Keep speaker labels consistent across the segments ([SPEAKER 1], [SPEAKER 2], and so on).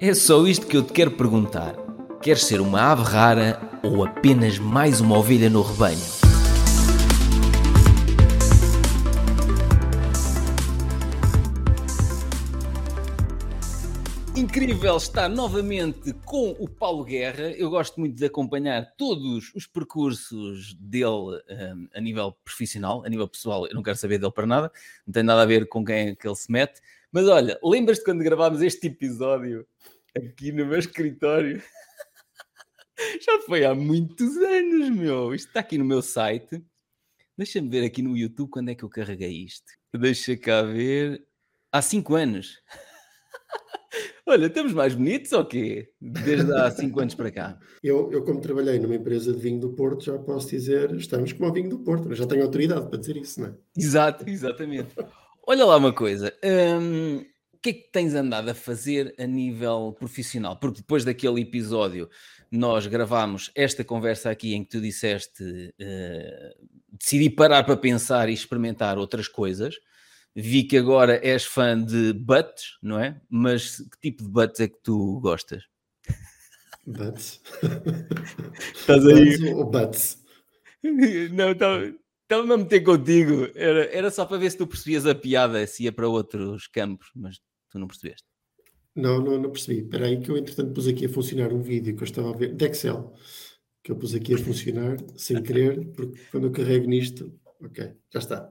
[SPEAKER 1] É só isto que eu te quero perguntar. Queres ser uma ave rara ou apenas mais uma ovelha no rebanho? Incrível estar novamente com o Paulo Guerra. Eu gosto muito de acompanhar todos os percursos dele um, a nível profissional, a nível pessoal. Eu não quero saber dele para nada, não tem nada a ver com quem é que ele se mete. Mas olha, lembras-te quando gravámos este episódio aqui no meu escritório? Já foi há muitos anos, meu. Isto está aqui no meu site. Deixa-me ver aqui no YouTube quando é que eu carreguei isto. Deixa cá ver. Há 5 anos. Olha, estamos mais bonitos ou quê? Desde há 5 anos para cá.
[SPEAKER 2] Eu, eu, como trabalhei numa empresa de vinho do Porto, já posso dizer, estamos como o vinho do Porto. Já tenho autoridade para dizer isso, não é?
[SPEAKER 1] Exato, exatamente. Olha lá uma coisa. Hum, o que é que tens andado a fazer a nível profissional? Porque depois daquele episódio nós gravámos esta conversa aqui em que tu disseste uh, decidi parar para pensar e experimentar outras coisas. Vi que agora és fã de butts, não é? Mas que tipo de butts é que tu gostas?
[SPEAKER 2] Butts?
[SPEAKER 1] Estás aí?
[SPEAKER 2] Butts ou butts?
[SPEAKER 1] Não, estava Estava-me a meter contigo. Era, era só para ver se tu percebias a piada, se ia para outros campos, mas tu não percebeste.
[SPEAKER 2] Não, não, não percebi. Espera aí que eu, entretanto, pus aqui a funcionar um vídeo que eu estava a ver, de Excel, que eu pus aqui a funcionar sem querer, porque quando eu carrego nisto, ok, já está.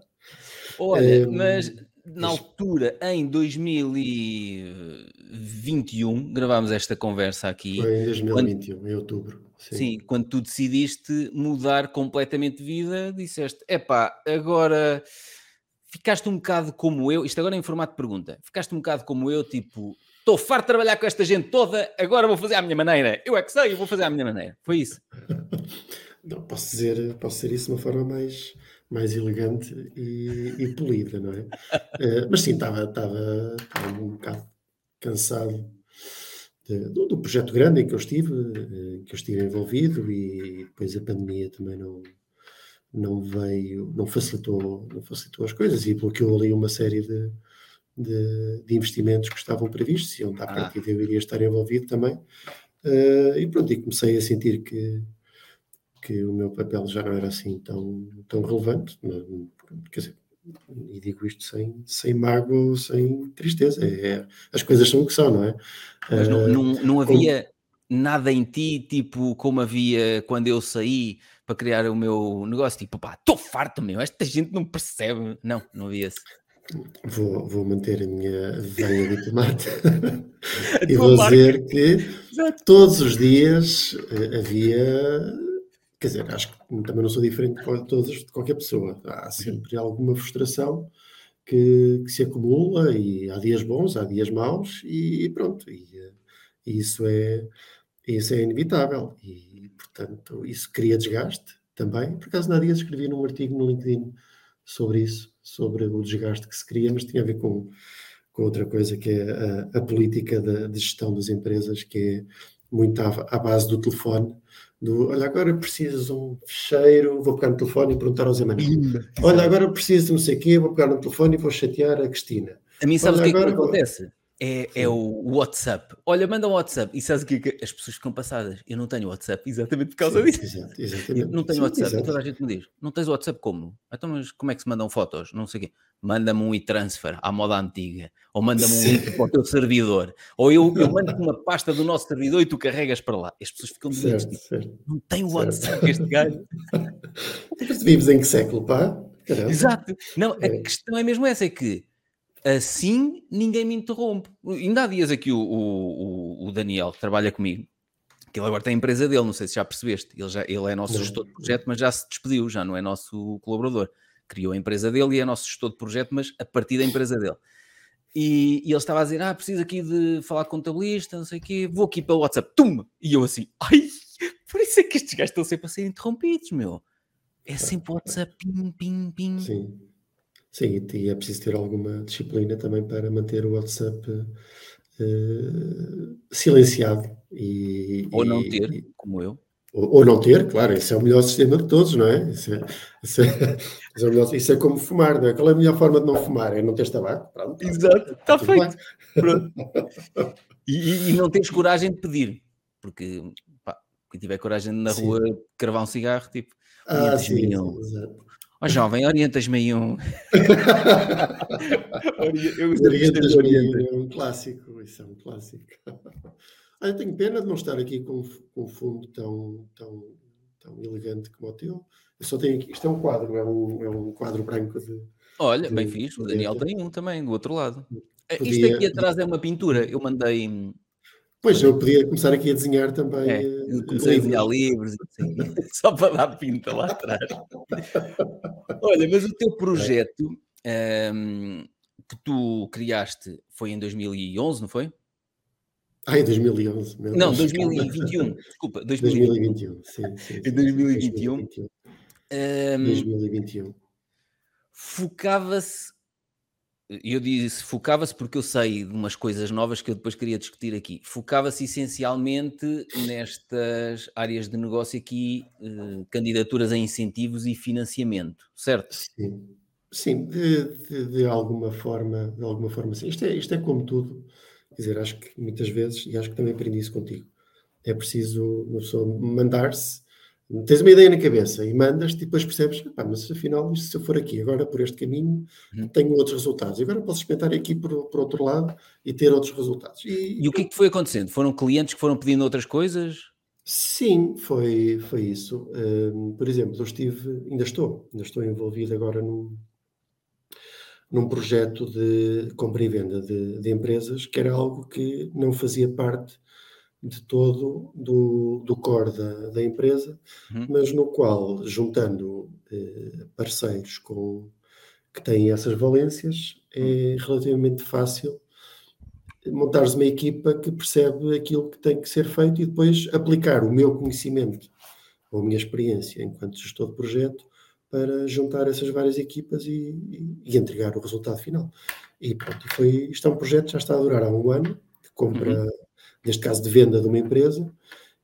[SPEAKER 1] Olha, um, mas na altura, em 2021, gravámos esta conversa aqui.
[SPEAKER 2] Foi em 2021, quando, em outubro.
[SPEAKER 1] Sim. sim. quando tu decidiste mudar completamente de vida, disseste: epá, agora ficaste um bocado como eu. Isto agora é em formato de pergunta. Ficaste um bocado como eu, tipo, estou farto de trabalhar com esta gente toda, agora vou fazer à minha maneira. Eu é que sei, eu vou fazer à minha maneira. Foi isso.
[SPEAKER 2] Não, posso dizer, posso dizer isso de uma forma mais mais elegante e, e polida, não é? uh, mas sim, estava, estava, estava um bocado cansado de, do, do, projeto grande em que eu estive, uh, que eu estive envolvido e depois a pandemia também não, não veio, não facilitou, não facilitou as coisas e bloqueou ali uma série de, de, de investimentos que estavam previstos e onde à ah. partida eu iria estar envolvido também. Uh, e pronto, e comecei a sentir que, que o meu papel já não era assim tão, tão relevante, quer dizer, e digo isto sem, sem mágoa, sem tristeza, é, as coisas são o que são, não é?
[SPEAKER 1] Mas não, não, não havia como... nada em ti, tipo, como havia quando eu saí para criar o meu negócio, tipo, pá, estou farto, meu, esta gente não percebe. Não, não havia esse.
[SPEAKER 2] Vou, vou manter a minha veia diplomata e vou dizer que todos os dias eh, havia Quer dizer, acho que também não sou diferente de todas de qualquer pessoa. Há sempre alguma frustração que, que, se acumula e há dias bons, há dias maus e, pronto. E, e, isso é isso é inevitável e portanto isso cria desgaste também. Por acaso, na dia escrevi num artigo no LinkedIn sobre isso, sobre o desgaste que se cria, mas tinha a ver com, com outra coisa que é a, a política de, de, gestão das empresas, que é muito à, à base do telefone do, olha, agora preciso de um fecheiro, vou pegar no telefone e perguntar ao Zé Manuel. Olha, agora preciso de não sei o quê, vou pegar no telefone e vou chatear a Cristina.
[SPEAKER 1] A mim sabes o que é que acontece? É, é, o WhatsApp. Olha, manda um WhatsApp. E sabes o que é as pessoas ficam passadas? Eu não tenho WhatsApp exatamente por causa disso. Exato, exatamente. não tenho Sim, WhatsApp. Exato. Toda a gente me diz: não tens WhatsApp como? Então, mas como é que se mandam fotos? Não sei o quê. Manda-me um e-transfer à moda antiga. Ou manda-me um link para o teu servidor. Ou eu, eu mando-te uma pasta do nosso servidor e tu carregas para lá. As pessoas ficam doentes. Tipo, não tem WhatsApp este gajo.
[SPEAKER 2] Vives em que século, pá?
[SPEAKER 1] Caramba. Exato. Não, a é. questão é mesmo essa: é que assim ninguém me interrompe. Ainda há dias aqui o, o, o Daniel, que trabalha comigo, que ele agora tem a empresa dele, não sei se já percebeste, ele, já, ele é nosso gestor de projeto, mas já se despediu, já não é nosso colaborador. Criou a empresa dele e é nosso gestor de projeto, mas a partir da empresa dele. E, e ele estava a dizer: Ah, preciso aqui de falar com contabilista, não sei o quê, vou aqui pelo WhatsApp, tum! E eu assim, ai, por isso é que estes gajos estão sempre a ser interrompidos, meu. É sempre WhatsApp, pim, pim, pim.
[SPEAKER 2] Sim. Sim, e é preciso ter alguma disciplina também para manter o WhatsApp uh, silenciado. E,
[SPEAKER 1] ou não ter, e, como eu.
[SPEAKER 2] Ou, ou, não ter, claro, esse é o melhor sistema de todos, não é? Isso é, isso é, isso é, melhor, isso é como fumar, não é? Qual é a melhor forma de não fumar? É não ter tabaco?
[SPEAKER 1] Pronto, Exato, está, está feito. E, e, não tens coragem de pedir, porque pá, quem tiver coragem na sim. rua cravar um cigarro, tipo,
[SPEAKER 2] ah, sim, sim, exato.
[SPEAKER 1] Ó oh, jovem, orientas-me aí um.
[SPEAKER 2] orientas-me aí um clássico, isso é um clássico. Olha, tenho pena de não estar aqui com, com um fundo tão, tão, tão elegante como o teu. Eu só tenho aqui, isto é um quadro, é um, é um quadro branco de.
[SPEAKER 1] Olha, de, bem fixe, o Daniel tem um também, do outro lado. Eh, Podia... Isto aqui atrás é uma pintura, eu mandei.
[SPEAKER 2] Pois, eu podia começar aqui a desenhar também. É,
[SPEAKER 1] eh, comecei a desenhar livros, assim, só para dar pinta lá atrás. Olha, mas o teu projeto um, ehm, que tu criaste foi em 2011, não foi?
[SPEAKER 2] Ah, em 2011.
[SPEAKER 1] Meu não, 2021. Desculpa,
[SPEAKER 2] 2021. 2021 sim, sim, sim,
[SPEAKER 1] Em 2021. 2021.
[SPEAKER 2] Um, 2021.
[SPEAKER 1] Focava-se eu disse, focava-se porque eu sei de umas coisas novas que eu depois queria discutir aqui. Focava-se essencialmente nestas áreas de negócio aqui, eh, candidaturas a incentivos e financiamento, certo?
[SPEAKER 2] Sim, sim de, de, de, alguma forma, de alguma forma sim. Isto é, isto é como tudo, quer dizer, acho que muitas vezes, e acho que também aprendi isso contigo, é preciso uma pessoa mandar-se Tens uma ideia na cabeça e mandas-te e depois percebes, mas afinal, se eu for aqui agora por este caminho, uhum. tenho outros resultados. E agora posso experimentar aqui por, por outro lado e ter outros resultados.
[SPEAKER 1] E, e o que é que foi acontecendo? Foram clientes que foram pedindo outras coisas?
[SPEAKER 2] Sim, foi, foi isso. Um, por exemplo, eu estive, ainda estou, ainda estou envolvido agora num, num projeto de compra e venda de, de empresas, que era algo que não fazia parte de todo do, do core da, da empresa, uhum. mas no qual, juntando eh, parceiros com, que têm essas valências, é uhum. relativamente fácil montares uma equipa que percebe aquilo que tem que ser feito e depois aplicar o meu conhecimento ou a minha experiência enquanto gestor de projeto para juntar essas várias equipas e, e, e entregar o resultado final. E pronto, foi, isto é um projeto que já está a durar há um ano, compra, uhum neste caso de venda de uma empresa.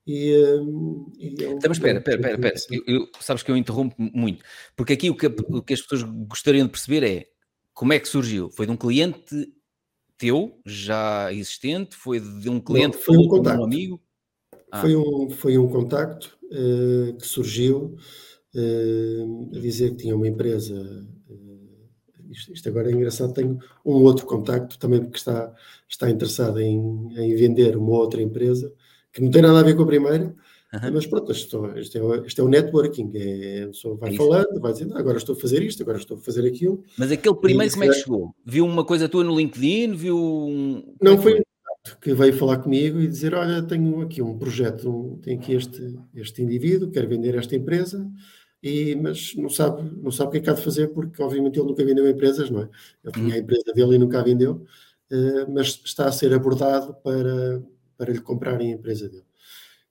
[SPEAKER 2] E,
[SPEAKER 1] hum, e é um, então, mas espera, espera, espera, espera. Eu, eu, sabes que eu interrompo muito, porque aqui o que, o que as pessoas gostariam de perceber é como é que surgiu? Foi de um cliente teu, já existente? Foi de um cliente Não,
[SPEAKER 2] foi um, contacto.
[SPEAKER 1] um amigo?
[SPEAKER 2] Ah. Foi, um, foi um contacto uh, que surgiu uh, a dizer que tinha uma empresa isto, isto, agora é engraçado, tenho um outro contacto também que está, está interessado em, em vender uma outra empresa que não tem nada a ver com a primeira, uhum. mas pronto, isto, isto, é, é o networking, é, a pessoa vai é falando, vai dizendo, ah, agora estou a fazer isto, agora estou a fazer aquilo.
[SPEAKER 1] Mas aquele primeiro como é que chegou? Viu uma coisa tua no LinkedIn? Viu um...
[SPEAKER 2] Não, é foi um que veio falar comigo e dizer, olha, tenho aqui um projeto, tenho aqui este, este indivíduo, quero vender esta empresa, e, mas não sabe, não sabe o que é que há de fazer, porque obviamente ele nunca vendeu empresas, não é? Ele tinha a uhum. empresa dele e nunca a vendeu, uh, mas está a ser abordado para, para lhe comprarem a empresa dele.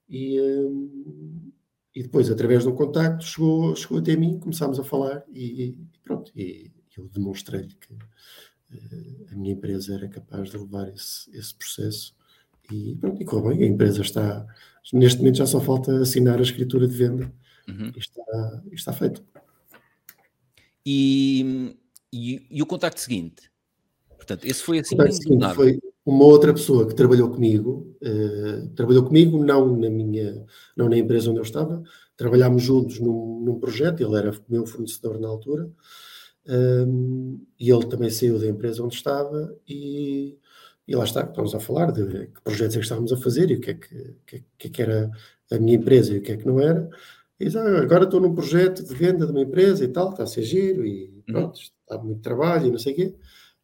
[SPEAKER 2] E, uh, e depois, através de um contacto, chegou, chegou até mim, começámos a falar e, e pronto, e eu demonstrei-lhe que uh, a minha empresa era capaz de levar esse, esse processo e pronto, e correu bem, a empresa está, neste momento já só falta assinar a escritura de venda Uhum. Está, está feito.
[SPEAKER 1] E, e, e, o contacto seguinte? Portanto, esse foi assim.
[SPEAKER 2] O contacto seguinte foi uma outra pessoa que trabalhou comigo, uh, trabalhou comigo não na minha, não na empresa onde eu estava, trabalhámos juntos num, num projeto, ele era meu fornecedor na altura, um, ehm, e ele também saiu da empresa onde estava e, e lá está, estamos a falar de que projetos é que estávamos a fazer e o que é que, que, que, é que era a minha empresa e o que é que não era. E agora estou num projeto de venda de uma empresa e tal, está a ser giro e uhum. pronto, está muito trabalho e não sei o quê.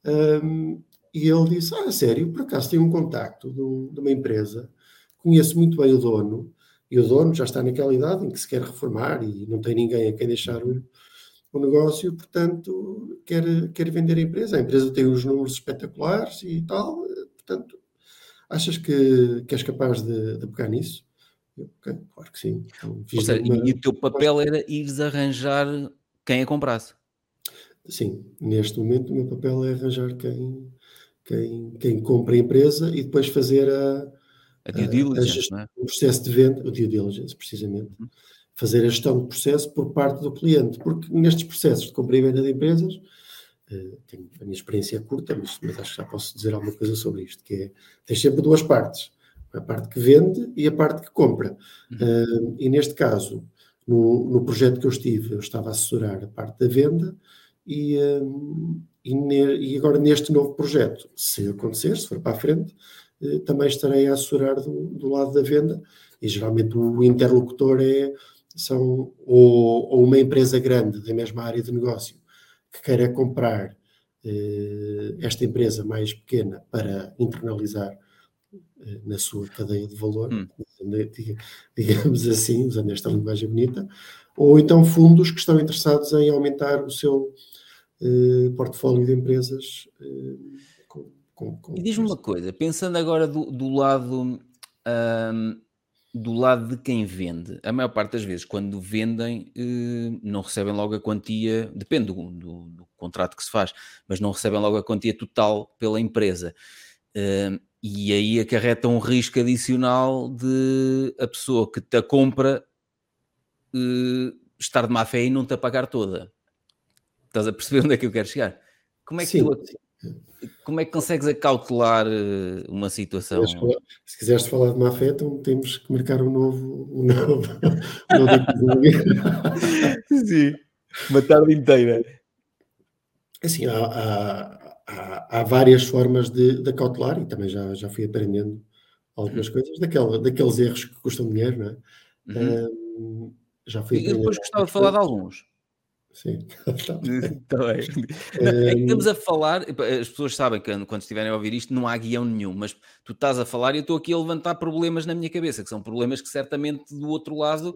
[SPEAKER 2] Um, e ele disse, ah, sério, por acaso tenho um contacto de, de, uma empresa, conheço muito bem o dono, e o dono já está naquela idade em que se quer reformar e não tem ninguém a quem deixar o, o negócio, portanto, quer, quer vender a empresa. A empresa tem uns números espetaculares e tal, portanto, achas que, que és capaz de, de pegar nisso? Ok, claro que sim.
[SPEAKER 1] Então, seja, uma... E o teu papel era ires arranjar quem a comprasse.
[SPEAKER 2] Sim, neste momento o meu papel é arranjar quem, quem, quem compra a empresa e depois fazer a,
[SPEAKER 1] a due diligence, a, a é?
[SPEAKER 2] o processo de venda, o due diligence, precisamente. Uhum. Fazer a gestão do processo por parte do cliente, porque nestes processos de compra e venda de empresas uh, tenho, a minha experiência é curta, mas, mas, acho que já posso dizer alguma coisa sobre isto, que é, tens sempre duas partes, a parte que vende e a parte que compra. Uhum. Uh, e neste caso, no, no, projeto que eu estive, eu estava a assessorar a parte da venda e, um, e, ne, e, agora neste novo projeto, se acontecer, se for para a frente, uh, também estarei a assessorar do, do lado da venda e geralmente o interlocutor é são ou, ou, uma empresa grande da mesma área de negócio que queira comprar eh, esta empresa mais pequena para internalizar na sua cadeia de valor, hum. digamos assim, usando esta linguagem bonita, ou então fundos que estão interessados em aumentar o seu eh, portfólio de empresas. Eh,
[SPEAKER 1] com, com, com e diz-me uma coisa, pensando agora do, do lado do lado de quem vende, a maior parte das vezes, quando vendem, eh, não recebem logo a quantia, depende do, do, do, contrato que se faz, mas não recebem logo a quantia total pela empresa. Eh, e aí acarreta um risco adicional de a pessoa que te a compra eh, estar de má fé e não te a pagar toda. Estás a perceber onde é que eu quero chegar? Como é que tu como é que consegues acautelar eh, uma situação?
[SPEAKER 2] Se quiseres falar de má fé, então temos que marcar um novo, um novo, um
[SPEAKER 1] novo Sim, uma tarde inteira.
[SPEAKER 2] Assim, há, há, há, há várias formas de, de acautelar e também já, já fui aprendendo algumas uhum. coisas daquela, daqueles erros que custam dinheiro, não é? Uhum.
[SPEAKER 1] Um, já fui e depois gostava de falar de alguns.
[SPEAKER 2] Sim,
[SPEAKER 1] está bem. É que estamos a falar, as pessoas sabem que quando estiverem a ouvir isto não há guião nenhum, mas tu estás a falar e eu estou aqui a levantar problemas na minha cabeça, que são problemas que certamente do outro lado,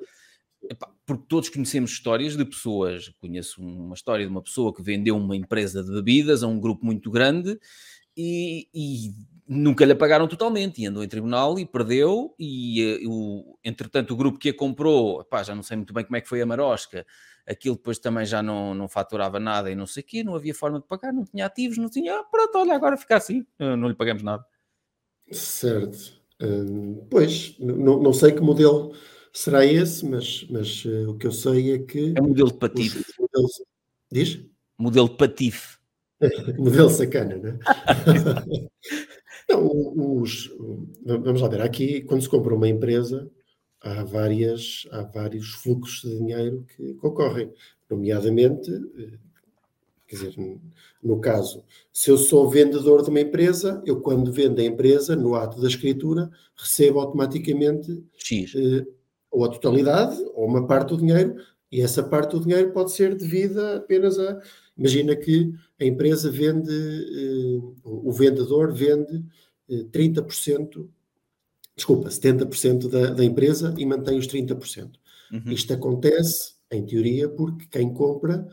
[SPEAKER 1] epá, porque todos conhecemos histórias de pessoas, conheço uma história de uma pessoa que vendeu uma empresa de bebidas a um grupo muito grande e, e nunca lhe pagaram totalmente e andou em tribunal e perdeu e uh, o, entretanto o grupo que a comprou, epá, já não sei muito bem como é que foi a marosca, aquilo depois também já não, não faturava nada e não sei o quê, não havia forma de pagar, não tinha ativos, não tinha, ah, pronto, olha, agora fica assim, não lhe pagamos nada.
[SPEAKER 2] Certo. Hum, pois, não, não sei que modelo será esse, mas, mas uh, o que eu sei é que...
[SPEAKER 1] É modelo de patife.
[SPEAKER 2] Modelos... Diz?
[SPEAKER 1] Modelo de patife.
[SPEAKER 2] modelo sacana, não é? não, os, vamos lá ver, aqui, quando se compra uma empresa, há, várias, há vários fluxos de dinheiro que, ocorrem, nomeadamente, eh, quer dizer, no caso, se eu sou vendedor de uma empresa, eu quando vendo a empresa, no ato da escritura, recebo automaticamente eh, ou a totalidade ou uma parte do dinheiro, e essa parte do dinheiro pode ser devida apenas a. Imagina que a empresa vende, eh, o vendedor vende eh, 30% desculpa, 70% da, da empresa e mantém os 30%. Uhum. Isto acontece, em teoria, porque quem compra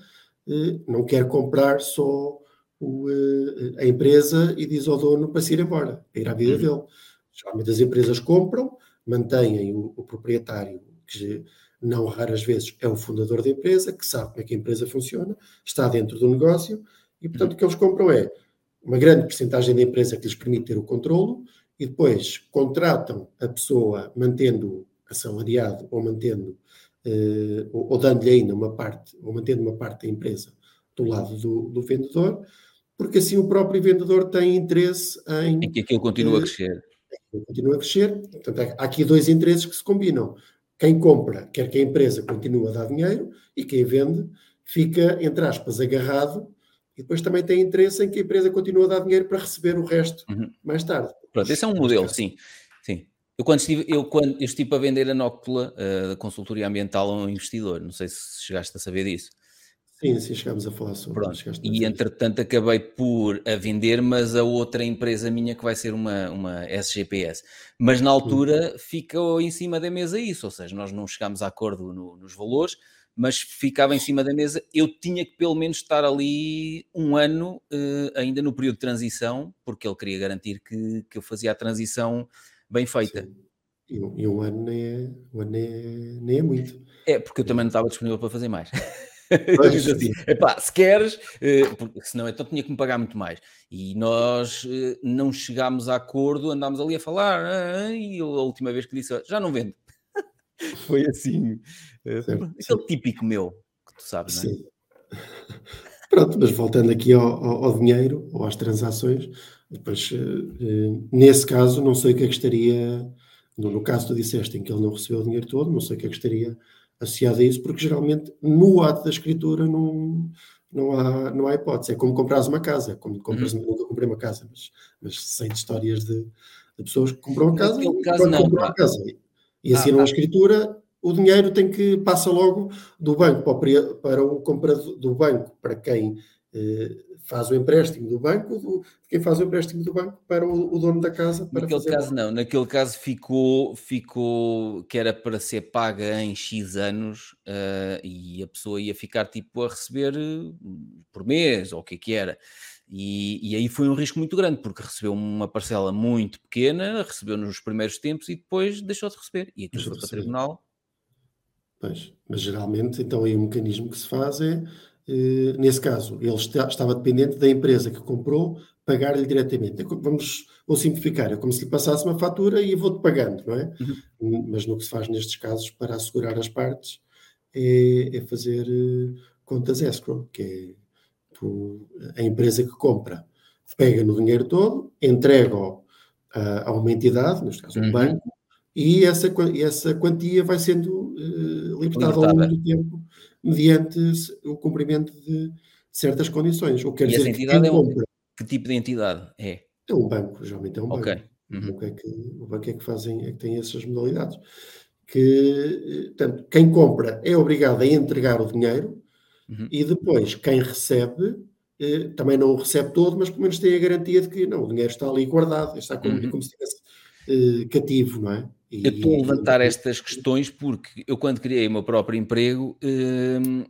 [SPEAKER 2] eh, não quer comprar só o, eh, a empresa e diz ao dono para se ir embora, para ir à vida uhum. dele. Geralmente as empresas compram, mantêm o, o, proprietário, que não raras vezes é o fundador da empresa, que sabe como é que a empresa funciona, está dentro do negócio, e portanto o que eles compram é uma grande porcentagem da empresa que lhes permite ter o controlo e depois contratam a pessoa mantendo assalariado ou mantendo uh, ou, ou dando-lhe ainda uma parte, ou mantendo uma parte da empresa do lado do, do vendedor, porque assim o próprio vendedor tem interesse em,
[SPEAKER 1] em que aquilo continue uh, a crescer.
[SPEAKER 2] Continua a crescer. Portanto, há aqui dois interesses que se combinam. Quem compra quer que a empresa continue a dar dinheiro e quem vende fica, entre aspas, agarrado e depois também tem interesse em que a empresa continue a dar dinheiro para receber o resto uhum. mais tarde.
[SPEAKER 1] Pronto, esse é um modelo, sim. sim. Eu quando estive, eu, quando, eu estive a vender a Nóctula, uh, da consultoria ambiental, a um investidor, não sei se chegaste a saber disso.
[SPEAKER 2] Sim, sim, chegámos a falar sobre
[SPEAKER 1] Pronto. E entretanto acabei por a vender, mas a outra empresa minha que vai ser uma, uma SGPS. Mas na altura hum. ficou em cima da mesa isso, ou seja, nós não chegámos a acordo no, nos valores, mas ficava em cima da mesa. Eu tinha que pelo menos estar ali um ano, uh, ainda no período de transição, porque ele queria garantir que, que eu fazia a transição bem feita.
[SPEAKER 2] E, e, um ano nem é, um ano nem é, nem é muito.
[SPEAKER 1] É, porque eu também não estava disponível para fazer mais. eu disse assim, epá, se queres, uh, porque senão então tinha que me pagar muito mais. E nós uh, não chegámos a acordo, andámos ali a falar, ah, e a última vez que disse, já não vendo. Foi assim. Certo, Aquele típico meu, que tu sabes, não é? Sim.
[SPEAKER 2] Pronto, mas voltando aqui ao, ao, ao dinheiro ou às transações, depois, nesse caso, não sei o que é que estaria, no, no caso tu disseste em que ele não recebeu o dinheiro todo, não sei o que é que estaria associado a isso, porque geralmente no ato da escritura não, não, há, não há hipótese. É como comprares uma casa, é como compras, uhum. nunca comprei uma casa, mas, mas sei de histórias de, de pessoas que compram uma casa e caso, não, compram uma casa e assinam ah, ah. a escritura, o dinheiro tem que passa logo do banco para o, para o comprador do banco, para quem eh, faz o empréstimo do banco, do, quem faz o empréstimo do banco para o, o dono da casa.
[SPEAKER 1] Para Naquele caso, não. Naquele caso ficou, ficou que era para ser paga em X anos uh, e a pessoa ia ficar tipo a receber eh, por mês ou o que é que era. E, e, aí foi um risco muito grande, porque recebeu uma parcela muito pequena, recebeu nos primeiros tempos e depois deixou de receber. E aquilo foi para o tribunal.
[SPEAKER 2] Pois, mas geralmente, então aí o mecanismo que se faz é nesse caso, ele estava dependente da empresa que comprou pagar-lhe diretamente. É vamos, vou simplificar, é como se lhe passasse uma fatura e eu vou-te pagando, não é? Uhum. Mas no que se faz nestes casos para assegurar as partes é, é fazer uh, contas escrow, que é tu, a empresa que compra pega no dinheiro todo, entrega-o a, a, uma entidade, neste caso um uhum. banco, e essa, essa quantia vai sendo uh, libertada ao longo do tempo mediante o cumprimento de certas condições.
[SPEAKER 1] O que quer e dizer essa entidade que, é um, que tipo de entidade é?
[SPEAKER 2] É um banco, geralmente é um okay. banco. Uhum. O, banco é que, o banco é que fazem, é que tem essas modalidades. Que, portanto, quem compra é obrigado a entregar o dinheiro uhum. e depois quem recebe eh, também não o recebe todo, mas pelo menos tem a garantia de que não, o dinheiro está ali guardado, está como, uhum. como se estivesse eh, cativo, não é?
[SPEAKER 1] E, eu estou a levantar estas questões porque eu, quando criei o meu próprio emprego, hum,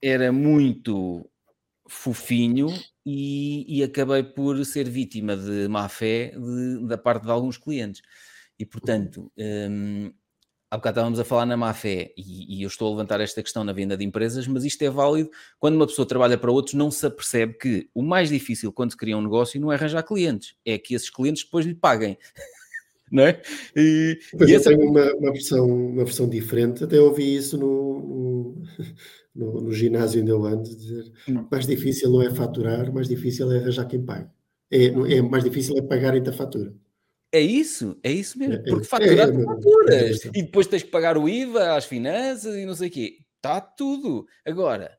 [SPEAKER 1] era muito fofinho e, e, acabei por ser vítima de má fé de, da parte de alguns clientes. E, portanto, hum, há bocado estávamos a falar na má fé e, e, eu estou a levantar esta questão na venda de empresas, mas isto é válido quando uma pessoa trabalha para outros, não se apercebe que o mais difícil quando se cria um negócio não é arranjar clientes, é que esses clientes depois lhe paguem. Não é?
[SPEAKER 2] E, pois e eu essa... tenho uma, uma, versão, uma versão diferente, até ouvi isso no, no, no, ginásio onde eu ando, dizer hum. mais difícil não é faturar, mais difícil é arranjar quem pague. É, é mais difícil é pagarem-te a fatura.
[SPEAKER 1] É isso, é isso mesmo, é, é porque faturar é, é, faturas e depois tens que pagar o IVA, as finanças e não sei o quê. Está tudo. Agora,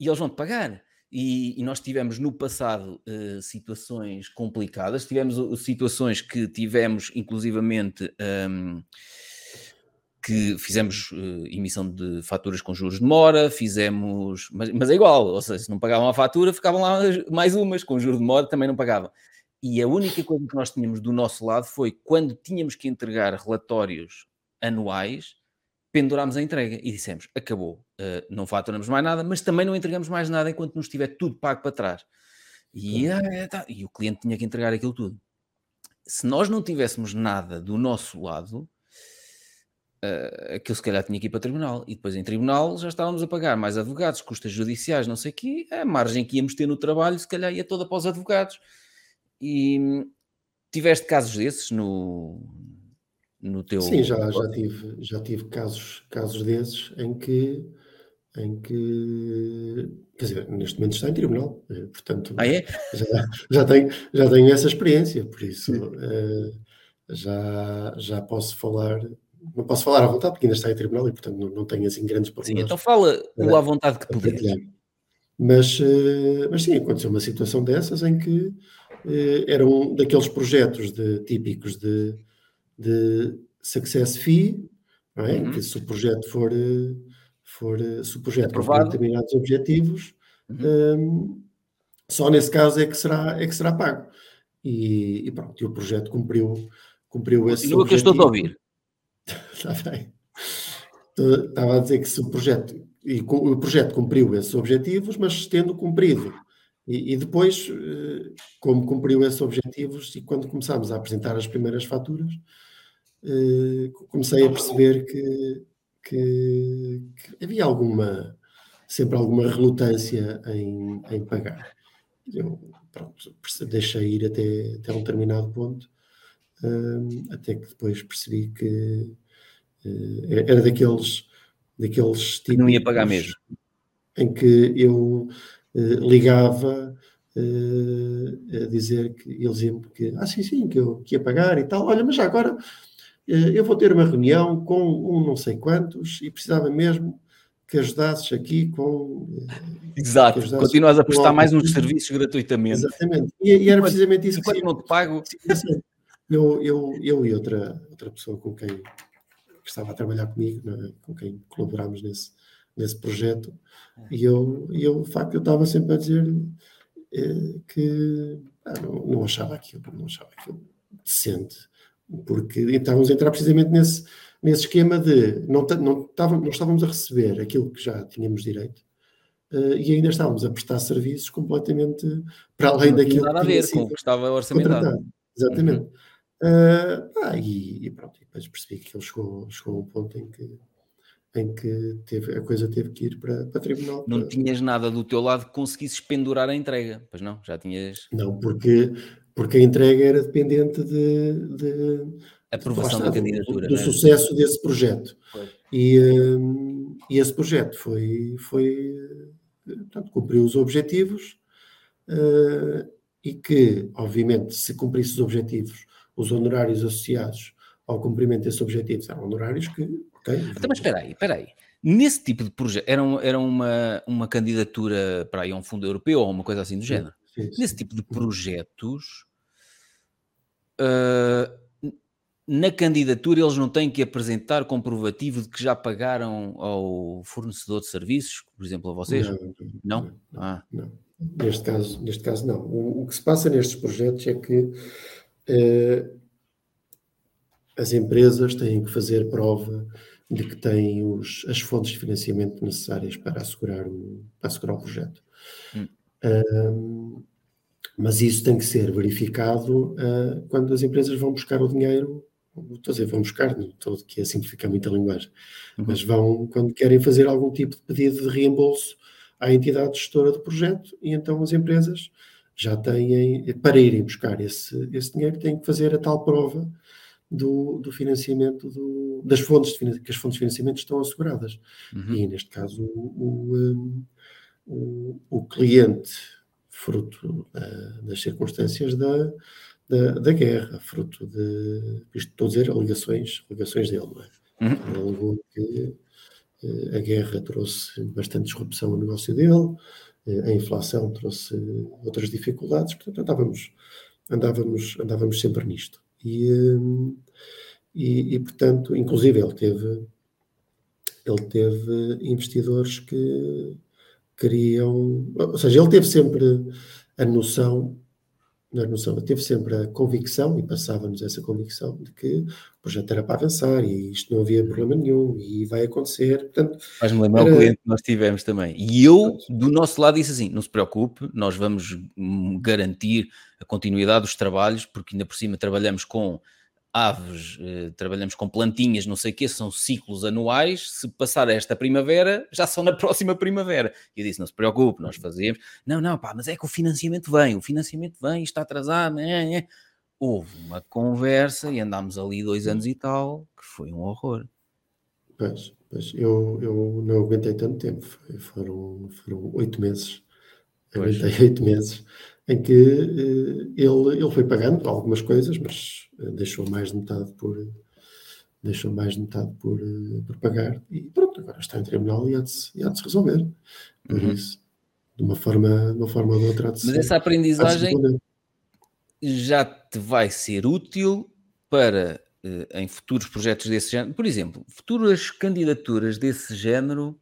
[SPEAKER 1] e eles vão te pagar. E, e, nós tivemos no passado uh, situações complicadas, tivemos uh, situações que tivemos inclusivamente um, que fizemos uh, emissão de faturas com juros de mora, fizemos, mas, mas, é igual, ou seja, se não pagavam a fatura, ficavam lá mais umas, com juros de mora também não pagavam. E a única coisa que nós tínhamos do nosso lado foi quando tínhamos que entregar relatórios anuais, pendurámos a entrega e dissemos: acabou, uh, não faturamos mais nada, mas também não entregamos mais nada enquanto não estiver tudo pago para trás. E, uh, tá, e o cliente tinha que entregar aquilo tudo. Se nós não tivéssemos nada do nosso lado, uh, aquilo se calhar tinha que ir para o tribunal. E depois em tribunal já estávamos a pagar mais advogados, custas judiciais, não sei o quê, a margem que íamos ter no trabalho se calhar ia toda para os advogados. E tiveste casos desses no, no teu.
[SPEAKER 2] Sim, já, já, tive, já tive casos, casos desses em que, em que. Quer dizer, neste momento está em tribunal, eh, portanto.
[SPEAKER 1] Ah, é?
[SPEAKER 2] Já, já, tenho, já tenho essa experiência, por isso uh, já, já posso falar. Não posso falar à vontade porque ainda está em tribunal e, portanto, não, não tenho assim grandes
[SPEAKER 1] problemas. Sim, então fala o à vontade que puderes.
[SPEAKER 2] Mas, uh, mas sim, aconteceu uma situação dessas em que uh, era um daqueles projetos de, típicos de de success fee, não é? Uhum. que se o projeto for, for se o projeto Aprovado. determinados objetivos, uhum. um, só nesse caso é que será, é que será pago. E, e pronto, e o projeto cumpriu, cumpriu esse
[SPEAKER 1] Continua que eu estou a ouvir.
[SPEAKER 2] Está bem. Estava a dizer que se o projeto, e o projeto cumpriu esses objetivos, mas tendo cumprido e, e, depois, eh, como cumpriu esses objetivos, e quando começámos a apresentar as primeiras faturas, eh, comecei a perceber que, que, que, havia alguma, sempre alguma relutância em, em pagar. Eu, pronto, deixei ir até, até um determinado ponto, um, até que depois percebi que uh, era daqueles, daqueles
[SPEAKER 1] tipos. Não ia pagar mesmo.
[SPEAKER 2] em que eu uh, ligava a dizer que eles iam que, ah, sim, sim, que eu que ia pagar e tal. Olha, mas já agora eu vou ter uma reunião com um não sei quantos e precisava mesmo que ajudasses aqui com.
[SPEAKER 1] Exato, ajudasses continuas a prestar mais uns serviços gratuitamente.
[SPEAKER 2] Exatamente, e, e era precisamente isso
[SPEAKER 1] que. não te pago.
[SPEAKER 2] Eu, eu, eu e outra, outra pessoa com quem que estava a trabalhar comigo, é? com quem colaborámos nesse, nesse projeto, e eu, eu, de facto, eu estava sempre a dizer eh, que ah, não, não achava aquilo, não achava aquilo decente, porque estávamos a entrar precisamente nesse nesse esquema de não, não, estávamos, não estávamos a receber aquilo que já tínhamos direito uh, e ainda estávamos a prestar serviços completamente para além não daquilo
[SPEAKER 1] nada que a ver com que estava orçamentado.
[SPEAKER 2] Exatamente. Uhum. Uh, ah, e, e, pronto, depois percebi que ele chegou, chegou a um ponto em que, em que teve, a coisa teve que ir para, para tribunal.
[SPEAKER 1] Não
[SPEAKER 2] para...
[SPEAKER 1] tinhas nada do teu lado que conseguisses pendurar a entrega, pois não? Já tinhas.
[SPEAKER 2] Não, porque, porque a entrega era dependente de, de
[SPEAKER 1] aprovação da candidatura.
[SPEAKER 2] Do, do é? sucesso desse projeto. E, um, e, esse projeto foi, foi portanto, cumpriu os objetivos uh, e que, obviamente, se cumprisse os objetivos, os honorários associados ao cumprimento desses objetivos eram honorários que.
[SPEAKER 1] Então, mas espera aí, espera aí. Nesse tipo de projeto, era, era uma, uma candidatura para aí a um fundo europeu ou uma coisa assim do género? Sim, sim. Nesse tipo de projetos, uh, na candidatura eles não têm que apresentar comprovativo de que já pagaram ao fornecedor de serviços, por exemplo, a vocês?
[SPEAKER 2] Não? Não. não, ah. não. Neste, caso, neste caso, não. O, o, que se passa nestes projetos é que eh, as empresas têm que fazer prova de que têm os, as fontes de financiamento necessárias para assegurar o, para assegurar o projeto. Hum. Um, mas isso tem que ser verificado uh, quando as empresas vão buscar o dinheiro estou a dizer, vão buscar, não estou aqui a simplificar muito a linguagem, uhum. mas vão quando querem fazer algum tipo de pedido de reembolso à entidade gestora do projeto e então as empresas já têm, para irem buscar esse, esse dinheiro, têm que fazer a tal prova do, do financiamento, do, das fontes, de, que as fontes de financiamento estão asseguradas. Uhum. E neste caso o, o, o, o cliente, fruto das circunstâncias da da, da guerra, fruto de, isto estou a dizer, alegações, alegações dele, não é? Uhum. Ele alegou que eh, a guerra trouxe bastante disrupção no negócio dele, eh, a inflação trouxe outras dificuldades, portanto andávamos, andávamos, andávamos sempre nisto. E, eh, e, e, portanto, inclusive ele teve, ele teve investidores que queriam, ou seja, ele teve sempre a noção na noção, teve sempre a convicção, e passava-nos essa convicção, de que o projeto era para avançar e isto não havia problema nenhum e vai acontecer. Portanto,
[SPEAKER 1] Faz-me lembrar era... um cliente que nós tivemos também. E eu, do nosso lado, disse assim: não se preocupe, nós vamos garantir a continuidade dos trabalhos, porque ainda por cima trabalhamos com aves, eh, trabalhamos com plantinhas, não sei o quê, são ciclos anuais. Se passar esta primavera, já são na próxima primavera. E eu disse: não se preocupe, nós fazemos. Não, não, pá, mas é que o financiamento vem, o financiamento vem, está atrasado. É, é. Houve uma conversa e andámos ali dois anos e tal, que foi um horror.
[SPEAKER 2] Pois, pois eu, eu não aguentei tanto tempo, foram, foram oito meses. Aguentei oito meses em que uh, ele, ele foi pagando algumas coisas, mas uh, deixou mais de metade por deixou mais de metade por, uh, por pagar e pronto, agora está em tribunal e há de se, há de se resolver. Por uhum. isso, de uma forma, de uma forma ou de outra.
[SPEAKER 1] mas essa aprendizagem já te vai ser útil para em futuros projetos desse género, por exemplo, futuras candidaturas desse género,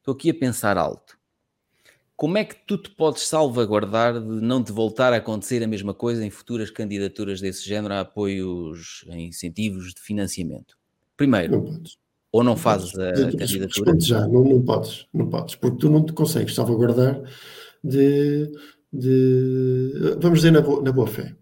[SPEAKER 1] estou aqui a pensar alto como é que tu te podes salvaguardar de não te voltar a acontecer a mesma coisa em futuras candidaturas desse género a apoios, a incentivos de financiamento? Primeiro, não ou não, não fazes podes. a candidatura?
[SPEAKER 2] Já, não, não podes, não podes, porque tu não te consegues salvaguardar de, de vamos dizer, na boa, na boa fé.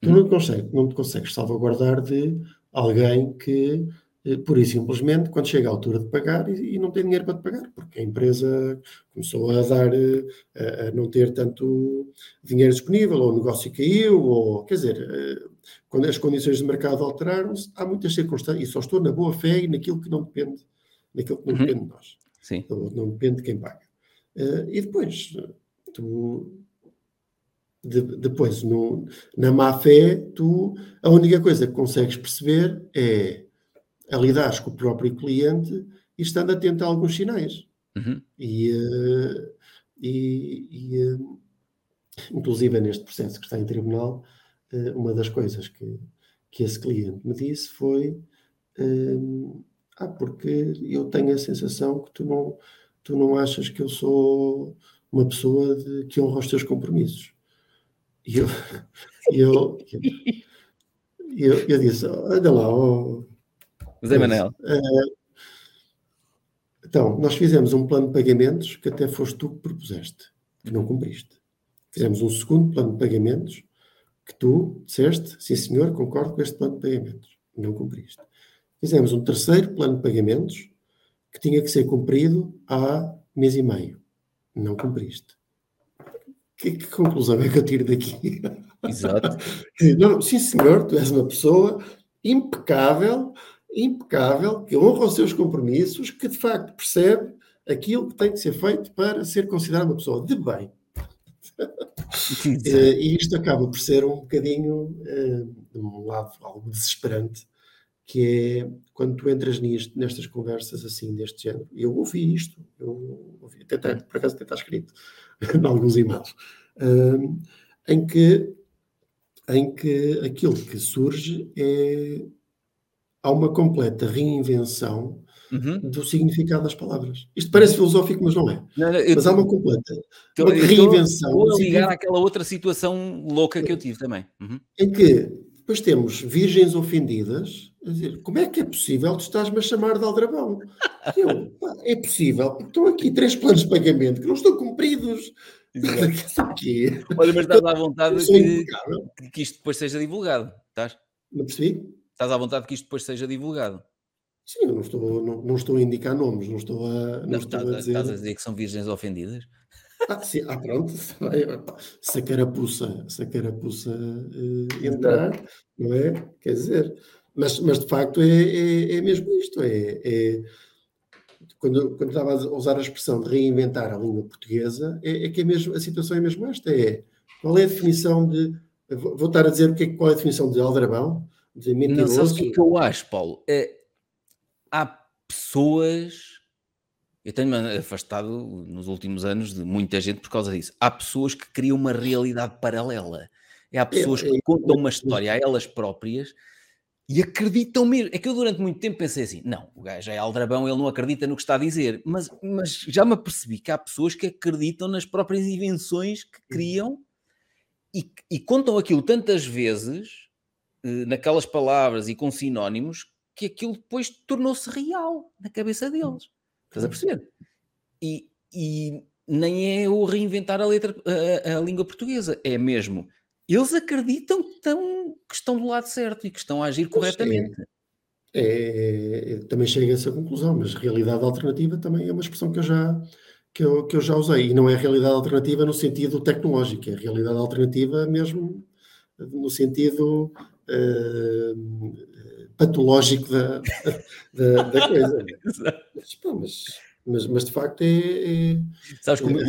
[SPEAKER 2] Tu hum. não, te consegues, não te consegues salvaguardar de alguém que eh, por e simplesmente quando chega a altura de pagar e, e, não tem dinheiro para te pagar, porque a empresa começou a dar, eh, a, a, não ter tanto dinheiro disponível, ou o negócio caiu, ou quer dizer, eh, quando as condições de mercado alteraram-se, há muitas circunstâncias, e só estou na boa fé e naquilo que não depende, naquilo que não uhum. depende de nós.
[SPEAKER 1] Sim.
[SPEAKER 2] Não, não, depende de quem paga. Uh, e depois, tu, de, depois, no, na má fé, tu, a única coisa que consegues perceber é a lidar com o próprio cliente e estando atento a alguns sinais. Uhum. E, uh, e, e uh, inclusive neste processo que está em tribunal, uh, uma das coisas que, que esse cliente me disse foi ah, porque eu tenho a sensação que tu não, tu não achas que eu sou uma pessoa de, que honra os teus compromissos. E eu, eu, eu, eu, disse, olha lá, oh,
[SPEAKER 1] José Manel.
[SPEAKER 2] Uh, então, nós fizemos um plano de pagamentos que até foste tu que propuseste, que não cumpriste. Fizemos um segundo plano de pagamentos que tu disseste, sim senhor, concordo com este plano de pagamentos. Não cumpriste. Fizemos um terceiro plano de pagamentos que tinha que ser cumprido há mês e meio. Não cumpriste. Que, que conclusão é que eu tiro daqui?
[SPEAKER 1] Exato.
[SPEAKER 2] não, sim senhor, tu és uma pessoa impecável, impecável, que honra os seus compromissos, que de facto percebe aquilo que tem que ser feito para ser considerado uma pessoa de bem. Eh, e isto acaba por ser um bocadinho, eh, de um lado, algo desesperante, que é quando tu entras nisto, nestas conversas assim, deste género. Eu ouvi isto, eu ouvi, até, até por acaso até está escrito em alguns e-mails, um, em, que, em que aquilo que surge é há uma completa reinvenção uhum. do significado das palavras. Isto parece filosófico, mas não é. Não, não, mas há uma completa
[SPEAKER 1] tô, uma reinvenção. Vou ligar àquela outra situação louca que eu tive também. Uhum.
[SPEAKER 2] Em que depois temos virgens ofendidas a dizer como é que é possível tu estás-me a chamar de aldrabão? Eu, pá, é possível, porque estão aqui três planos de pagamento que não estão cumpridos.
[SPEAKER 1] Olha, mas estás à vontade que, que, isto depois seja divulgado, estás?
[SPEAKER 2] Não percebi?
[SPEAKER 1] Estás à vontade que isto depois seja divulgado.
[SPEAKER 2] Sim, eu não estou, não, não estou a indicar nomes, não estou a, não, não estou
[SPEAKER 1] tá,
[SPEAKER 2] a dizer...
[SPEAKER 1] Estás a dizer que são virgens ofendidas?
[SPEAKER 2] Ah, sim, ah pronto, se a carapuça, se a carapuça uh, entrar, não é? Quer dizer, mas, mas de facto é, é, é mesmo isto, é, é, quando, quando estava a usar a expressão de reinventar a língua portuguesa, é, é que é mesmo, a situação é mesmo esta, é qual é a definição de, vou, vou estar a dizer o que é, qual é a definição de aldrabão, de mentiroso. Não,
[SPEAKER 1] sabes o que eu acho, Paulo? É, há pessoas eu tenho-me afastado nos últimos anos de muita gente por causa disso. Há pessoas que criam uma realidade paralela. Há pessoas que contam uma história a elas próprias e acreditam mesmo. É que eu durante muito tempo pensei assim: não, o gajo é aldrabão, ele não acredita no que está a dizer. Mas, mas já me apercebi que há pessoas que acreditam nas próprias invenções que criam e, e contam aquilo tantas vezes, naquelas palavras e com sinónimos, que aquilo depois tornou-se real na cabeça deles. Estás a perceber? E, e nem é o reinventar a, letra, a, a, língua portuguesa, é mesmo. Eles acreditam que estão, que estão do lado certo e que estão a agir corretamente.
[SPEAKER 2] É, é, é, também chega a essa conclusão, mas realidade alternativa também é uma expressão que eu já, que eu, que eu já usei. E não é realidade alternativa no sentido tecnológico, é realidade alternativa mesmo no sentido uh, patológico da, da, da coisa. mas, pô, mas, mas, mas, de facto é. é
[SPEAKER 1] Sabes como é,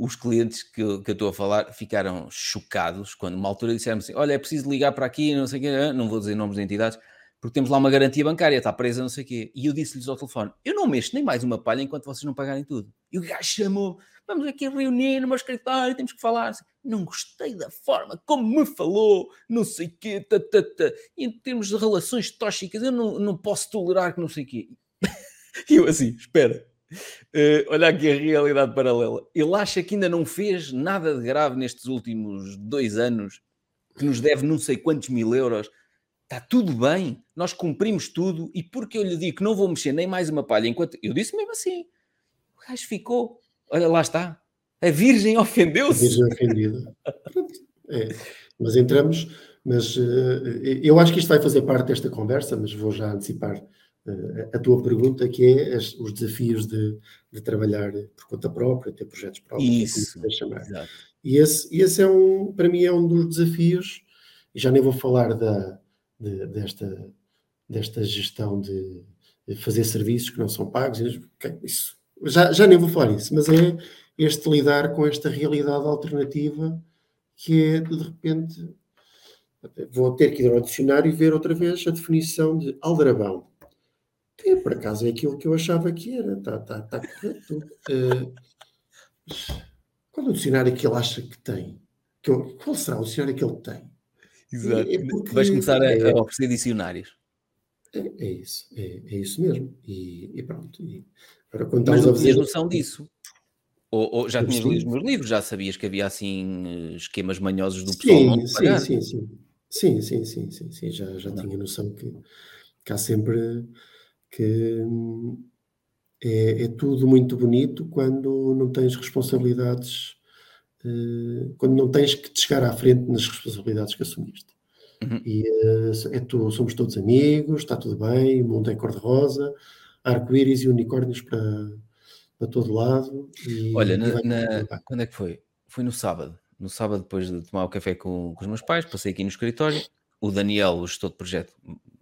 [SPEAKER 1] os clientes que eu, que eu estou a falar ficaram chocados quando, uma altura, disseram assim: Olha, é preciso ligar para aqui, não sei o quê, não vou dizer nomes de entidades, porque temos lá uma garantia bancária, está presa, não sei o quê. E eu disse-lhes ao telefone: Eu não mexo nem mais uma palha enquanto vocês não pagarem tudo. E o gajo chamou vamos aqui reunir no meu escritório, temos que falar. Não gostei da forma como me falou, não sei o quê, ta, ta, ta. E em termos de relações tóxicas, eu não, não posso tolerar que não sei o quê. E eu assim, espera, uh, olha aqui a realidade paralela. Ele acha que ainda não fez nada de grave nestes últimos dois anos, que nos deve não sei quantos mil euros. Está tudo bem, nós cumprimos tudo, e porque eu lhe digo que não vou mexer nem mais uma palha enquanto. Eu disse mesmo assim. O gajo ficou Olha, lá está. A Virgem ofendeu-se.
[SPEAKER 2] A Virgem ofendida. é. Mas entramos, mas uh, eu acho que isto vai fazer parte desta conversa, mas vou já antecipar uh, a tua pergunta, que é as, os desafios de, de, trabalhar por conta própria, ter projetos próprios,
[SPEAKER 1] Isso.
[SPEAKER 2] como chamar. Exato. E esse, esse é um, para mim, é um dos desafios, e já nem vou falar da, de, desta, desta gestão de fazer serviços que não são pagos, isso já, já nem vou falar isso, mas é, este lidar com esta realidade alternativa que é, de repente, vou ter que ir ao dicionário e ver outra vez a definição de aldrabão. Que, por acaso, é aquilo que eu achava que era. Está tá, tá correto. Uh, qual é o dicionário que ele acha que tem? Que eu, qual será o dicionário que ele tem?
[SPEAKER 1] Exato. É porque, Vais começar a, é, a oferecer dicionários.
[SPEAKER 2] É, é isso, é, é, isso mesmo. E, e pronto. E,
[SPEAKER 1] agora, quando Mas não tinhas noção disso? Ou, ou já tinhas lido os meus livros? Já sabias que havia assim esquemas manhosos do pessoal?
[SPEAKER 2] Sim, sim, sim, sim. Sim, sim, sim, sim, sim. Já, já tinha noção que, que há sempre que é, é, tudo muito bonito quando não tens responsabilidades, quando não tens que te chegar à frente nas responsabilidades que assumiste. Uhum. E uh, é tu, somos todos amigos, está tudo bem, o mundo é cor-de-rosa, arco-íris e unicórnios para, para todo lado. E,
[SPEAKER 1] Olha, na, na, quando é que foi? Foi no sábado. No sábado, depois de tomar o café com, com os meus pais, passei aqui no escritório. O Daniel, o gestor de projeto,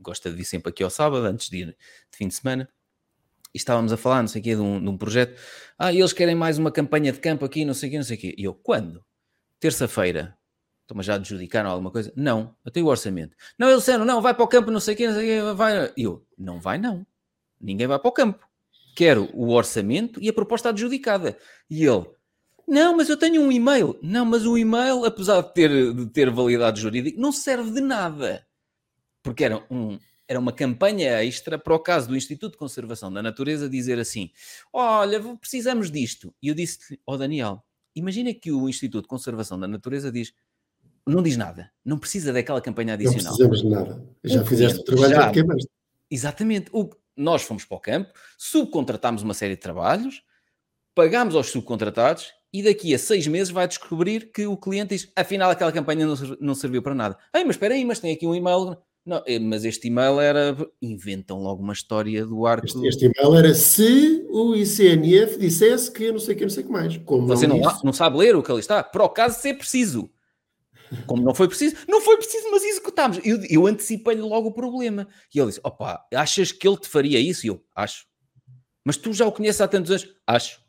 [SPEAKER 1] gosta de vir sempre aqui ao sábado, antes de ir de fim de semana. E estávamos a falar, não sei o quê, de um, de um projeto. Ah, eles querem mais uma campanha de campo aqui, não sei o quê, não sei o quê. E eu, quando? Terça-feira. Estão-me já adjudicaram alguma coisa? Não, eu tenho o orçamento. Não, eles disseram, não, vai para o campo, não sei o quê, não sei o quê, vai. E eu, não vai não. Ninguém vai para o campo. Quero o orçamento e a proposta adjudicada. E ele, não, mas eu tenho um e-mail. Não, mas o e-mail, apesar de ter, de ter validade jurídica, não serve de nada porque era, um, era uma campanha extra para o caso do Instituto de Conservação da Natureza dizer assim: Olha, precisamos disto. E eu disse ao oh, Daniel: Imagina que o Instituto de Conservação da Natureza diz: Não diz nada, não precisa daquela campanha adicional.
[SPEAKER 2] Não precisamos de nada. Já o fizeste o trabalho, já, já
[SPEAKER 1] Exatamente. O, nós fomos para o campo, subcontratámos uma série de trabalhos, pagámos aos subcontratados e daqui a seis meses vai descobrir que o cliente diz: afinal, aquela campanha não, não serviu para nada. Ei, mas espera aí, mas tem aqui um e-mail. Não, eh, mas este e-mail era. Inventam logo uma história do arco.
[SPEAKER 2] Este, este e-mail era se o ICNF dissesse que não sei o que, não sei o que mais. Como
[SPEAKER 1] Você não, não, não, sabe ler o que ali está? Para o caso ser preciso. Como não foi preciso, não foi preciso, mas executámos. Eu, eu antecipei-lhe logo o problema. E ele disse: opa, achas que ele te faria isso? E eu, acho. Mas tu já o conheces há tantos anos? Acho.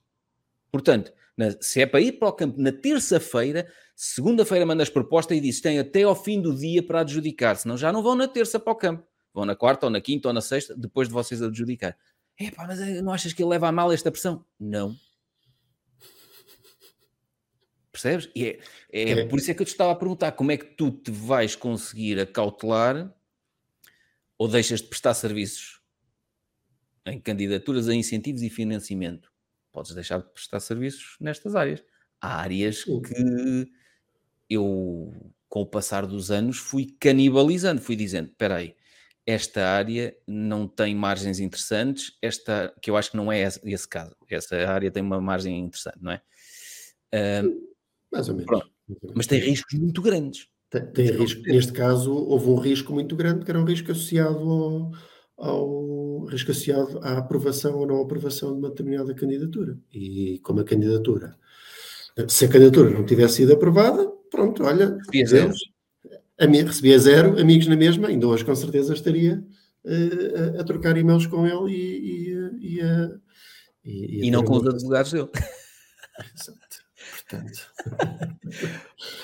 [SPEAKER 1] Portanto, na, se é para ir para o campo na terça-feira, segunda-feira mandas proposta e dizes tem até ao fim do dia para adjudicar, senão já não vão na terça para o campo. Vão na quarta ou na quinta ou na sexta, depois de vocês adjudicar. É pá, mas eh, não achas que ele leva a mal esta pressão? Não. Percebes? E é, é, é, por isso é que eu te estava a perguntar como é que tu te vais conseguir acautelar ou deixas de prestar serviços em candidaturas a incentivos e financiamento podes deixar de prestar serviços nestas áreas. Há áreas que eu, com o passar dos anos, fui canibalizando, fui dizendo: espera aí, esta área não tem margens interessantes, esta, que eu acho que não é esse, caso. Essa área tem uma margem interessante, não é?
[SPEAKER 2] Uh, Mais ou menos.
[SPEAKER 1] Mas tem riscos muito grandes.
[SPEAKER 2] Tem, tem risco. Neste caso, houve um risco muito grande, que era um risco associado ao, ao risco associado à aprovação ou não aprovação de uma determinada candidatura. E como a candidatura, se a candidatura não tivesse sido aprovada, pronto, olha,
[SPEAKER 1] recebia zero.
[SPEAKER 2] recebia zero, amigos na mesma, ainda hoje com certeza estaria uh, a, a, trocar e-mails com ele e,
[SPEAKER 1] e, e, a, e, e não com os advogados dele.
[SPEAKER 2] Exato. Portanto.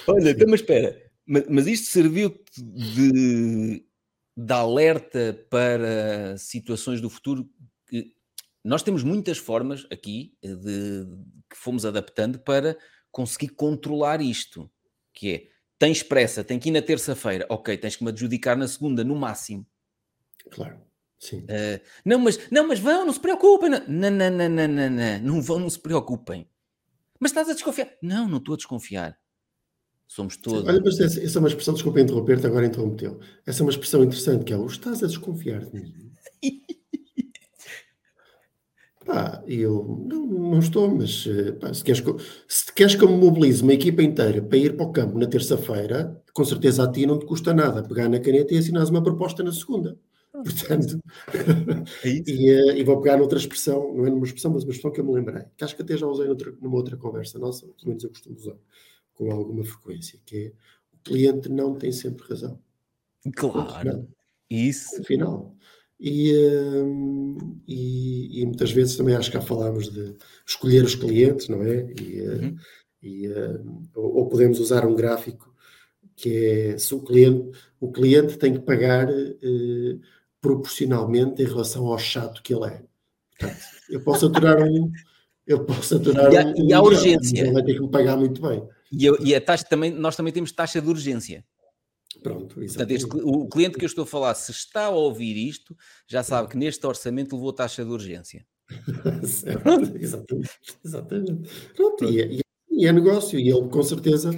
[SPEAKER 1] olha, então, mas espera, mas, mas isto serviu de de alerta para situações do futuro que nós temos muitas formas aqui eh, de, que fomos adaptando para conseguir controlar isto, que é, tens pressa, tem que ir na terça-feira, ok, tens que me adjudicar na segunda, no máximo.
[SPEAKER 2] Claro, sim.
[SPEAKER 1] Uh, não, mas, não, mas vão, não se preocupem. Não, não, não, não, não, não, não vão, não se preocupem. Mas estás a desconfiar? Não, não estou a desconfiar. Somos todos.
[SPEAKER 2] Olha, mas essa, essa é uma expressão, desculpa interromper-te, agora interrompeu. Essa é uma expressão interessante que é o estás a desconfiar de mim. Pá, eu não, não estou, mas eh, pá, se, queres, se queres que eu me mobilize uma equipa inteira para ir para o campo na terça-feira, com certeza a ti não te custa nada pegar na caneta e assinar uma proposta na segunda. Portanto, é e, uh, e, vou pegar noutra expressão, não é numa expressão, mas uma expressão que eu me lembrei, que acho que até já usei noutra, numa outra conversa nossa, pelo menos eu costumo usar com alguma frequência, que é o cliente não tem sempre razão.
[SPEAKER 1] Claro. Isso.
[SPEAKER 2] Afinal, E, hum, e, e, muitas vezes também acho que já falámos de escolher os clientes, não é? E, uhum. e, hum, ou podemos usar um gráfico que é se o cliente, o cliente tem que pagar eh, proporcionalmente em relação ao chato que ele é. Portanto, eu posso aturar um, eu posso aturar
[SPEAKER 1] e a, um, e a urgência.
[SPEAKER 2] Ele vai ter que me pagar muito bem.
[SPEAKER 1] E, eu, e a taxa também, nós também temos taxa de urgência.
[SPEAKER 2] Pronto,
[SPEAKER 1] Portanto, este, o cliente que eu estou a falar, se está a ouvir isto, já sabe que neste orçamento levou taxa de urgência.
[SPEAKER 2] exatamente. exatamente. Pronto, e, é, e, é negócio, e ele com certeza.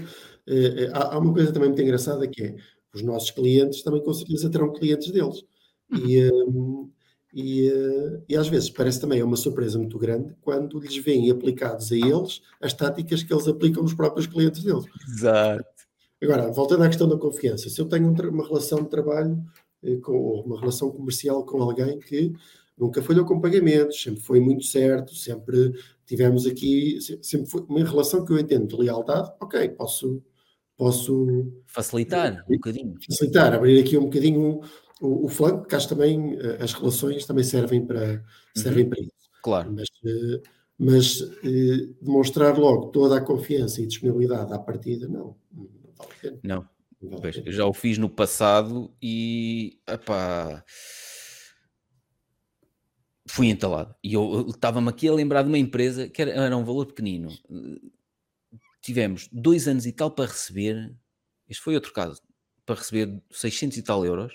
[SPEAKER 2] Eh, eh, há, há, uma coisa também muito engraçada que é os nossos clientes também com certeza terão clientes deles. E, um, e, uh, e, às vezes parece também é uma surpresa muito grande quando lhes vêm aplicados a eles as táticas que eles aplicam nos próprios clientes deles.
[SPEAKER 1] Exato.
[SPEAKER 2] Agora, voltando à questão da confiança, se eu tenho uma relação de trabalho eh, com, ou uma relação comercial com alguém que nunca falhou com pagamentos, sempre foi muito certo, sempre tivemos aqui, sempre foi uma relação que eu entendo de lealdade, ok, posso. Posso
[SPEAKER 1] facilitar um bocadinho.
[SPEAKER 2] Facilitar, abrir aqui um bocadinho o, o flanco, porque acho também eh, as relações também servem para, servem uhum. para isso.
[SPEAKER 1] Claro.
[SPEAKER 2] Mas, eh, mas demonstrar logo toda a confiança e disponibilidade à partida, não
[SPEAKER 1] não. Pois, eu já o fiz no passado e epá, fui entalado. E eu estava-me aqui a lembrar de uma empresa que era, era, um valor pequenino. Tivemos dois anos e tal para receber. Este foi outro caso, para receber 600 e tal euros.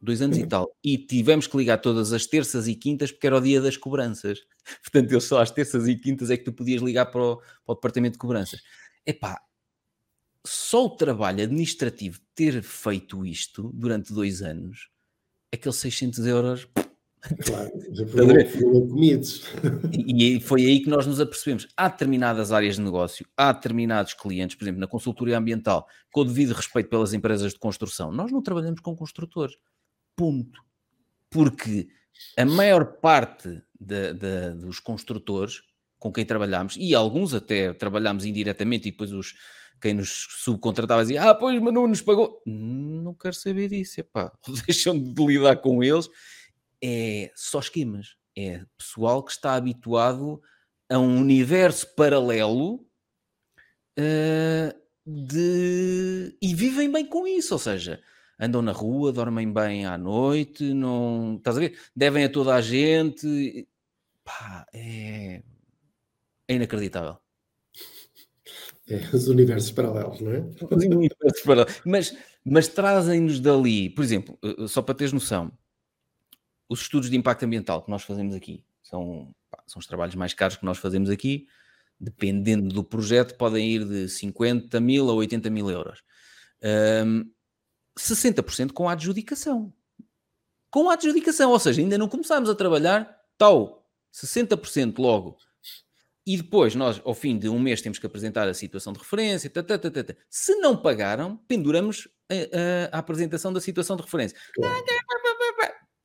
[SPEAKER 1] Dois anos e tal. E tivemos que ligar todas as terças e quintas porque era o dia das cobranças. Portanto, eu só às terças e quintas é que tu podias ligar para o, para o departamento de cobranças. Epá, só o trabalho administrativo ter feito isto durante dois anos, aqueles 600 euros.
[SPEAKER 2] Claro, já foram comidos.
[SPEAKER 1] E, e foi aí que nós nos apercebemos. Há determinadas áreas de negócio, há determinados clientes, por exemplo, na consultoria ambiental, com o devido respeito pelas empresas de construção, nós não trabalhamos com construtores. Ponto. Porque a maior parte de, de, dos construtores com quem trabalhamos, e alguns até trabalhamos indiretamente, e depois os, quem nos subcontratava dizia, ah, pois, mas não nos pagou. Não quero saber disso, epá, deixam de lidar com eles. É só esquemas. É pessoal que está habituado a um universo paralelo uh, de... e vivem bem com isso, ou seja, andam na rua, dormem bem à noite, não... Estás a ver? Devem a toda a gente. Pá, é... é inacreditável.
[SPEAKER 2] É, os universos paralelos, não é?
[SPEAKER 1] Os universos paralelos. Mas, mas trazem-nos dali, por exemplo, eh, só para teres noção, os estudos de impacto ambiental que nós fazemos aqui são, pá, são os trabalhos mais caros que nós fazemos aqui, dependendo do projeto, podem ir de 50 mil a 80 mil euros. Um, 60% com a adjudicação. Com a adjudicação, ou seja, ainda não começámos a trabalhar, tal, 60% logo e depois nós, ao fim de um mês, temos que apresentar a situação de referência. Tata, tata, tata. Se não pagaram, penduramos a, a, a, apresentação da situação de referência. Claro.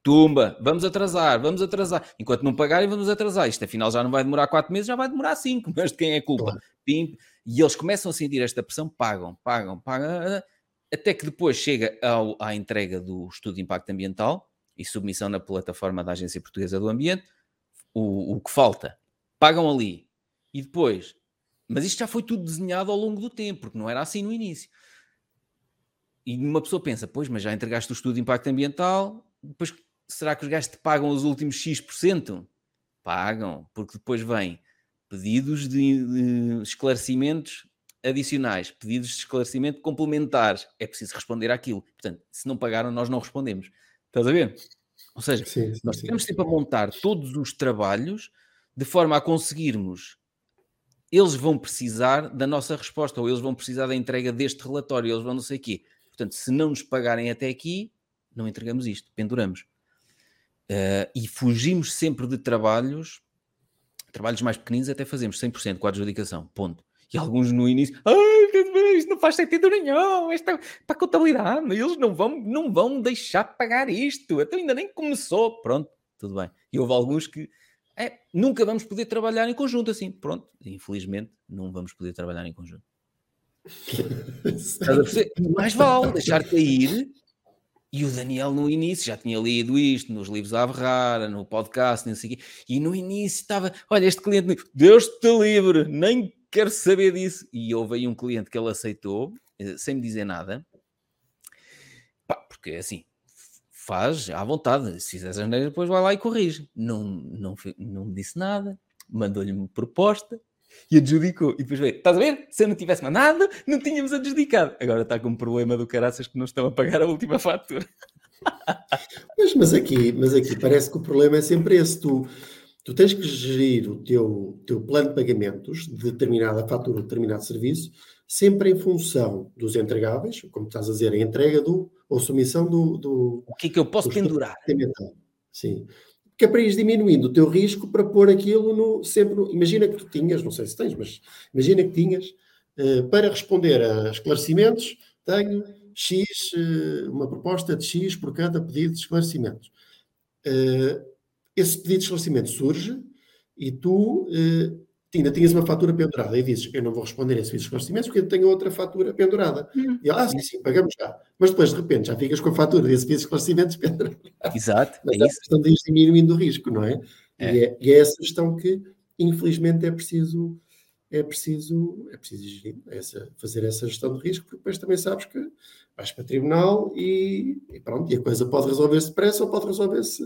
[SPEAKER 1] Tumba, vamos atrasar, vamos atrasar. Enquanto não pagarem, vamos atrasar. Isto afinal já não vai demorar quatro meses, já vai demorar cinco. Mas de quem é a culpa? Claro. E eles começam a sentir esta pressão, pagam, pagam, pagam, até que depois chega ao, à entrega do estudo de impacto ambiental e submissão na plataforma da Agência Portuguesa do Ambiente. O, o que falta? Pagam ali, e depois, mas isto já foi tudo desenhado ao longo do tempo, porque não era assim no início. E uma pessoa pensa, pois, mas já entregaste o estudo de impacto ambiental, depois será que os gajos te pagam os últimos X%? Pagam, porque depois vem pedidos de, de esclarecimentos adicionais, pedidos de esclarecimento complementares. É preciso responder àquilo. Portanto, se não pagaram, nós não respondemos. Estás a ver? Ou seja, sim, sim, nós temos sempre a montar todos os trabalhos de forma a conseguirmos eles vão precisar da nossa resposta, ou eles vão precisar da entrega deste relatório, eles vão não sei o quê. Portanto, se não nos pagarem até aqui, não entregamos isto, penduramos. Uh, e fugimos sempre de trabalhos, trabalhos mais pequeninos até fazemos 100% com a adjudicação, ponto. E alguns no início, ah, isto não faz sentido nenhum, isto é para a contabilidade, eles não vão, não vão deixar pagar isto, até ainda nem começou, pronto, tudo bem. E houve alguns que é, nunca vamos poder trabalhar em conjunto assim. Pronto, infelizmente não vamos poder trabalhar em conjunto. Mais vale deixar cair E o Daniel, no início, já tinha lido isto nos livros da Averrara, no podcast, sei e no início estava: olha, este cliente, Deus te livre, nem quero saber disso. E houve aí um cliente que ele aceitou, eh, sem me dizer nada, Pá, porque assim, faz à vontade, se fizer janeiro, depois vai lá e corrige. Não, não, não me disse nada, mandou-lhe uma proposta, e adjudicou. E depois veio, estás a ver? Se eu não tivesse mandado, não tínhamos adjudicado. Agora está com um problema do caraças que não estão a pagar a última fatura.
[SPEAKER 2] Mas, mas, aqui, mas aqui parece que o problema é sempre esse. Tu, tu tens que gerir o teu, teu plano de pagamentos de determinada fatura, de determinado serviço, sempre em função dos entregáveis, como estás a dizer, a entrega do, ou submissão do... do
[SPEAKER 1] o que é que eu posso pendurar?
[SPEAKER 2] Sim que é para ir diminuindo o teu risco para pôr aquilo no, sempre no, imagina que tu tinhas, não sei se tens, mas imagina que tinhas, uh, para responder a esclarecimentos, tenho X, uh, uma proposta de X por cada pedido de esclarecimentos. Uh, esse pedido de esclarecimento surge e tu ainda tinhas uma fatura pendurada e dizes, eu não vou responder a esse pedido de esclarecimentos porque eu tenho outra fatura pendurada. Uhum. E ela, ah, sim, sim, pagamos já. Mas depois, de repente, já ficas com a fatura desse pedido de esclarecimentos pendurada.
[SPEAKER 1] Exato,
[SPEAKER 2] Mas é, é isso. questão de ir diminuindo o risco, não é? é. E, é e é essa questão que, infelizmente, é preciso é preciso, é preciso gerir, essa, fazer essa gestão de risco, porque depois também sabes que vais para tribunal e, e pronto, e a coisa pode resolver-se depressa ou pode resolver-se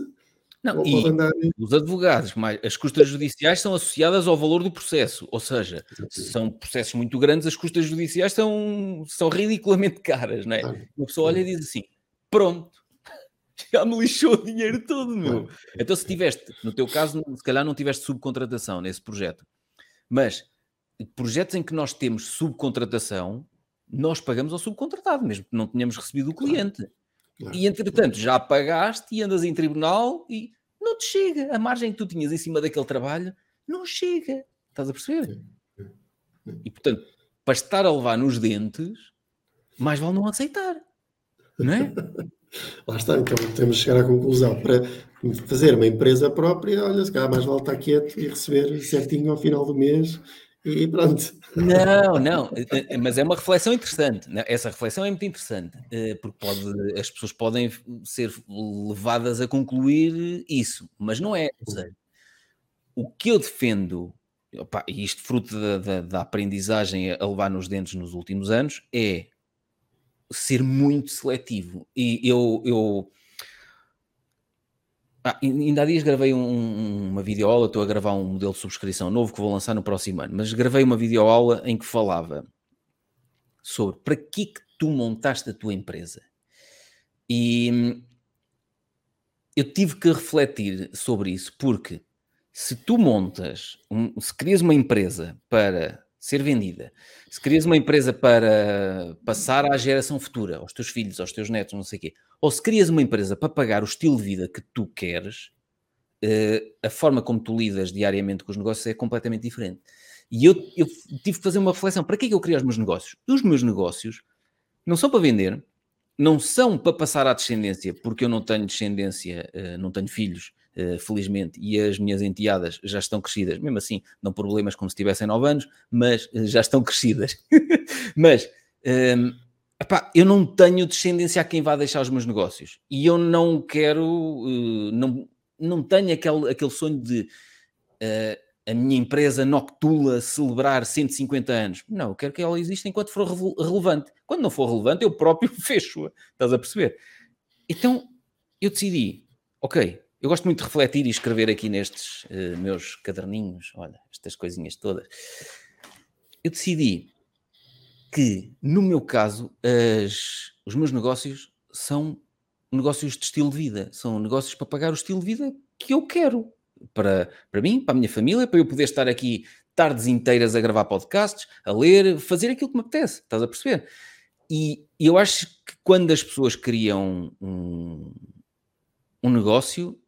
[SPEAKER 1] não, e andar... os advogados, as custas judiciais são associadas ao valor do processo, ou seja, se são processos muito grandes, as custas judiciais são, são ridiculamente caras, não é? Uma pessoa olha e diz assim: pronto, já me lixou o dinheiro todo, meu. Então, se tiveste, no teu caso, se calhar não tiveste subcontratação nesse projeto, mas projetos em que nós temos subcontratação, nós pagamos ao subcontratado, mesmo que não tenhamos recebido o cliente. Claro. E entretanto já pagaste e andas em tribunal e não te chega. A margem que tu tinhas em cima daquele trabalho não chega. Estás a perceber? E portanto, para estar a levar nos dentes, mais vale não aceitar. Não é?
[SPEAKER 2] Lá está, então temos de chegar à conclusão. Para fazer uma empresa própria, olha, se calhar mais vale estar quieto e receber certinho ao final do mês e pronto.
[SPEAKER 1] Não, não, eh, mas é uma reflexão interessante. Né? Essa reflexão é muito interessante, eh, porque pode, as pessoas podem ser levadas a concluir isso, mas não é. O que eu defendo, opa, e isto fruto da, da, da aprendizagem a levar nos dentes nos últimos anos, é ser muito seletivo. E eu, eu ah, ainda há dias gravei um, uma videoaula, estou a gravar um modelo de subscrição novo que vou lançar no próximo ano, mas gravei uma videoaula em que falava sobre para que que tu montaste a tua empresa. E hum, eu tive que refletir sobre isso, porque se tu montas, um, se crias uma empresa para ser vendida, se crias uma empresa para passar à geração futura, aos teus filhos, aos teus netos, não sei o quê, ou se crias uma empresa para pagar o estilo de vida que tu queres, uh, a forma como tu lidas diariamente com os negócios é completamente diferente. E eu, eu tive que fazer uma reflexão: para que é que eu criei os meus negócios? Os meus negócios não são para vender, não são para passar à descendência, porque eu não tenho descendência, uh, não tenho filhos, felizmente, e as minhas enteadas já estão crescidas, mesmo assim, não problemas como se tivessem 9 anos, mas já estão crescidas. mas. Um, Epá, eu não tenho descendência a quem vá deixar os meus negócios e eu não quero, uh, não, não tenho aquele, aquele sonho de uh, a minha empresa Noctula celebrar 150 anos. Não, eu quero que ela exista enquanto for relevante. Quando não for relevante, eu próprio fecho-a. Estás a perceber? Então eu decidi, ok, eu gosto muito de refletir e escrever aqui nestes uh, meus caderninhos, olha, estas coisinhas todas. Eu decidi que, no meu caso, as, os meus negócios são negócios de estilo de vida, são negócios para pagar o estilo de vida que eu quero para, para mim, para a minha família, para eu poder estar aqui tardes inteiras a gravar podcasts, a ler, fazer aquilo que me apetece, estás a perceber? E eu acho que quando as pessoas criam um, um negócio,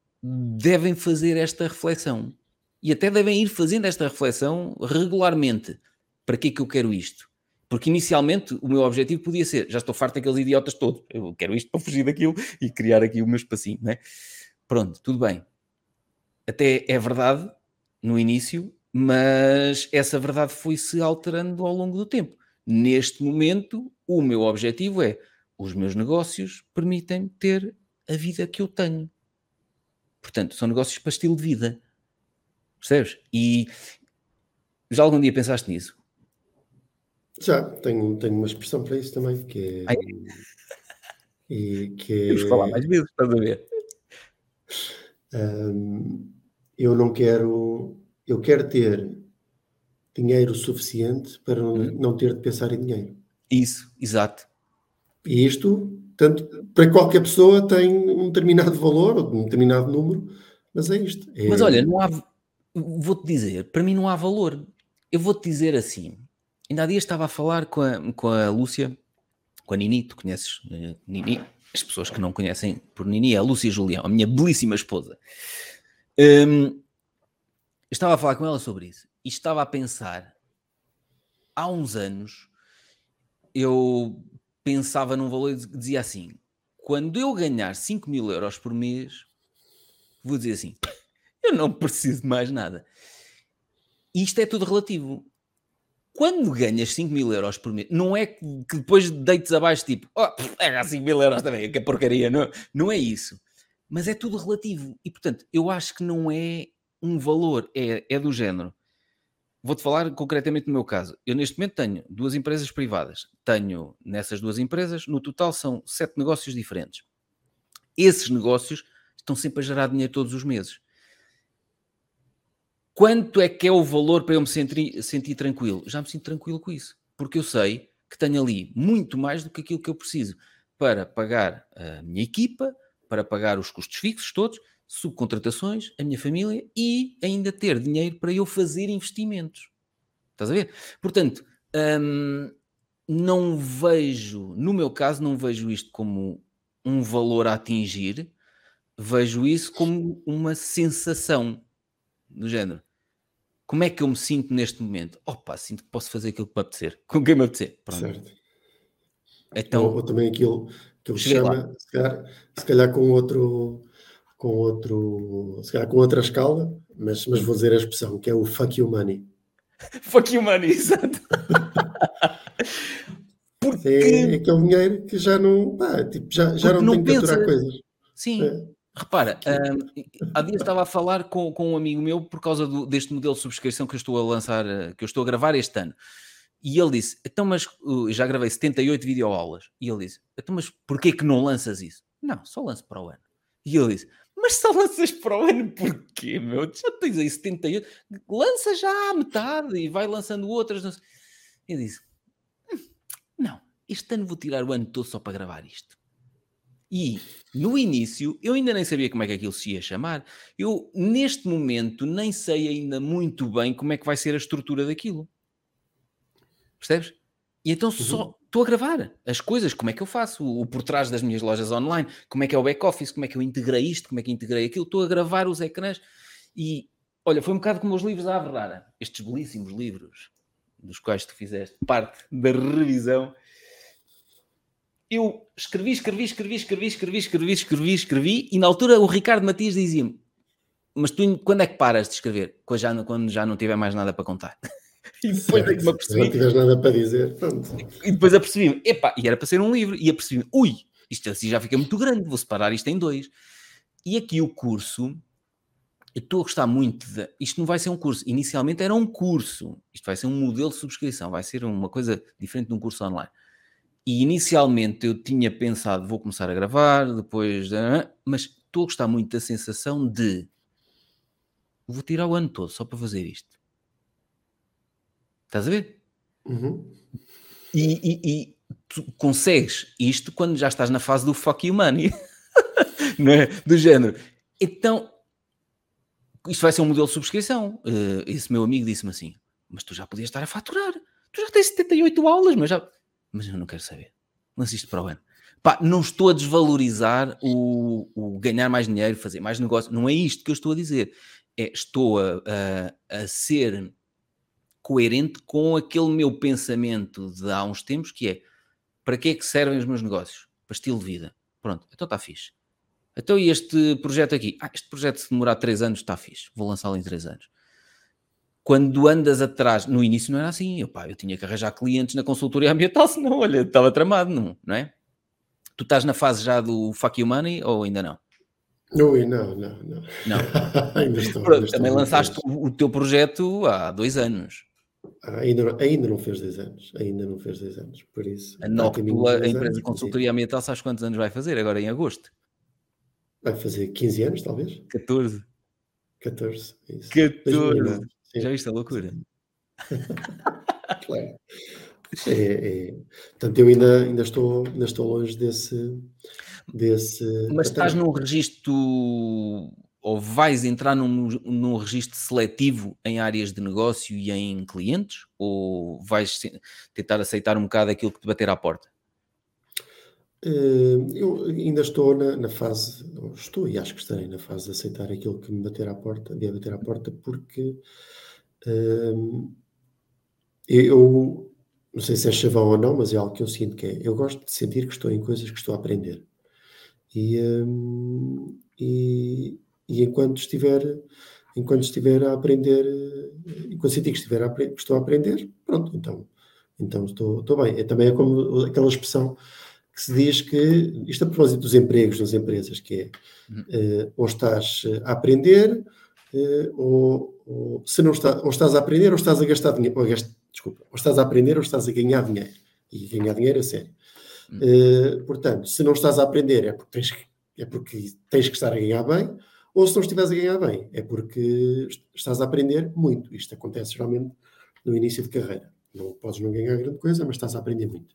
[SPEAKER 1] devem fazer esta reflexão. E até devem ir fazendo esta reflexão regularmente. Para que é que eu quero isto? Porque inicialmente o meu objetivo podia ser: já estou farto daqueles idiotas todos, eu quero isto para fugir daquilo e criar aqui o meu espacinho, não é? Pronto, tudo bem. Até é verdade no início, mas essa verdade foi-se alterando ao longo do tempo. Neste momento, o meu objetivo é os meus negócios permitem ter a vida que eu tenho. Portanto, são negócios para estilo de vida. Percebes? E já algum dia pensaste nisso?
[SPEAKER 2] Já, tenho, tenho uma expressão para isso também, que é. Ai.
[SPEAKER 1] E que é... Temos falar mais vezes, estás a ver?
[SPEAKER 2] Um, eu não quero. Eu quero ter dinheiro suficiente para não, hum. não ter de pensar em dinheiro.
[SPEAKER 1] Isso, exato.
[SPEAKER 2] E isto, tanto, para qualquer pessoa, tem um determinado valor, um determinado número, mas é isto. É...
[SPEAKER 1] Mas olha, não há. Vou-te dizer, para mim não há valor. Eu vou-te dizer assim. Ainda há dias estava a falar com a, com a Lúcia, com a Nini, tu conheces uh, Nini? As pessoas que não conhecem por Nini é a Lúcia Julião, a minha belíssima esposa. Um, estava a falar com ela sobre isso e estava a pensar, há uns anos, eu pensava num valor que dizia assim: quando eu ganhar 5 mil euros por mês, vou dizer assim, eu não preciso de mais nada. E isto é tudo relativo. Quando ganhas 5 mil euros por mês, não é que depois deites abaixo tipo, oh, é 5 mil euros também, que porcaria, não, não é isso. Mas é tudo relativo. E portanto, eu acho que não é um valor, é, é do género. Vou-te falar concretamente no meu caso. Eu neste momento tenho duas empresas privadas. Tenho nessas duas empresas, no total são sete negócios diferentes. Esses negócios estão sempre a gerar dinheiro todos os meses. Quanto é que é o valor para eu me sentir, sentir tranquilo? Já me sinto tranquilo com isso, porque eu sei que tenho ali muito mais do que aquilo que eu preciso para pagar a minha equipa, para pagar os custos fixos todos subcontratações, a minha família e ainda ter dinheiro para eu fazer investimentos. Estás a ver? Portanto, hum, não vejo, no meu caso, não vejo isto como um valor a atingir, vejo isso como uma sensação do género. Como é que eu me sinto neste momento? Opa, sinto que posso fazer aquilo que me apetecer, com quem me apetecer. Pronto. Certo.
[SPEAKER 2] Então, ou, ou também aquilo que eu chama, se calhar, se calhar com outro com outro, se calhar com outra escala, mas, mas vou dizer a expressão, que é o fuck you money.
[SPEAKER 1] fuck you money, exato.
[SPEAKER 2] Porque... É, é aquele dinheiro que já não, pá, tipo, já, já não, não tem pensa... que aturar coisas.
[SPEAKER 1] Sim. É. Repara, um, há dias estava a falar com, com um amigo meu por causa do, deste modelo de subscrição que eu estou a lançar, eh, que eu estou a gravar este ano. E ele disse: Então, mas uh, já gravei 78 videoaulas. E ele disse: Então, mas porquê que não lanças isso? Não, só lanço para o ano. E ele disse: mas só lanças para o ano porquê, meu? Já tens aí 78. Lança já a metade e vai lançando outras. Eu disse: hum, Não, este ano vou tirar o ano todo só para gravar isto. E no início eu ainda nem sabia como é que aquilo se ia chamar. Eu, neste momento, nem sei ainda muito bem como é que vai ser a estrutura daquilo. Percebes? E então só uhum. estou a gravar as coisas, como é que eu faço, o, o por trás das minhas lojas online, como é que é o back-office, como é que eu integrei isto, como é que integrei aquilo, estou a gravar os ecrãs e olha, foi um bocado como os livros da Averrara, estes belíssimos livros dos quais tu fizeste parte da revisão. Eu escrevi, escrevi, escrevi, escrevi, escrevi, escrevi, escrevi, escrevi, e na altura o Ricardo Matias dizia-me: Mas tu quando é que paras de escrever? Quando já, quando já não tiver mais nada para contar.
[SPEAKER 2] E depois é que me apercebi. Não tiveres nada para dizer, pronto.
[SPEAKER 1] E depois apercebi-me, epá, e era para ser um livro, e apercebi-me, ui, isto assim já fica muito grande, vou separar isto em dois. E aqui o curso, eu estou a gostar muito de. Isto não vai ser um curso, inicialmente era um curso, isto vai ser um modelo de subscrição, vai ser uma coisa diferente de um curso online. E inicialmente eu tinha pensado, vou começar a gravar, depois. Mas estou a gostar muito da sensação de. Vou tirar o ano todo só para fazer isto Estás a ver?
[SPEAKER 2] Uhum.
[SPEAKER 1] E, e, e, tu consegues isto quando já estás na fase do fuck you money, não é? Do género. Então, isto vai ser um modelo de subscrição. Uh, esse meu amigo disse-me assim: Mas tu já podias estar a faturar, tu já tens 78 aulas, mas já. Mas eu não quero saber. Lança isto para o ano. Pá, não estou a desvalorizar o, o, ganhar mais dinheiro, fazer mais negócio. Não é isto que eu estou a dizer. É, estou a, a, a ser coerente com aquele meu pensamento de há uns tempos, que é para que é que servem os meus negócios? Para estilo de vida. Pronto, então está fixe. Então e este projeto aqui? Ah, este projeto se demorar 3 anos está fixe. Vou lançá-lo em 3 anos. Quando andas atrás, no início não era assim. Eu, pá, eu tinha que arranjar clientes na consultoria ambiental, senão, olha, estava tramado, não, não é? Tu estás na fase já do fuck you money ou ainda não?
[SPEAKER 2] Ui, não, não, não.
[SPEAKER 1] Não.
[SPEAKER 2] ainda estou.
[SPEAKER 1] Pronto,
[SPEAKER 2] ainda estou
[SPEAKER 1] também lançaste o, o teu projeto há dois anos.
[SPEAKER 2] Ainda, não- ainda não fez 10 anos. Ainda não fez 10 anos. Por isso.
[SPEAKER 1] A Noctula, a
[SPEAKER 2] 10
[SPEAKER 1] empresa de consultoria ambiental, sabes quantos anos vai fazer agora em agosto?
[SPEAKER 2] Vai fazer 15 anos, talvez?
[SPEAKER 1] 14.
[SPEAKER 2] 14. Isso.
[SPEAKER 1] 14.
[SPEAKER 2] 2009, sim.
[SPEAKER 1] Já viste a loucura?
[SPEAKER 2] Claro. É, é- Portanto, eu ainda, ainda, estou, ainda estou longe desse. desse
[SPEAKER 1] Mas estás num registro ou vais entrar num, num registro seletivo em áreas de negócio e em clientes? Ou vais tentar aceitar um bocado aquilo que te bater à porta?
[SPEAKER 2] Eh, Eu ainda estou na, na fase, ou estou e acho que estarei na fase de aceitar aquilo que me bater à porta, de bater à porta, porque hum, eu não sei se é chavão ou não, mas é algo que eu sinto que é. Eu gosto de sentir que estou em coisas que estou a aprender. E, hum, e, e enquanto estiver enquanto estiver a aprender, eh, enquanto sentir que, estiver a, que estou a aprender, pronto, então, então estou, estou bem. É, também é como aquela expressão que se diz que, isto a propósito dos empregos nas empresas, que é
[SPEAKER 1] Uhum.
[SPEAKER 2] eh, ou estás a aprender, eh, ou, ou se não está, ou estás a aprender, ou estás a gastar dinheiro, ou a desculpa, ou estás a aprender, ou estás a ganhar dinheiro. E ganhar dinheiro é sério.
[SPEAKER 1] Uhum.
[SPEAKER 2] Eh, portanto, se não estás a aprender, é porque, tens, que- é porque tens que estar a ganhar bem, ou se não estiveres a ganhar bem, é porque est- estás a aprender muito. Isto acontece geralmente no início de carreira. Não podes não ganhar grande coisa, mas estás a aprender muito.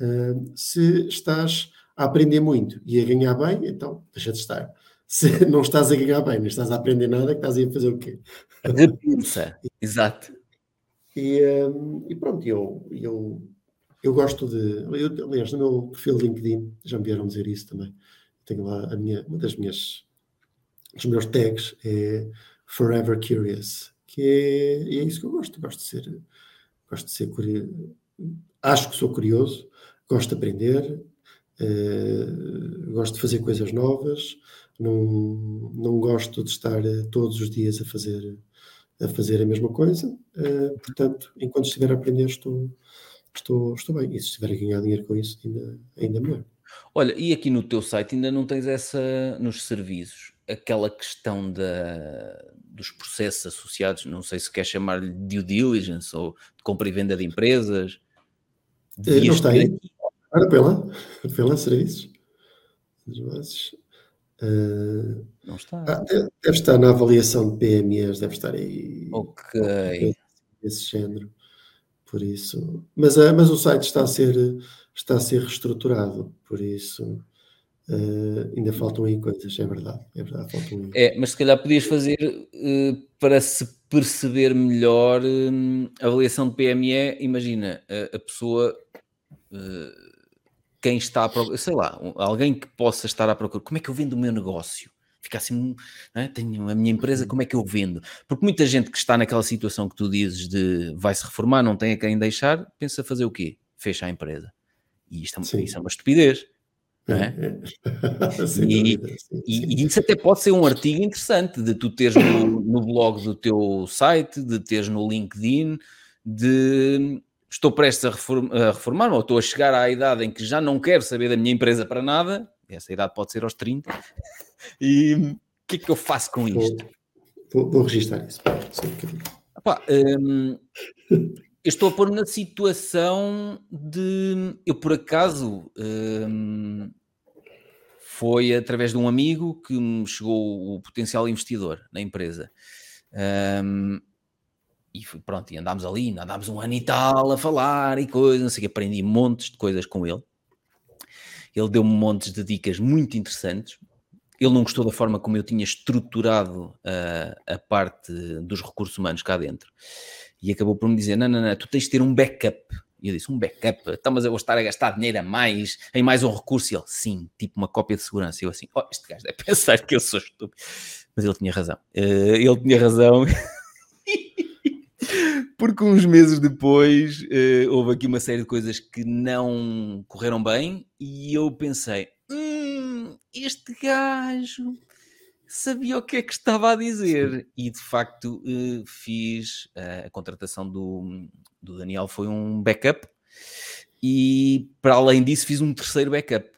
[SPEAKER 2] Uh, se estás a aprender muito e a ganhar bem, então deixa de estar. Se não estás a ganhar bem, nem estás a aprender nada, que estás a fazer o quê?
[SPEAKER 1] Repensa. Exato.
[SPEAKER 2] E, um, e pronto, eu, eu, eu gosto de. Eu, aliás, no meu perfil LinkedIn, já me vieram dizer isso também. Tenho lá a minha, uma das minhas. Os meus tags é Forever Curious, que é, é isso que eu gosto. Gosto de ser. Gosto de ser curioso. Acho que sou curioso, gosto de aprender, eh, gosto de fazer coisas novas, não, não gosto de estar eh, todos os dias a fazer a fazer a mesma coisa. eh, portanto, enquanto estiver a aprender, estou, estou, estou bem. E se estiver a ganhar dinheiro com isso, ainda, ainda melhor.
[SPEAKER 1] Olha, e aqui no teu site ainda não tens essa nos serviços, aquela questão da, dos processos associados, não sei se quer chamar-lhe due diligence ou de compra e venda de empresas.
[SPEAKER 2] Eh, não está aí? Ora. Põe lá serviços. Eh,
[SPEAKER 1] Não está.
[SPEAKER 2] ah, deve deve estar na avaliação de PMEs, deve estar aí.
[SPEAKER 1] ok.
[SPEAKER 2] Desse género. Por isso. Mas, ah, mas o site está a ser, está a ser reestruturado. Por isso. Eh, ainda faltam aí coisas, é verdade. É verdade, faltam aí.
[SPEAKER 1] É, mas se calhar podias fazer eh, para se perceber melhor eh, a avaliação de PME. Imagina a, a pessoa, quem está à procura, sei lá, alguém que possa estar à procura. Como é que eu vendo o meu negócio? Fica assim, não é? tenho a minha empresa, como é que eu vendo? Porque muita gente que está naquela situação que tu dizes de vai se reformar, não tem a quem deixar, pensa fazer o quê? Fecha a empresa. E isto é,
[SPEAKER 2] Sim.
[SPEAKER 1] isso é uma estupidez. É? E-
[SPEAKER 2] dúvida. sim,
[SPEAKER 1] E,
[SPEAKER 2] sim.
[SPEAKER 1] e isso até pode ser um artigo interessante de tu teres no, no blog do teu site, de teres no LinkedIn, de estou prestes a, reform- a reformar, ou estou a chegar à idade em que já não quero saber da minha empresa para nada, essa idade pode ser aos 30, e o que é que eu faço com isto?
[SPEAKER 2] vou, vou registrar isso. Um
[SPEAKER 1] hum, eu estou a pôr na situação de eu por acaso hum, foi através de um amigo que me chegou o potencial investidor na empresa. Hum, e pronto, e andámos ali, andámos um ano e tal a falar e coisas, não sei o que, aprendi montes de coisas com ele. Ele deu-me montes de dicas muito interessantes. Ele não gostou da forma como eu tinha estruturado a, a parte dos recursos humanos cá dentro. E acabou por me dizer: não, não, não, tu tens de ter um backup. E eu disse: um backup? Então, mas eu vou estar a gastar dinheiro a mais, em mais um recurso. E ele: sim, tipo uma cópia de segurança. E eu assim: oh, este gajo deve pensar que eu sou estúpido. Mas ele tinha razão. Eh, ele tinha razão. Porque uns meses depois eh, houve aqui uma série de coisas que não correram bem e eu pensei: hum, este gajo sabia o que é que estava a dizer. E de facto eh, fiz a contratação do, do Daniel, foi um backup. E para além disso, fiz um terceiro backup.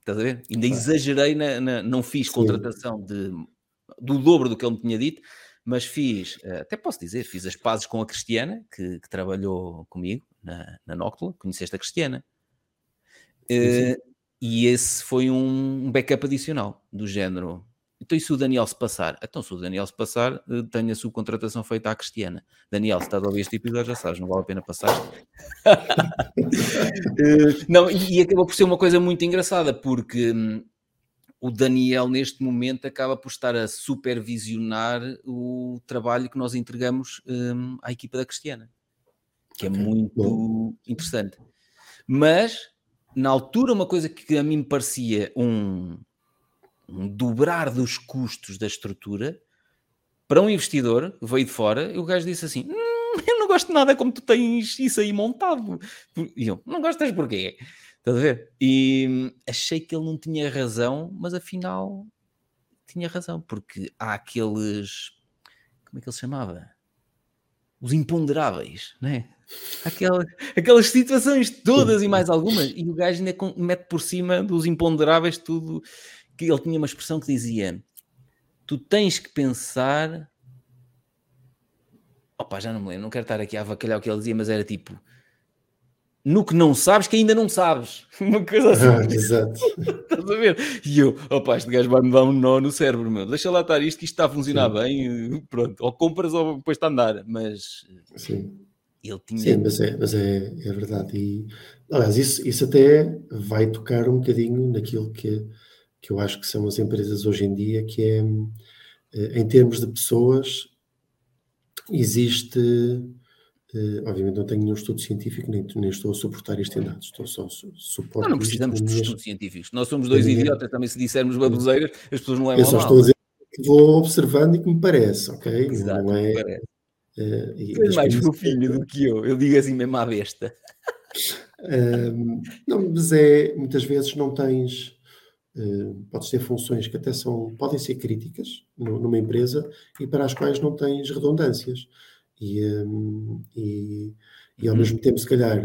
[SPEAKER 1] Estás a ver? Ainda exagerei, na, na não fiz Sim. contratação de, do dobro do que ele me tinha dito, mas fiz, eh, até posso dizer, fiz as pazes com a Cristiana, que, que trabalhou comigo na, na Nóctula, conheceste a Cristiana. Sim, sim. Uh, e esse foi um backup adicional, do género. Então, e se o Daniel se passar? Então, se o Daniel se passar, eh, tenho a subcontratação feita à Cristiana. Daniel, se estás a ouvir este episódio, já sabes, não vale a pena passar. não, e acabou por ser uma coisa muito engraçada, porque hum, o Daniel, neste momento, acaba por estar a supervisionar o trabalho que nós entregamos um, à equipa da Cristiana, que é muito Bom. interessante. Mas, na altura, uma coisa que a mim me parecia um, um dobrar dos custos da estrutura, para um investidor veio de fora, e o gajo disse assim: hum, Eu não gosto de nada como tu tens isso aí montado. E eu: Não gostas porquê? Estás a ver? E hum, achei que ele não tinha razão, mas afinal tinha razão, porque há aqueles. Como é que ele se chamava? Os imponderáveis, né? Aquelas, aquelas situações todas e mais algumas, e o gajo ainda mete por cima dos imponderáveis tudo. Que ele tinha uma expressão que dizia: Tu tens que pensar. Opa, já não me lembro, não quero estar aqui a avacalhar o que ele dizia, mas era tipo: no que não sabes que ainda não sabes. Uma coisa assim. Ah, exato. Estás a ver? E eu, opa, este gajo vai-me dar um nó no cérebro, meu. Deixa lá estar isto, que isto está a funcionar Sim. bem. Pronto, ou compras ou depois está a andar. Mas
[SPEAKER 2] Sim. ele tinha. Sim, mas é, mas é, é verdade. E, aliás, isso, isso até vai tocar um bocadinho naquilo que, que eu acho que são as empresas hoje em dia, que é eh, em termos de pessoas, existe Uh, obviamente não tenho nenhum estudo científico, nem, nem estou a suportar estes dados, estou só su suporto.
[SPEAKER 1] Não, não precisamos de estudos científicos. Nós somos dois minha... idiotas, também se dissermos baboseiras, as pessoas não levam
[SPEAKER 2] Eu só
[SPEAKER 1] mal.
[SPEAKER 2] estou a dizer que vou observando e que me parece, ok?
[SPEAKER 1] Exato, não é, parece. Uh, e mais fofinho do que eu, eu digo assim mesmo à besta.
[SPEAKER 2] uh, não, mas é, muitas vezes não tens, podes ter funções que até são, podem ser críticas numa empresa e para as quais não tens redundâncias. E, um, e, e, ao uhum. mesmo tempo, se calhar,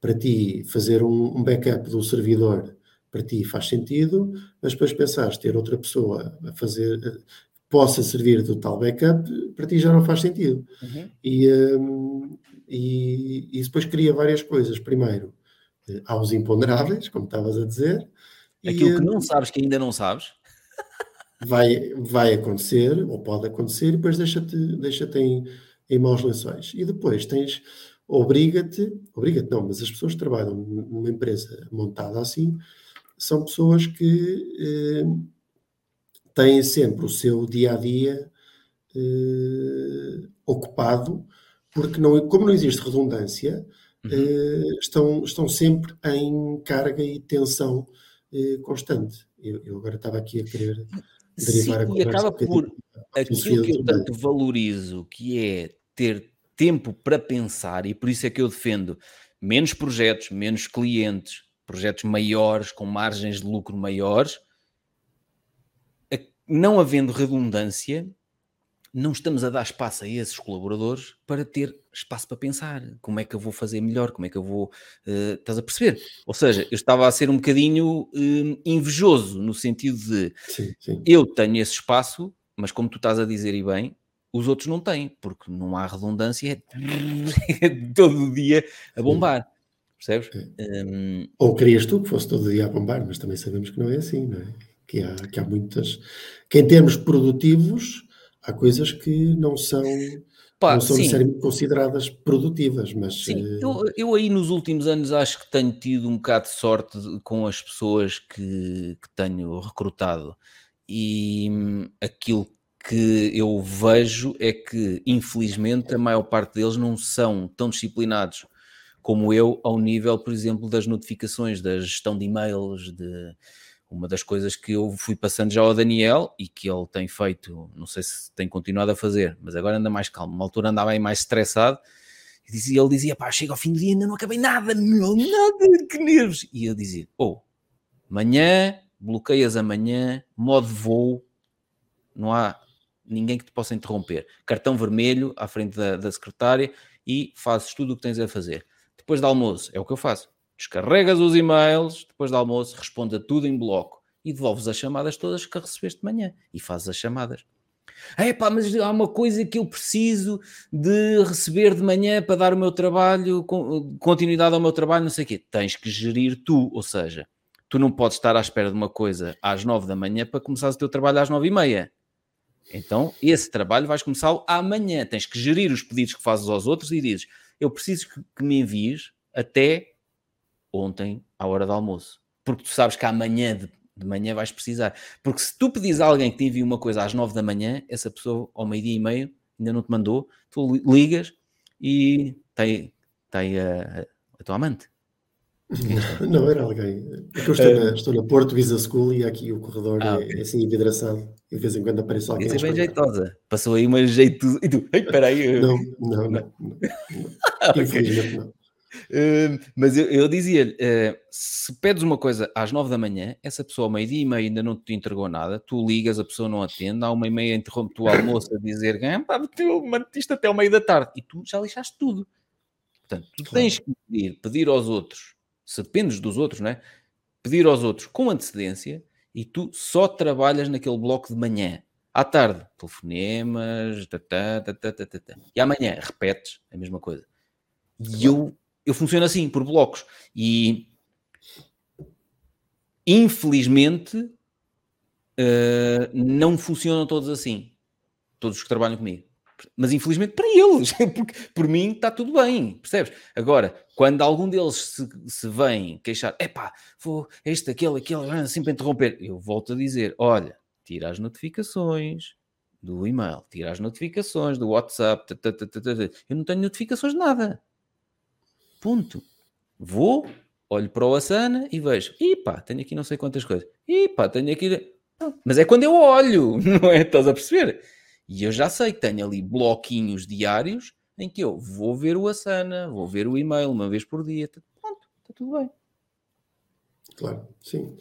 [SPEAKER 2] para ti fazer um, um, backup do servidor, para ti faz sentido, mas depois pensares ter outra pessoa a fazer, que possa servir do tal backup, para ti já não faz sentido. Uhum. E, um, e, e, depois cria várias coisas. Primeiro, eh, há os imponderáveis, como estavas a dizer.
[SPEAKER 1] Aquilo e, que não sabes que ainda não sabes.
[SPEAKER 2] Vai, vai acontecer, ou pode acontecer, e depois deixa-te deixa, -te, em em maus lençóis. E depois tens, obriga-te, obriga-te não, mas as pessoas que trabalham numa empresa montada assim são pessoas que eh, têm sempre o seu dia a dia eh, ocupado, porque não, como não existe redundância, uhum. estão, estão sempre em carga e tensão constante. Eu, eu, agora estava aqui a querer derivar Sim, a.
[SPEAKER 1] E acaba por aquilo que eu tanto valorizo, que é ter tempo para pensar, e por isso é que eu defendo menos projetos, menos clientes, projetos maiores, com margens de lucro maiores, não havendo redundância, não estamos a dar espaço a esses colaboradores para ter espaço para pensar como é que eu vou fazer melhor, como é que eu vou. Uh, estás a perceber? Ou seja, eu estava a ser um bocadinho uh, invejoso no sentido de sim, sim. eu tenho esse espaço, mas como tu estás a dizer e bem, os outros não têm, porque não há redundância, é todo dia a bombar. Percebes?
[SPEAKER 2] É. Um... Ou querias tu que fosse todo dia a bombar, mas também sabemos que não é assim, não é? Que há, que há muitas. Que em termos produtivos, há coisas que não são. Pá, não são sim. necessariamente consideradas produtivas, mas.
[SPEAKER 1] Sim, uh... eu, eu, aí nos últimos anos acho que tenho tido um bocado de sorte com as pessoas que, que tenho recrutado e hum, aquilo que eu vejo é que, infelizmente, a maior parte deles não são tão disciplinados como eu, ao nível, por exemplo, das notificações, da gestão de e-mails, de uma das coisas que eu fui passando já ao Daniel e que ele tem feito, não sei se tem continuado a fazer, mas agora anda mais calmo. Uma altura andava aí mais estressado e dizia, ele dizia: pá, chega ao fim do dia ainda não acabei nada, meu, nada, que nervos. E eu dizia: oh, amanhã, bloqueias amanhã, modo voo, não há ninguém que te possa interromper. Cartão vermelho à frente da, da secretária e fazes tudo o que tens a fazer. Depois do almoço, é o que eu faço. Descarregas os e-mails, depois do almoço, responde a tudo em bloco e devolves as chamadas todas que recebeste de manhã e fazes as chamadas. É pá, mas há uma coisa que eu preciso de receber de manhã para dar o meu trabalho, continuidade ao meu trabalho, não sei o quê. Tens que gerir tu, ou seja, tu não podes estar à espera de uma coisa às nove da manhã para começar o teu trabalho às nove e meia. Então, esse trabalho vais começar amanhã. Tens que gerir os pedidos que fazes aos outros e dizes: Eu preciso que me envies até ontem, à hora do almoço. Porque tu sabes que amanhã de, de manhã vais precisar. Porque se tu pedis a alguém que te envie uma coisa às nove da manhã, essa pessoa ao meio-dia e meio ainda não te mandou, tu ligas e tem, tem a, a tua amante.
[SPEAKER 2] Não, era alguém. É eu estou, na, estou na Porto Visa School e aqui o corredor ah, é, é, assim envidraçado. E de vez em quando aparece alguém.
[SPEAKER 1] Isso é bem jeitosa. Passou aí uma jeito. E tu, ei, peraí.
[SPEAKER 2] Não, não, não. não, não. Infelizmente não.
[SPEAKER 1] Uh, mas eu, eu dizia-lhe: uh, se pedes uma coisa às nove da manhã, essa pessoa ao meio-dia e meio ainda não te entregou nada, tu ligas, a pessoa não atende, há uma e meia interrompe o almoço a dizer: pá, isto até ao meio da tarde, e tu já lixaste tudo. Portanto, tu tens que pedir, pedir aos outros se dependes dos outros, não é? Pedir aos outros com antecedência e tu só trabalhas naquele bloco de manhã. À tarde, telefonemas, tata, tata, tata, e amanhã repetes a mesma coisa. E eu, eu funciono assim, por blocos. E infelizmente uh, não funcionam todos assim. Todos os que trabalham comigo mas infelizmente para eles, porque por mim está tudo bem, percebes? Agora, quando algum deles se, se vem queixar, epá, vou este, aquele, aquele, sempre interromper, eu volto a dizer: olha, tira as notificações do e-mail, tira as notificações do WhatsApp, eu não tenho notificações de nada. Ponto. Vou, olho para o Asana e vejo, epá, tenho aqui não sei quantas coisas, epá, tenho aqui. Mas é quando eu olho, não é? Estás a perceber? E eu já sei que tenho ali bloquinhos diários em que eu vou ver o Asana, vou ver o e-mail uma vez por dia. Pronto, está tudo bem.
[SPEAKER 2] Claro, sim.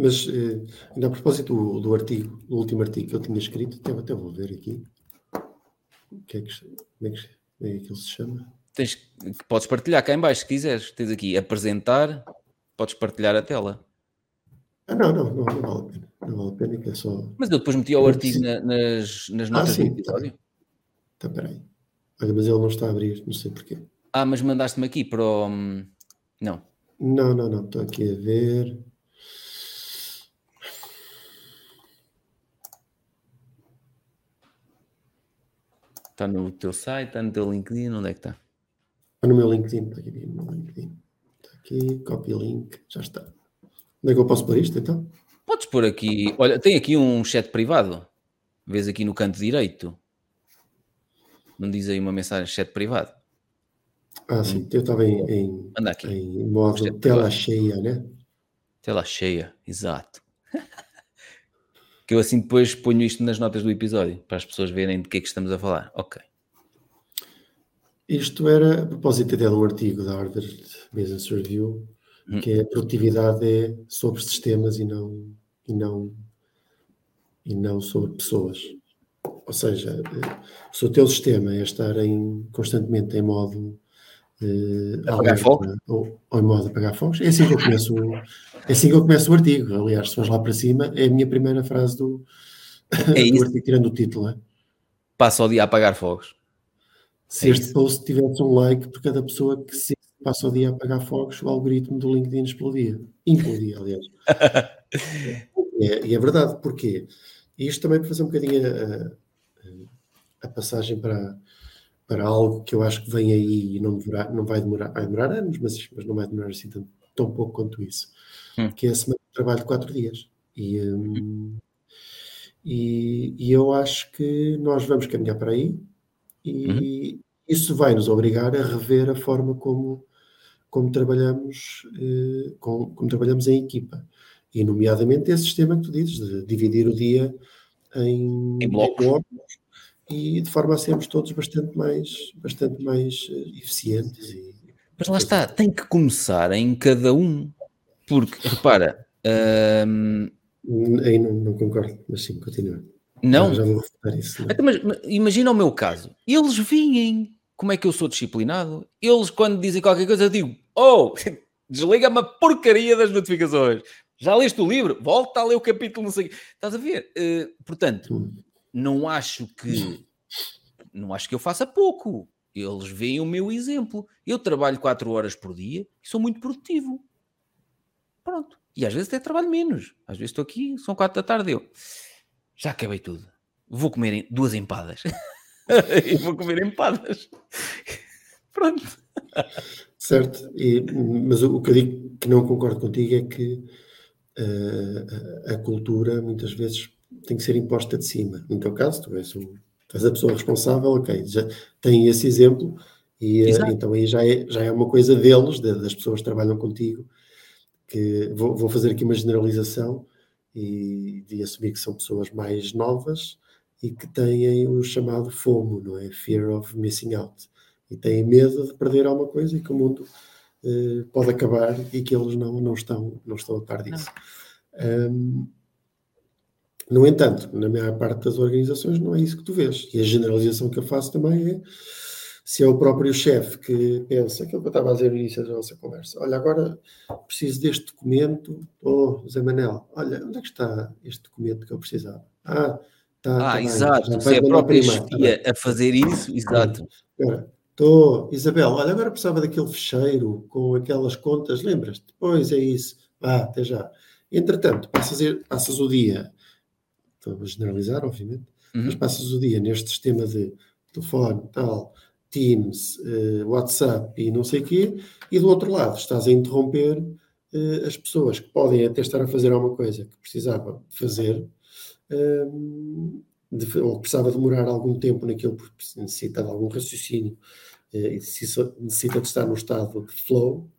[SPEAKER 2] Mas eh, ainda a propósito do, do, artigo, do último artigo que eu tinha escrito, até, até vou ver aqui. O que é que, como, é que, como é que ele se chama?
[SPEAKER 1] Tens, podes partilhar cá em baixo se quiseres. Tens aqui apresentar, podes partilhar a tela.
[SPEAKER 2] Ah, não, não, não, não vale a pena. Não vale a pena que é só.
[SPEAKER 1] Mas eu depois meti o artigo na, nas, nas notas ah, sim, do episódio.
[SPEAKER 2] Tá, tá, peraí. Olha, mas ele não está a abrir, não sei porquê.
[SPEAKER 1] Ah, mas mandaste-me aqui para o. Não.
[SPEAKER 2] Não, não, não. Estou aqui a ver.
[SPEAKER 1] Está no teu site, está no teu LinkedIn, onde é que está?
[SPEAKER 2] No meu LinkedIn, está aqui no meu LinkedIn. Está aqui, copy link, já está. Onde é que eu posso pôr isto então?
[SPEAKER 1] Podes pôr aqui. Olha, tem aqui um chat privado. Vês aqui no canto direito. Não diz aí uma mensagem chat privado.
[SPEAKER 2] Ah, sim. Eu estava em, em, em modo tela privado. cheia, né?
[SPEAKER 1] Tela cheia, exato. que eu assim depois ponho isto nas notas do episódio para as pessoas verem de que é que estamos a falar. Ok.
[SPEAKER 2] Isto era a propósito até de um artigo da Harvard Business Review Hum. que a produtividade é sobre sistemas e não, e não, e não sobre pessoas. Ou seja, se o teu sistema é estar em, constantemente em modo
[SPEAKER 1] uh, apagar fogo
[SPEAKER 2] ou, ou, em modo apagar fogos, é assim que eu começo, é assim que eu começo o artigo. Aliás, se fores lá para cima, é a minha primeira frase do, é do artigo, tirando o título. É?
[SPEAKER 1] Passa o dia a apagar fogos.
[SPEAKER 2] Se é este post tivesse um like por cada pessoa que se passa o dia a apagar fogos, o algoritmo do LinkedIn explodia. Implodia, aliás. é, e é verdade, porquê? E isto também para fazer um bocadinho a, a, passagem para, para algo que eu acho que vem aí e não, demorar, não vai demorar, vai demorar anos, mas, mas não vai demorar assim tão, tão pouco quanto isso, hum. que é a semana de trabalho de quatro dias. E, um, e, e, eu acho que nós vamos caminhar para aí e uhum. isso vai nos obrigar a rever a forma como como trabalhamos, eh, com, como trabalhamos em equipa. E, nomeadamente, esse sistema que tu dizes, de dividir o dia em,
[SPEAKER 1] em blocos.
[SPEAKER 2] e de forma a sermos todos bastante mais, bastante mais eh, eficientes. E,
[SPEAKER 1] Mas lá está, tem que começar em cada um. Porque, repara. Hum...
[SPEAKER 2] Aí não, não, concordo, mas sim, continua.
[SPEAKER 1] Não? Já, vou refutar isso. Não. Então, mas, imagina o meu caso. Eles vêm como é que eu sou disciplinado? Eles, quando dizem qualquer coisa, eu digo, oh, Desliga-me a porcaria das notificações. Já leste o livro? Volta a ler o capítulo, não sei. Estás a ver? Uh, portanto, não acho que não acho que eu faça pouco. Eles veem o meu exemplo. Eu trabalho 4 horas por dia e sou muito produtivo. Pronto. E às vezes até trabalho menos. Às vezes estou aqui, são 4 da tarde. Eu já acabei tudo. Vou comer duas empadas. e vou comer empadas. Pronto.
[SPEAKER 2] Certo. E, mas o, o que eu digo que não concordo contigo é que uh, a cultura muitas vezes tem que ser imposta de cima. No teu caso, tu és, um, tu és a pessoa responsável, ok, já tem esse exemplo, e uh, então aí já é, já é uma coisa deles, de, das pessoas que trabalham contigo, que vou, vou fazer aqui uma generalização e de assumir que são pessoas mais novas e que têm o chamado FOMO, não é? Fear of Missing Out. E têm medo de perder alguma coisa e que o mundo uh, pode acabar e que eles não, não, estão, não estão a par disso. Um, no entanto, na maior parte das organizações não é isso que tu vês. E a generalização que eu faço também é se é o próprio chefe que pensa, aquilo que eu estava a dizer no início da nossa conversa, olha, agora preciso deste documento, oh, Zé Manel, olha, onde é que está este documento que eu precisava? Ah,
[SPEAKER 1] está. Ah, tá exato, se é a própria chefia tá a fazer isso, exato.
[SPEAKER 2] Agora, estou, Isabel, olha, agora precisava daquele fecheiro com aquelas contas, lembras-te? Pois é isso, ah, até já. Entretanto, passas, passas o dia, estou a generalizar, obviamente, uhum. mas passas o dia neste sistema de telefone, tal, Teams, uh, WhatsApp e não sei o quê, e do outro lado estás a interromper uh, as pessoas que podem até estar a fazer alguma coisa que precisavam de fazer, de, ou precisava demorar algum tempo naquilo porque necessita de algum raciocínio e necessita de estar no estado de flow,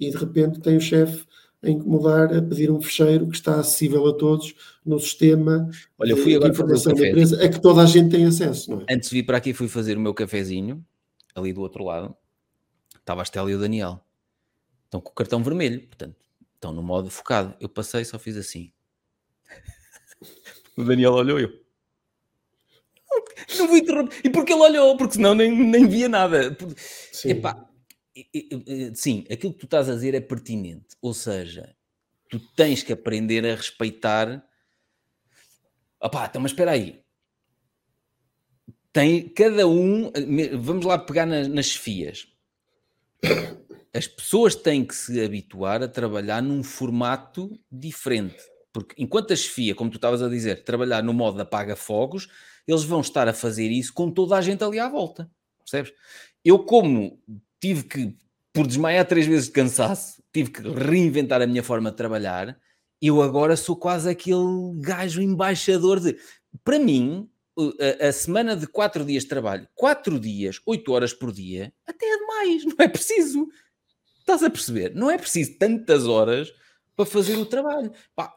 [SPEAKER 2] e de repente tem o chefe a incomodar a pedir um fecheiro que está acessível a todos no sistema
[SPEAKER 1] Olha, eu fui agora de informação
[SPEAKER 2] da empresa, a que toda a gente tem acesso. Não é?
[SPEAKER 1] Antes de vir para aqui fui fazer o meu cafezinho, ali do outro lado, estava a Estela e o Daniel. Estão com o cartão vermelho, portanto, estão no modo focado. Eu passei só fiz assim. o Daniel olhou eu. Não vou interromper. E porque ele olhou? Porque senão nem, nem via nada. Sim. Epá, sim, aquilo que tu estás a dizer é pertinente. Ou seja, tu tens que aprender a respeitar. Opá, então, mas espera aí. Tem cada um. Vamos lá pegar nas, nas. As pessoas têm que se habituar a trabalhar num formato diferente. Porque enquanto a chefia, como tu estavas a dizer, trabalhar no modo apaga-fogos, eles vão estar a fazer isso com toda a gente ali à volta. Percebes? Eu, como tive que, por desmaiar três vezes de cansaço, tive que reinventar a minha forma de trabalhar. Eu agora sou quase aquele gajo embaixador de. Para mim, a, a, semana de quatro dias de trabalho, quatro dias, oito horas por dia, até é demais, não é preciso. Estás a perceber? Não é preciso tantas horas para fazer o trabalho.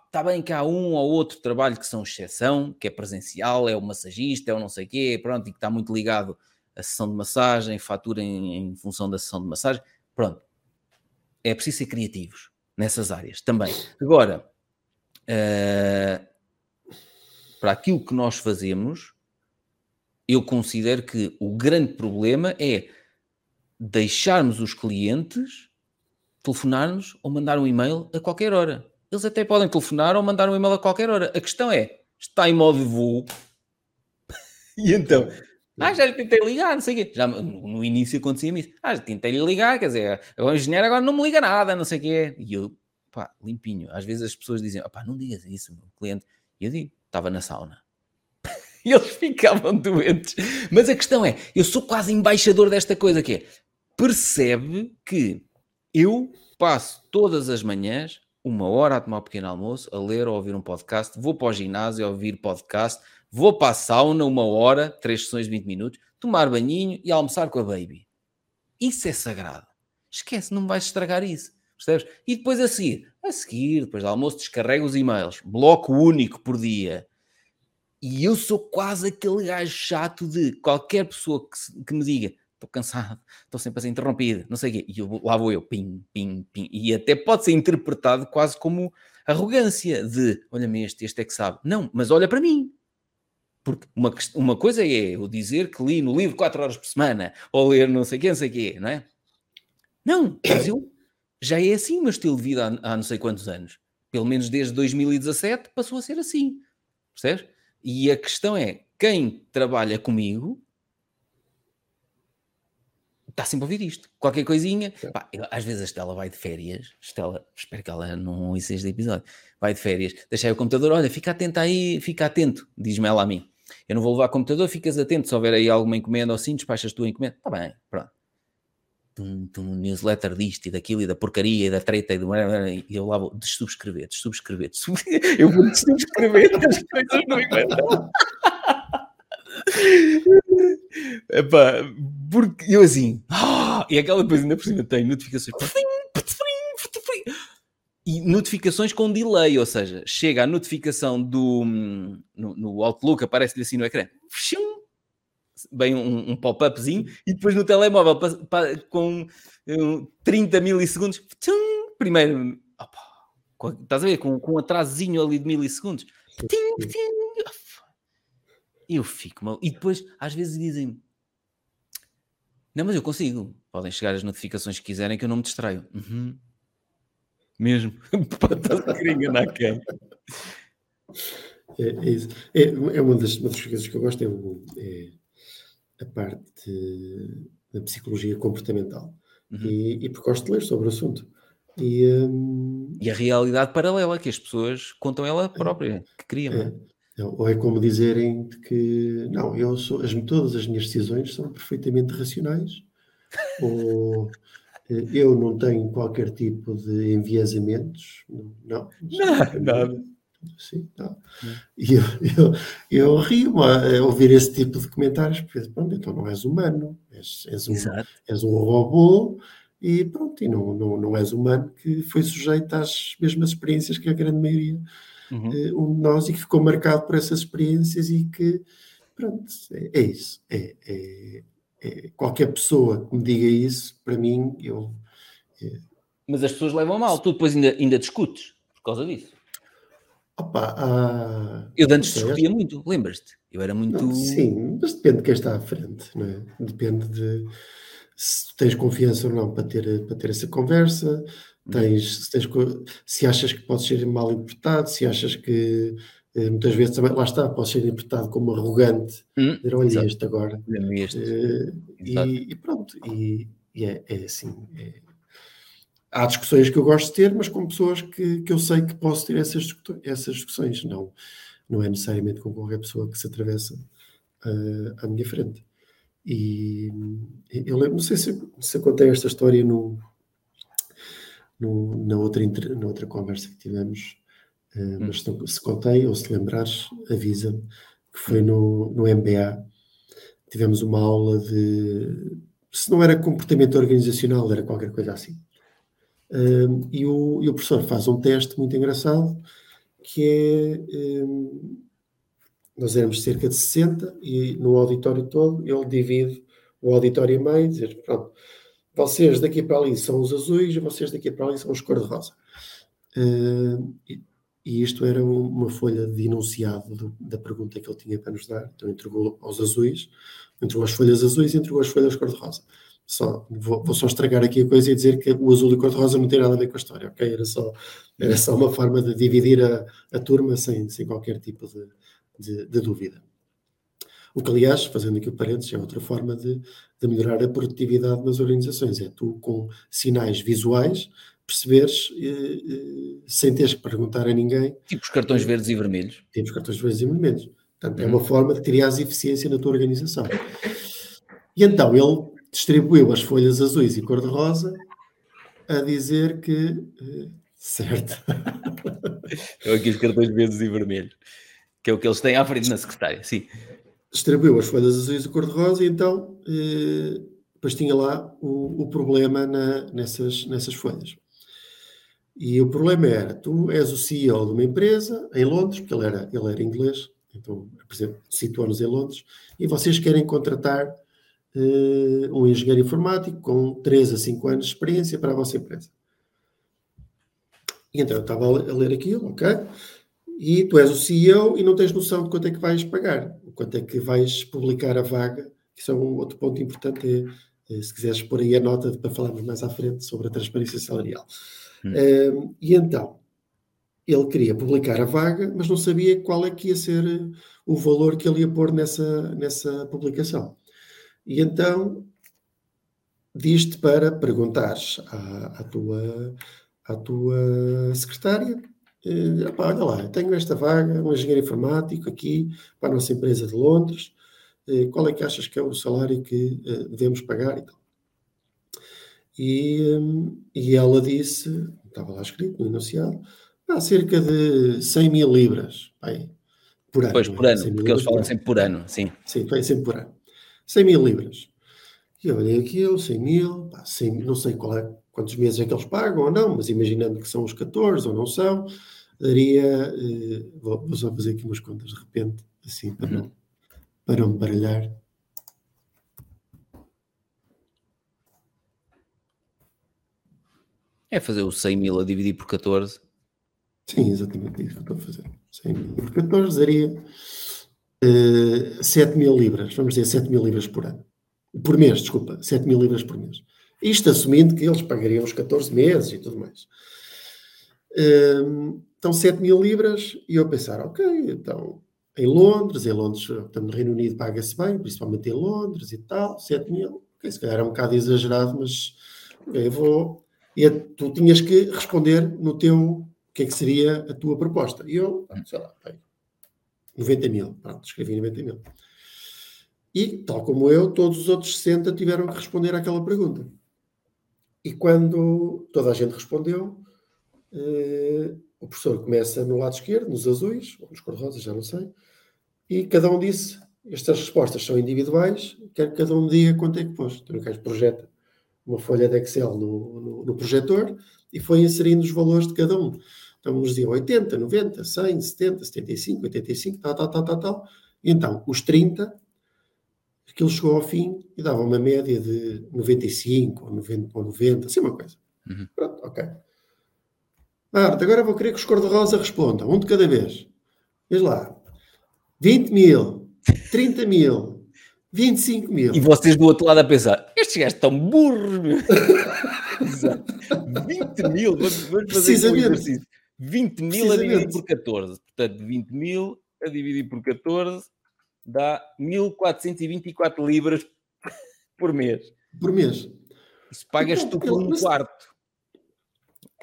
[SPEAKER 1] Está bem que há um ou outro trabalho que são exceção, que é presencial, é o massagista, é o não sei quê, pronto, e que está muito ligado a sessão de massagem, fatura em, em função da sessão de massagem. Pronto. É preciso ser criativos nessas áreas também. Agora, uh, para aquilo que nós fazemos, eu considero que o grande problema é deixarmos os clientes telefonar-nos ou mandar um e-mail a qualquer hora. Eles até podem telefonar ou mandar um e-mail a qualquer hora. A questão é, está em modo de voo. e então, ah, já lhe tentei ligar, não sei o quê. Já no início acontecia isso. Ah, já tentei lhe ligar, quer dizer, o engenheiro agora não me liga nada, não sei o quê. E eu, pá, limpinho. Às vezes as pessoas dizem, pá, não digas isso, meu cliente. E eu digo, estava na sauna. e eles ficavam doentes. Mas a questão é, eu sou quase embaixador desta coisa que é, percebe que eu passo todas as manhãs uma hora a tomar um pequeno almoço, a ler ou ouvir um podcast, vou para o ginásio a ouvir podcast, Vou para a sauna uma hora, três sessões de 20 minutos, tomar banhinho e almoçar com a baby. Isso é sagrado. Esquece, não vais estragar isso. Percebes? E depois a seguir, a seguir, depois do almoço, descarrega os e-mails. Bloco único por dia. E eu sou quase aquele gajo chato de qualquer pessoa que, que me diga estou cansado, estou sempre a ser interrompido, não sei o quê. E eu, lá vou eu, pim, pim, pim. E até pode ser interpretado quase como arrogância de, olha-me este, este é que sabe. Não, mas olha para mim. Porque uma, uma coisa é eu dizer que li no livro 4 horas por semana, ou ler não sei quê, não sei o quê, não é? Não, mas eu já é assim o meu estilo de vida há, há não sei quantos anos. Pelo menos desde 2017 passou a ser assim. Percebes? E a questão é, quem trabalha comigo está sempre a ouvir isto. Qualquer coisinha. Pá, eu, às vezes a Estela vai de férias. Estela, espero que ela não ouça este episódio. Vai de férias, deixa aí o computador. Olha, fica atento aí, fica atento, diz-me ela a mim. Eu não vou levar computador, ficas atento. Se houver aí alguma encomenda ou assim, despachas tu a encomenda. Está bem, pronto. Um, um newsletter disto e daquilo e da porcaria e da treta e, do... e eu lá vou dessubscrever, dessubscrever, dessubscrever. eu vou dessubscrever as coisas no e-mail. Epá, porque eu assim, ah, e aquela coisa ainda por cima tem notificações e notificações com delay, ou seja, chega a notificação do no, no Outlook, aparece-lhe assim no ecrã, bem um, um pop-upzinho, e depois no telemóvel com um, 30 milissegundos, primeiro, opa, estás a ver, com, com um atrasinho ali de milissegundos, eu fico mal. E depois, às vezes, dizem Não, mas eu consigo. Podem chegar as notificações que quiserem que eu não me distraio. Uhum. Mesmo. Estás a querer enganar quem?
[SPEAKER 2] É, é, isso. É, é uma, das, uma das coisas que eu gosto, é, é a parte da psicologia comportamental. Uhum. E, e porque gosto de ler sobre o assunto. E, um...
[SPEAKER 1] e a realidade paralela que as pessoas contam ela própria, que criam. É.
[SPEAKER 2] Ou é como dizerem que não, eu sou, as, todas as minhas decisões são perfeitamente racionais, ou eu não tenho qualquer tipo de enviesamentos, não, não,
[SPEAKER 1] não nada.
[SPEAKER 2] Sim, não. E eu, eu, eu rio a ouvir esse tipo de comentários, porque pronto, então não és humano, és, és, um, és um robô e pronto, e não, não, não és humano que foi sujeito às mesmas experiências que a grande maioria uhum. uh, um de nós e que ficou marcado por essas experiências e que, pronto, é, é isso. É, é, qualquer pessoa que me diga isso, para mim, eu.
[SPEAKER 1] É Mas as pessoas levam mal, tu depois ainda, ainda discutes por causa disso.
[SPEAKER 2] Opa, ah,
[SPEAKER 1] eu antes discutia muito, lembras-te? Eu era muito. Não,
[SPEAKER 2] sim, mas depende de quem está à frente, não é? Depende de se tens confiança ou não para ter, para ter essa conversa, Tens, se, tens, se achas que podes ser mal interpretado, se achas que muitas vezes também, lá está, podes ser interpretado como arrogante, hum, dizer, olha este agora. Este. Uh, e, e, pronto, e, e é, é, assim. É, há discussões que eu gosto de ter, mas com pessoas que, que eu sei que posso ter essas, essas discussões, não, não é necessariamente com qualquer pessoa que se atravessa uh, à minha frente. E eu lembro, não sei se, se eu contei esta história no, no, na, outra, na outra conversa que tivemos, uh, mas se contei ou se lembrares, avisa-me, que foi no, no MBA. Tivemos uma aula de. Se não era comportamento organizacional, era qualquer coisa assim. Uh, e, o, e o professor faz um teste muito engraçado, que é. Um, nós éramos cerca de 60 e no auditório todo ele divide o auditório em meio, dizer, pronto, vocês daqui para ali são os azuis e vocês daqui para ali são os cor-de-rosa. Uh, e, e, isto era uma folha de enunciado do, da pergunta que ele tinha para nos dar. Então entregou aos azuis, entregou as folhas azuis e entregou as folhas cor-de-rosa. Só, vou, vou, só estragar aqui a coisa e dizer que o azul e cor-de-rosa não tem nada a ver com a história, ok? Era só, era só uma forma de dividir a, a turma sem, sem qualquer tipo de, de, de dúvida. O que, aliás, fazendo aqui o parênteses, é outra forma de, de melhorar a produtividade nas organizações. É tu, com sinais visuais, perceberes eh, eh, sem teres que perguntar a ninguém.
[SPEAKER 1] Tipo os cartões verdes e vermelhos.
[SPEAKER 2] Tipo os cartões verdes e vermelhos. Portanto, é uma uhum. forma de criar eficiência na tua organização. E então ele distribuiu as folhas azuis e cor-de-rosa a dizer que. Eh, certo.
[SPEAKER 1] São aqui os cartões verdes e vermelhos, que é o que eles têm à frente na secretária, sim
[SPEAKER 2] distribuiu as folhas azuis de cor-de-rosa e então eh, depois tinha lá o, o problema na, nessas, nessas folhas. E o problema era, tu és o CEO de uma empresa em Londres, porque ele era, ele era inglês, então, por exemplo, situou-nos em Londres, e vocês querem contratar eh, um engenheiro informático com 3 a 5 anos de experiência para a vossa empresa. E então eu estava a ler aquilo, ok? E tu és o CEO e não tens noção de quanto é que vais pagar quanto é que vais publicar a vaga, isso é um outro ponto importante, é, Eh, se quiseres pôr aí a nota para falarmos mais à frente sobre a transparência salarial. Hum. e então, ele queria publicar a vaga, mas não sabia qual é que ia ser o valor que ele ia pôr nessa, nessa publicação. E então diz-te para perguntares à, à, tua, à tua secretária Uh, olha lá, tenho esta vaga, um engenheiro informático aqui para a nossa empresa de Londres. Uh, qual é que achas que é o salário que uh, devemos pagar e tal? E, e ela disse, estava lá escrito no enunciado, há cerca de 100 mil libras pai,
[SPEAKER 1] por ano. Pois, por ano, porque eles falam sempre por ano, sim.
[SPEAKER 2] Sim, foi sempre por ano. 100 mil libras. E eu olhei aquilo, 100 mil, pá, 100, não sei qual é, quantos meses é que eles pagam ou não, mas imaginando que são os 14 ou não são, daria. Uh, vou, vou, só fazer aqui umas contas de repente, assim, para, uhum. não, para não baralhar.
[SPEAKER 1] É fazer o 100 mil a dividir por 14.
[SPEAKER 2] Sim, exatamente isso que estou a fazer. 100 mil por 14 daria uh, eh, 7 mil libras, vamos dizer 7 mil libras por ano. Por mês, desculpa, 7 mil libras por mês. Isto assumindo que eles pagariam os 14 meses e tudo mais. Uh, então 7 mil libras, e eu pensar, ok, então em Londres, em Londres, estamos no Reino Unido, paga-se bem, principalmente em Londres e tal, 7 mil, ok, se calhar é um bocado exagerado, mas okay, eu vou. E tu tinhas que responder no teu, o que é que seria a tua proposta. E eu, sei lá, bem, 90 mil, pronto, escrevi 90 mil. E, tal como eu, todos os outros 60 tiveram que responder àquela pergunta. E quando toda a gente respondeu, eh, o professor começa no lado esquerdo, nos azuis, ou nos cor-de-rosa, já não sei, e cada um disse, estas respostas são individuais, quero que cada um diga quanto é que pôs. Então o gajo projeta uma folha de Excel no, no, no, projetor e foi inserindo os valores de cada um. Então nos diziam 80, 90, 100, 70, 75, 85, tal, tal, tal, tal, tal. E então, os 30, aquilo chegou ao fim e dava uma média de 95 ou 90, ou 90 assim uma coisa. Uhum. Pronto, ok. Marta, agora vou querer que os cor-de-rosa respondam, um de cada vez. Veja lá. 20 mil, 30 mil, 25 mil.
[SPEAKER 1] E vocês do outro lado a pensar, estes gajos estão burros, meu. Exato. 20 mil, vamos, vamos fazer um exercício. 20 mil a dividir por 14. Portanto, 20 mil a dividir por 14 dá 1424 libras por mês.
[SPEAKER 2] Por mês.
[SPEAKER 1] Isso pagas tu por um quarto.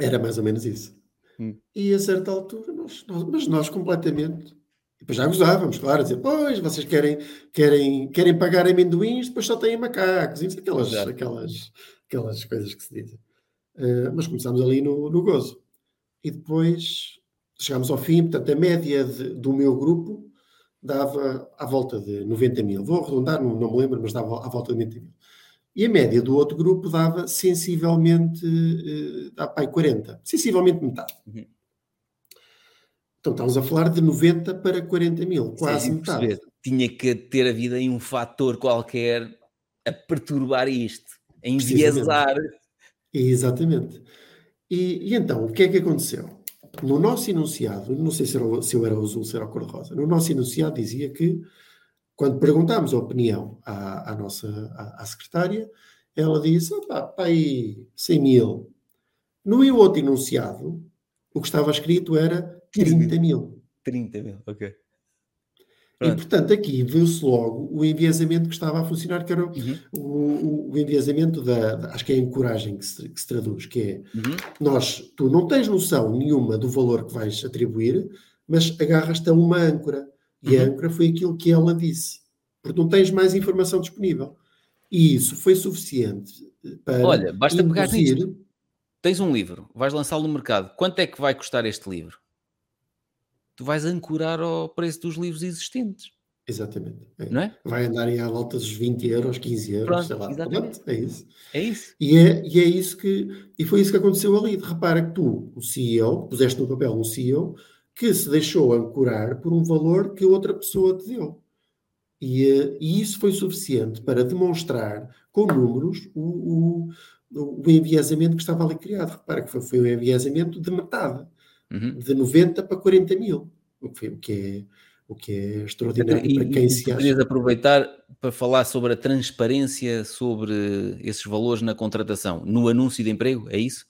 [SPEAKER 2] Era mais ou menos isso. Hum. E a certa altura, nós, nós, mas nós completamente. Depois já gozávamos, claro, a dizer, pois, vocês querem, querem, querem pagar amendoins, depois só têm macacos, e aquelas, aquelas, aquelas coisas que se dizem. Uh, mas começámos ali no, no gozo. E depois chegámos ao fim, portanto, a média de, do meu grupo dava à volta de 90 mil. Vou arredondar, não, não me lembro, mas dava à volta de 90 mil. E a média do outro grupo dava sensivelmente, uh, dá para 40, sensivelmente metade. Uhum. Então estamos a falar de 90 para 40 mil, quase metade. Perceber.
[SPEAKER 1] Tinha que ter havido aí um fator qualquer a perturbar isto, a enviesar.
[SPEAKER 2] Exatamente. E, e, então, o que é que aconteceu? No nosso enunciado, não sei se, era, se eu era azul, se era cor-de-rosa, no nosso enunciado dizia que quando perguntámos a opinião à, à nossa à, à, secretária, ela disse: pá, pá, aí 100 mil. No outro enunciado, o que estava escrito era 30 mil.
[SPEAKER 1] 30 mil, ok.
[SPEAKER 2] Pronto. E portanto, aqui viu-se logo o enviesamento que estava a funcionar, que era uhum. o, o, enviesamento da, da, Acho que é a encoragem que se, que se traduz, que é uhum. nós, tu não tens noção nenhuma do valor que vais atribuir, mas agarras-te a uma âncora. E uhum. a âncora foi aquilo que ela disse. Porque não tens mais informação disponível. E isso foi suficiente para.
[SPEAKER 1] Olha, basta induzir... pegar nisto. Tens um livro, vais lançá-lo no mercado. Quanto é que vai custar este livro? Tu vais ancorar ao preço dos livros existentes.
[SPEAKER 2] Exatamente.
[SPEAKER 1] É. Não é?
[SPEAKER 2] Vai andar aí à volta dos 20 euros, 15 euros, Pronto, sei lá. Exatamente. é isso.
[SPEAKER 1] É isso.
[SPEAKER 2] E é, e é isso que. E foi isso que aconteceu ali. Repara que tu, o CEO, puseste no papel um CEO que se deixou ancorar por um valor que outra pessoa te deu. E, eh, e isso foi suficiente para demonstrar com números o, o, o enviesamento que estava ali criado. Repara que foi, foi um enviesamento de metade, uhum. de 90 para 40 mil, o que, o que, é, o que é extraordinário e, para quem e, se acha.
[SPEAKER 1] aproveitar para falar sobre a transparência sobre esses valores na contratação, no anúncio de emprego, é isso?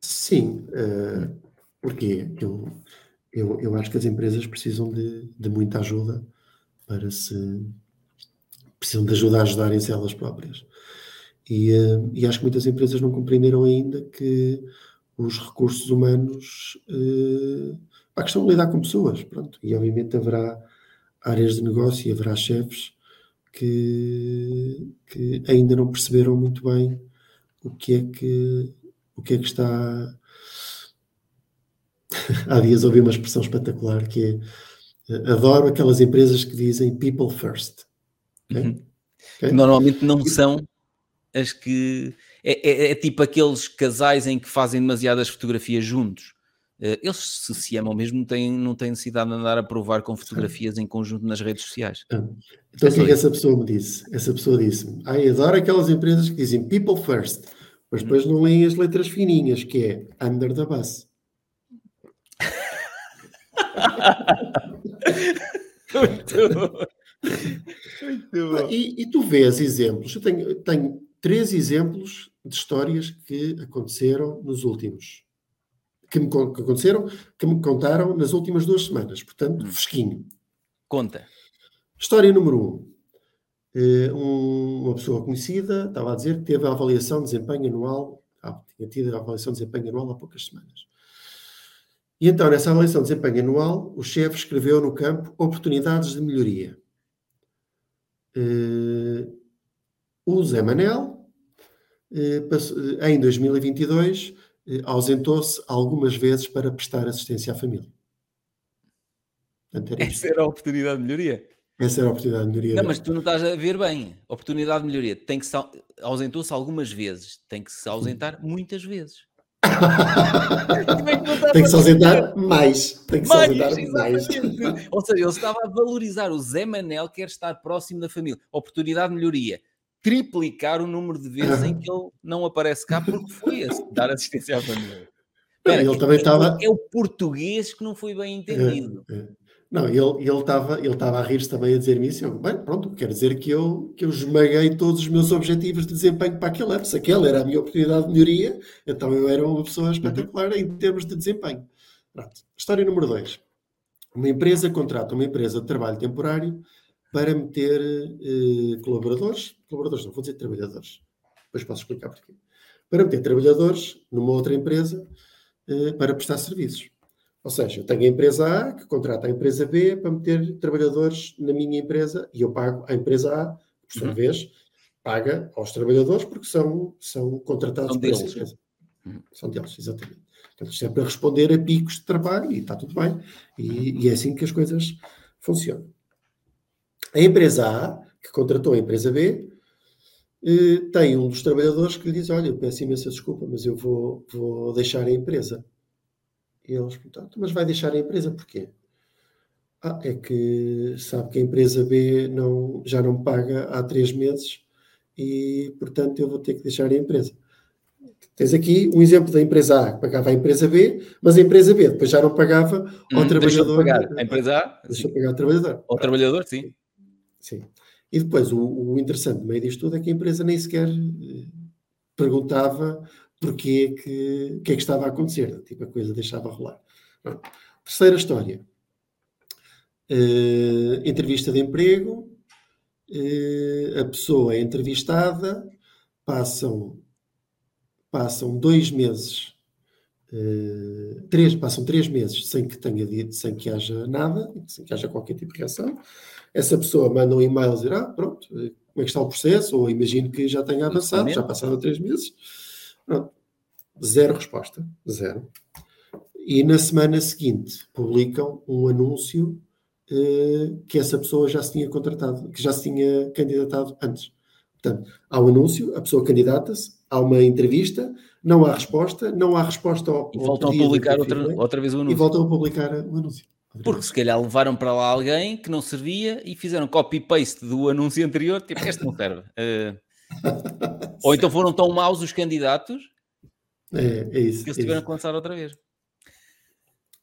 [SPEAKER 2] Sim, uh, porque eu, eu, eu acho que as empresas precisam de, de muita ajuda para se. precisam de ajuda a ajudarem-se elas próprias. E, uh, e acho que muitas empresas não compreenderam ainda que os recursos humanos uh, a questão de lidar com pessoas, pronto. E obviamente haverá áreas de negócio e haverá chefes que, que ainda não perceberam muito bem o que é que, o que, é que está. Há dias ouvi uma expressão espetacular que é adoro aquelas empresas que dizem people first.
[SPEAKER 1] Okay? Uhum. Okay? Normalmente não são as que. É, é, é, tipo aqueles casais em que fazem demasiadas fotografias juntos. Eh, eles se se amam mesmo, não têm, não têm necessidade de andar a provar com fotografias em conjunto nas redes sociais.
[SPEAKER 2] Ah, então o que é que essa pessoa me disse? Essa pessoa disse-me, ai, adoro aquelas empresas que dizem people first, mas depois não leem as letras fininhas, que é under the bus. Muito bom. Muito. E, e, tu vês exemplos, eu tenho, tenho três exemplos de histórias que aconteceram nos últimos que me que aconteceram, que me contaram nas últimas duas semanas. Portanto, hum. fresquinho.
[SPEAKER 1] Conta.
[SPEAKER 2] História número um. Uh, uma pessoa conhecida estava a dizer que teve a avaliação de desempenho anual, ah, tinha tido a avaliação de desempenho anual há poucas semanas. E então, nessa avaliação de desempenho anual, o chefe escreveu no campo oportunidades de melhoria. Uh, o Zé Manel, em 2022, eh, ausentou-se algumas vezes para prestar assistência à família.
[SPEAKER 1] Portanto, era Essa era a oportunidade de melhoria.
[SPEAKER 2] Essa era a oportunidade de melhoria.
[SPEAKER 1] Não, mas tu não estás a ver bem. Oportunidade de melhoria. Tem que se ausentou-se algumas vezes. Tem que se ausentar muitas vezes.
[SPEAKER 2] Tem que se ausentar mais. Tem que mais, se ausentar mais.
[SPEAKER 1] Ou seja, ele estava a valorizar. O Zé Manel quer estar próximo da família. Oportunidade de melhoria triplicar o número de vezes em que ele não aparece cá porque foi a dar assistência à família.
[SPEAKER 2] Pera, ele também estava.
[SPEAKER 1] É o português que não foi bem entendido.
[SPEAKER 2] É, é. Não, ele estava ele ele a rir-se também a dizer-me isso. Eu, bem, pronto, quer dizer que eu, que eu esmaguei todos os meus objetivos de desempenho para aquele ano. Se aquele era a minha oportunidade de melhoria, então eu era uma pessoa espetacular uhum. em termos de desempenho. Pronto. História número 2. Uma empresa contrata uma empresa de trabalho temporário para meter eh, colaboradores, colaboradores não, vou dizer trabalhadores, depois posso explicar porquê, para meter trabalhadores numa outra empresa eh, para prestar serviços. Ou seja, eu tenho a empresa A que contrata a empresa B para meter trabalhadores na minha empresa e eu pago à empresa A, por sua uhum. vez, paga aos trabalhadores porque são, são contratados são por essa empresa. Uhum. São deles, exatamente. Portanto, isto é para responder a picos de trabalho e está tudo bem. E, e é assim que as coisas funcionam. A empresa A, que contratou a empresa B, eh, tem um dos trabalhadores que lhe diz: Olha, eu peço imensa desculpa, mas eu vou, vou deixar a empresa. E eles perguntam: Mas vai deixar a empresa porquê? Ah, é que sabe que a empresa B não, já não paga há três meses e, portanto, eu vou ter que deixar a empresa. Tens aqui um exemplo da empresa A que pagava a empresa B, mas a empresa B depois já não pagava ao hum, trabalhador.
[SPEAKER 1] Pagar. A empresa A?
[SPEAKER 2] Deixou pagar ao trabalhador.
[SPEAKER 1] Ao trabalhador, sim.
[SPEAKER 2] Sim. E depois, o, o interessante no meio disto tudo é que a empresa nem sequer eh, perguntava porquê que, que é que estava a acontecer. Tipo, a coisa deixava rolar. Terceira história. Uh, entrevista de emprego. Uh, a pessoa é entrevistada. Passam, passam dois meses Uh, três, passam três meses sem que tenha dito, sem que haja nada, sem que haja qualquer tipo de reação essa pessoa manda um e-mail dizer, ah, pronto, como é que está o processo? Ou imagino que já tenha avançado, já passaram três meses. Pronto. Zero resposta, zero. E na semana seguinte publicam um anúncio uh, que essa pessoa já se tinha contratado, que já se tinha candidatado antes. Portanto, há um anúncio, a pessoa candidata-se, há uma entrevista, não há resposta, não há resposta ao.
[SPEAKER 1] E voltam a publicar outra, outra vez o anúncio.
[SPEAKER 2] E voltam a publicar o anúncio.
[SPEAKER 1] Porque se calhar levaram para lá alguém que não servia e fizeram copy-paste do anúncio anterior, tipo, este não serve. Uh, ou então foram tão maus os candidatos
[SPEAKER 2] é, é isso,
[SPEAKER 1] que eles é tiveram que lançar outra vez.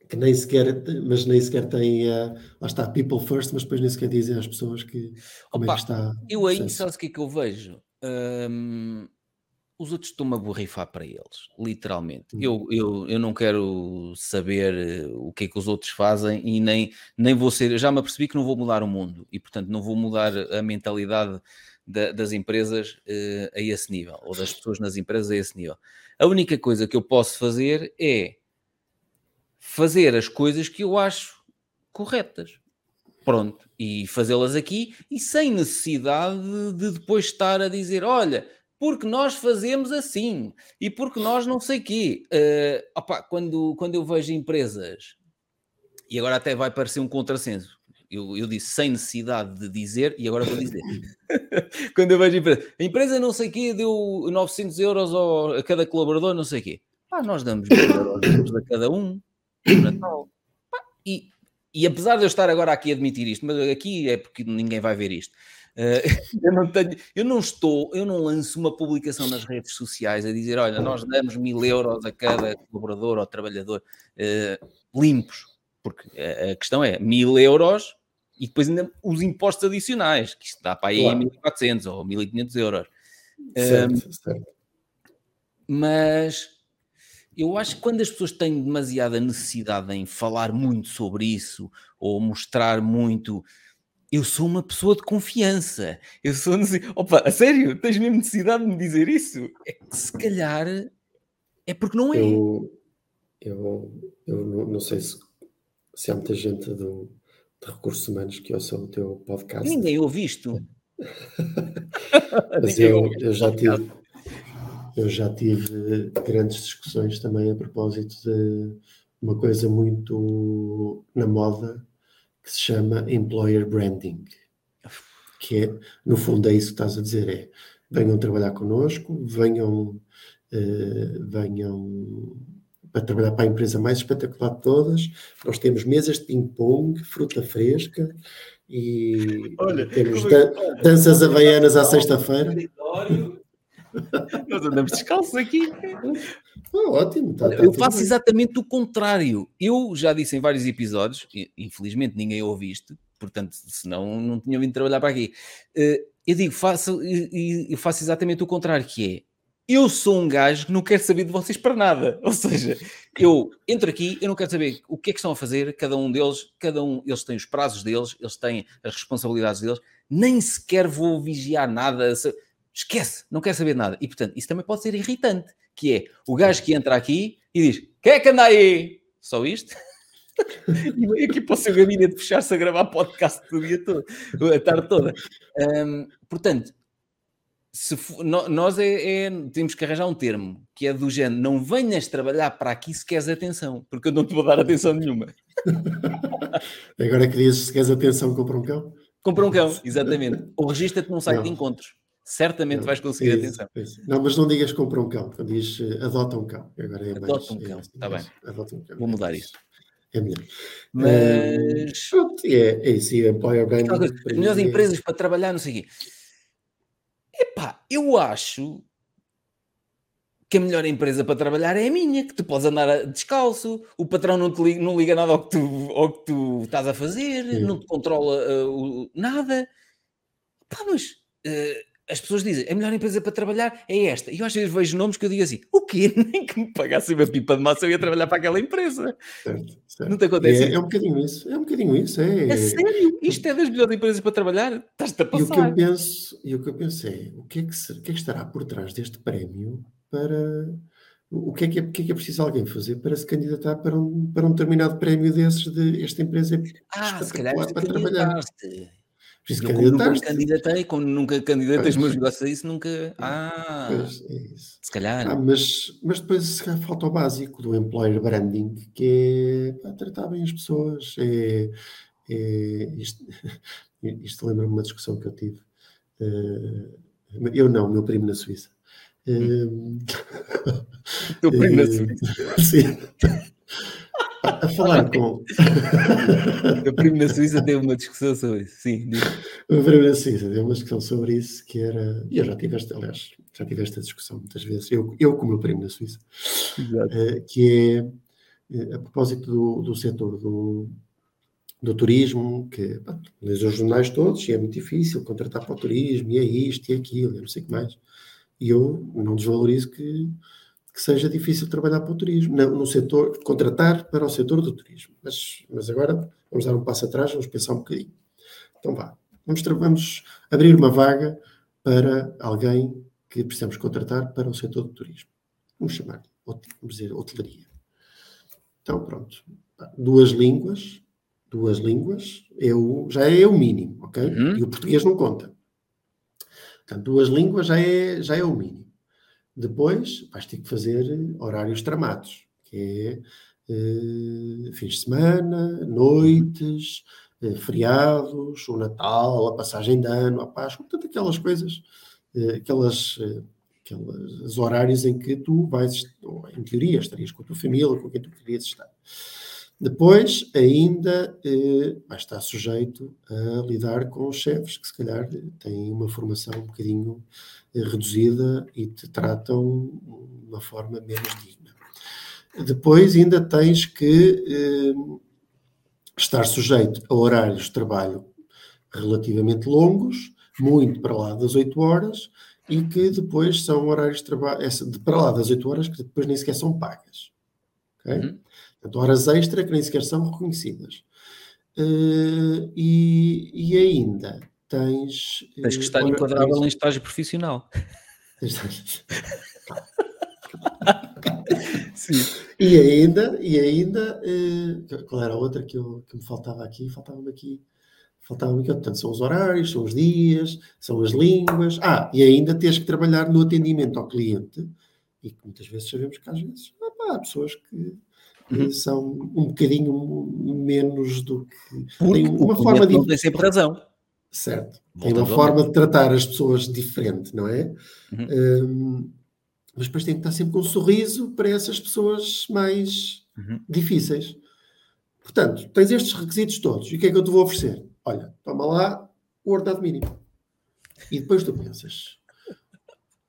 [SPEAKER 2] que nem sequer, mas nem sequer tem, uh, lá está, people first, mas depois nem sequer dizem às pessoas que como Opa, é que está.
[SPEAKER 1] Eu aí, sabes o que é que eu vejo? Um, os outros estão-me a borrifar para eles, literalmente. Hum. Eu, eu, eu não quero saber eh, o que é que os outros fazem e nem, nem vou ser. Eu já me apercebi que não vou mudar o mundo e, portanto, não vou mudar a mentalidade da, das empresas uh, a esse nível, ou das pessoas nas empresas a esse nível. A única coisa que eu posso fazer é fazer as coisas que eu acho corretas. Pronto, e fazê-las aqui e sem necessidade de depois estar a dizer: olha, porque nós fazemos assim e porque nós não sei quê. Uh, opa, quando, quando eu vejo empresas, e agora até vai parecer um contrassenso, eu, eu disse sem necessidade de dizer e agora vou dizer. quando eu vejo empresa, a empresa não sei quê deu 900 euros ao, a cada colaborador, não sei quê. Pá, nós damos 1000 euros a cada um no Natal. Pá, e, e apesar de eu estar agora aqui a admitir isto, mas aqui é porque ninguém vai ver isto. Uh, eu não tenho, eu não estou, eu não lanço uma publicação nas redes sociais a dizer, olha, nós damos mil euros a cada colaborador ou trabalhador uh, limpos, porque a, questão é mil euros e depois ainda os impostos adicionais, que isto dá para aí claro. 1400 ou 1500 euros. Certo, um, certo. Mas eu acho que quando as pessoas têm demasiada necessidade em falar muito sobre isso ou mostrar muito eu sou uma pessoa de confiança. Eu sou. Opa, a sério? Tens mesmo necessidade de me dizer isso? É que se calhar é porque não é.
[SPEAKER 2] Eu, eu, eu não, sei se, se há muita gente do, de recursos humanos que ouça o teu podcast.
[SPEAKER 1] Ninguém ouve isto.
[SPEAKER 2] Mas eu, eu já tive. Eu já tive grandes discussões também a propósito de uma coisa muito na moda que se chama Employer Branding, que é, no fundo, é isso que estás a dizer, é venham trabalhar connosco, venham, uh, venham para trabalhar para a empresa mais espetacular de todas. Nós temos mesas de ping-pong, fruta fresca e Olha, temos dan danças havaianas à sexta-feira.
[SPEAKER 1] Nós andamos descalços aqui.
[SPEAKER 2] Oh, ótimo. Tá,
[SPEAKER 1] tá eu faço bem. exatamente o contrário. Eu já disse em vários episódios, infelizmente ninguém ouve isto, portanto, senão não tinha vindo trabalhar para aqui. Eh, eu digo, faço, eu faço exatamente o contrário, que é eu sou um gajo que não quer saber de vocês para nada. Ou seja, eu entro aqui, eu não quero saber o que é que estão a fazer, cada um deles, cada um, eles têm os prazos deles, eles têm as responsabilidades deles, nem sequer vou vigiar nada esquece, não quer saber nada. E portanto, isso também pode ser irritante, que é o gajo que entra aqui e diz: quem é que anda aí? Só isto? e vem aqui para o seu gabinete fechar-se a gravar podcast o dia todo, a tarde toda. Um, portanto, se for, no, nós é, é, temos que arranjar um termo que é do género: não venhas trabalhar para aqui se queres atenção, porque eu não te vou dar atenção nenhuma.
[SPEAKER 2] Agora que dizes se queres atenção, compra um cão.
[SPEAKER 1] Compra um cão, exatamente. Ou registra-te num site não. de encontros certamente não, vais conseguir é isso, atenção. É.
[SPEAKER 2] Não, mas não digas compra um cão, diz adota um cão. Agora é
[SPEAKER 1] adota mais, um cão, está é, bem. Adota um cão. Vou mudar isso.
[SPEAKER 2] É melhor.
[SPEAKER 1] Mas.
[SPEAKER 2] Uh, é, é isso, é employer branding.
[SPEAKER 1] Melhores empresas para trabalhar, não sei o quê. Epá, eu acho que a melhor empresa para trabalhar é a minha, que tu podes andar descalço, o patrão não, te liga, não liga nada ao que tu, ao que tu estás a fazer, Sim. não te controla uh, o, nada. Pá, mas uh, as pessoas dizem, a melhor empresa para trabalhar é esta. E eu às vezes vejo nomes que eu digo assim, o quê? Nem que me pagassem uma pipa de massa eu ia trabalhar para aquela empresa. Certo, certo. Não te acontece?
[SPEAKER 2] É, é, um bocadinho isso, é um bocadinho isso. É,
[SPEAKER 1] é sério? Isto é das melhores empresas para trabalhar? Estás-te a passar.
[SPEAKER 2] E o que eu penso, e o que eu penso é, o que é que, o que, é que estará por trás deste prémio para... O que, é que é, que é que é preciso alguém fazer para se candidatar para um, para um determinado prémio desses de esta empresa é
[SPEAKER 1] ah, se calhar para trabalhar? Preciso eu, nunca candidatei, como nunca candidatei os meus negócios a isso, nunca. Ah, pois, é isso. se calhar.
[SPEAKER 2] Ah, mas, mas depois se calhar, falta o básico do employer branding, que é pá, tratar bem as pessoas. É, é isto isto lembra-me uma discussão que eu tive. Uh, eu não, meu primo na Suíça.
[SPEAKER 1] Uh, Teu primo na Suíça?
[SPEAKER 2] Sim a falar com.
[SPEAKER 1] o primo na Suíça teve uma discussão sobre isso, sim.
[SPEAKER 2] O primo na Suíça teve uma discussão sobre isso que era. E eu já tive esta, aliás, já tive esta discussão muitas vezes, eu, eu com o meu primo na Suíça, uh, que é. a propósito do, do setor do, do turismo, que lês os jornais todos e é muito difícil contratar para o turismo, e é isto e é aquilo, e não sei o que mais. E eu não desvalorizo que, que seja difícil trabalhar para o turismo, no, no setor, contratar para o setor do turismo. Mas, mas agora vamos dar um passo atrás, vamos pensar um bocadinho. Então vá, vamos, vamos abrir uma vaga para alguém que precisamos contratar para o setor do turismo. Vamos chamar, vamos dizer, hotelaria. Então, pronto. Duas línguas, duas línguas, eu, já é o mínimo, ok? Uhum. E o português não conta. Portanto, duas línguas já é, já é o mínimo. Depois vais ter que fazer horários tramados, que é uh, fins de semana, noites, uh, feriados, o Natal, a passagem de ano, a Páscoa, portanto, aquelas coisas, uh, aquelas, aqueles horários em que tu vais, em teoria, estarias com a tua família, com quem tu querias estar. Depois, ainda eh, vai estar sujeito a lidar com os chefes que, se calhar, têm uma formação um bocadinho eh, reduzida e te tratam de uma forma menos digna. Depois, ainda tens que eh, estar sujeito a horários de trabalho relativamente longos, muito para lá das 8 horas, e que depois são horários de trabalho, de para lá das 8 horas, que depois nem sequer são pagas. Okay? Uhum. Portanto, horas extra que nem sequer são reconhecidas. Uh, e, e, ainda tens.
[SPEAKER 1] Tens que estar uh, enquadrável tens... em estágio profissional.
[SPEAKER 2] E ainda, e ainda uh, qual era a outra que, eu, que me faltava aqui? Faltava-me aqui. Faltava-me aqui, portanto, são os horários, são os dias, são as línguas. Ah, e ainda tens que trabalhar no atendimento ao cliente, e que muitas vezes sabemos que às vezes há pessoas que uhum. são um bocadinho menos do que.
[SPEAKER 1] Porque tem uma forma de. Tem sempre razão.
[SPEAKER 2] Certo. Tem uma forma de tratar as pessoas diferente, não é? Uhum. Um, mas depois tem que estar sempre com um sorriso para essas pessoas mais uhum. difíceis. Portanto, tens estes requisitos todos. E o que é que eu te vou oferecer? Olha, toma lá o ordenado mínimo. E depois tu pensas,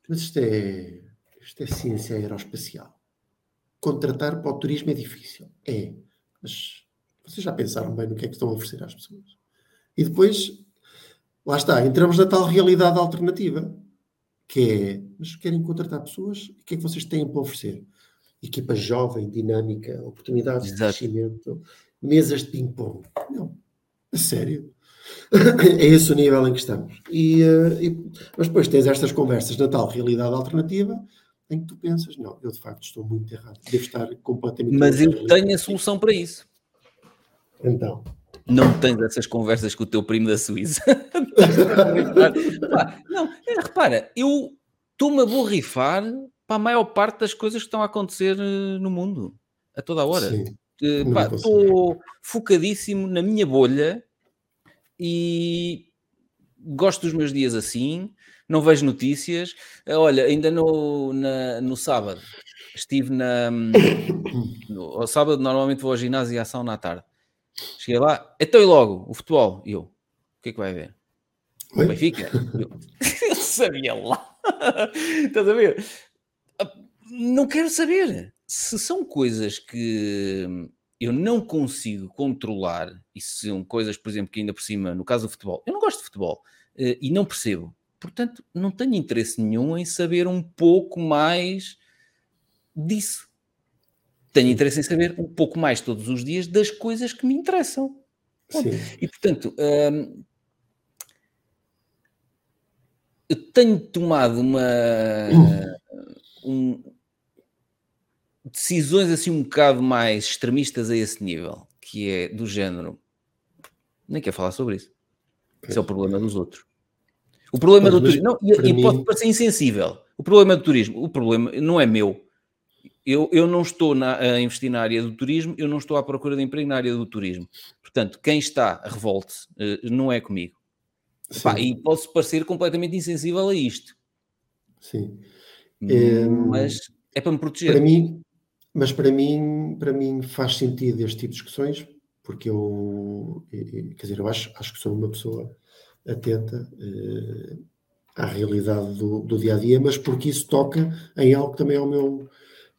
[SPEAKER 2] mas isto é, isto é ciência aeroespacial contratar para o turismo é difícil. É. Mas vocês já pensaram bem no que é que estão a oferecer às pessoas. E depois, lá está, entramos na tal realidade alternativa, que é, mas querem contratar pessoas, o que é que vocês têm para oferecer? Equipa jovem, dinâmica, oportunidades Exato. de crescimento, mesas de ping-pong. Não, a sério. é esse o nível em que estamos. E, uh, e, mas depois tens estas conversas na tal realidade alternativa em que tu pensas, não, eu de facto estou muito errado, devo estar completamente.
[SPEAKER 1] Mas eu tenho a solução para isso.
[SPEAKER 2] Então.
[SPEAKER 1] Não tens essas conversas com o teu primo da Suíça. não, repara, eu estou-me a borrifar para a maior parte das coisas que estão a acontecer eh, no mundo, a toda a hora. Estou focadíssimo na minha bolha e gosto dos meus dias assim não vejo notícias. Eh, olha, ainda no, na, no sábado estive na. No, ao sábado normalmente vou ao ginásio e à ação na tarde. Cheguei lá, então e logo, o futebol. E eu, o que é que vai haver? O Benfica? Eu, eu sabia lá. Estás a ver? Ah, não quero saber. Se são coisas que eu não consigo controlar, e se são coisas, por exemplo, que ainda por cima, no caso do futebol, eu não gosto de futebol eh, e não percebo. Portanto, não tenho interesse nenhum em saber um pouco mais disso. Tenho interesse em saber um pouco mais todos os dias das coisas que me interessam. E portanto, hum, eu tenho tomado uma um, decisões assim um bocado mais extremistas a esse nível, que é do género. Nem quero falar sobre isso. Isso é o problema dos outros. O problema do turismo. Não, e, e pode parecer insensível. O problema do turismo, o problema não é meu. Eu, eu não estou na, a investir na área do turismo, eu não estou à procura de emprego na área do turismo. Portanto, quem está a revolte uh, não é comigo. Pá, e posso parecer completamente insensível a isto.
[SPEAKER 2] Sim.
[SPEAKER 1] Mas é para me proteger.
[SPEAKER 2] Para mim, mas para mim, para mim faz sentido este tipo de discussões, porque eu, quer dizer, eu acho, acho que sou uma pessoa atenta uh, à realidade do, do, dia a dia, mas porque isso toca em algo que também é o meu,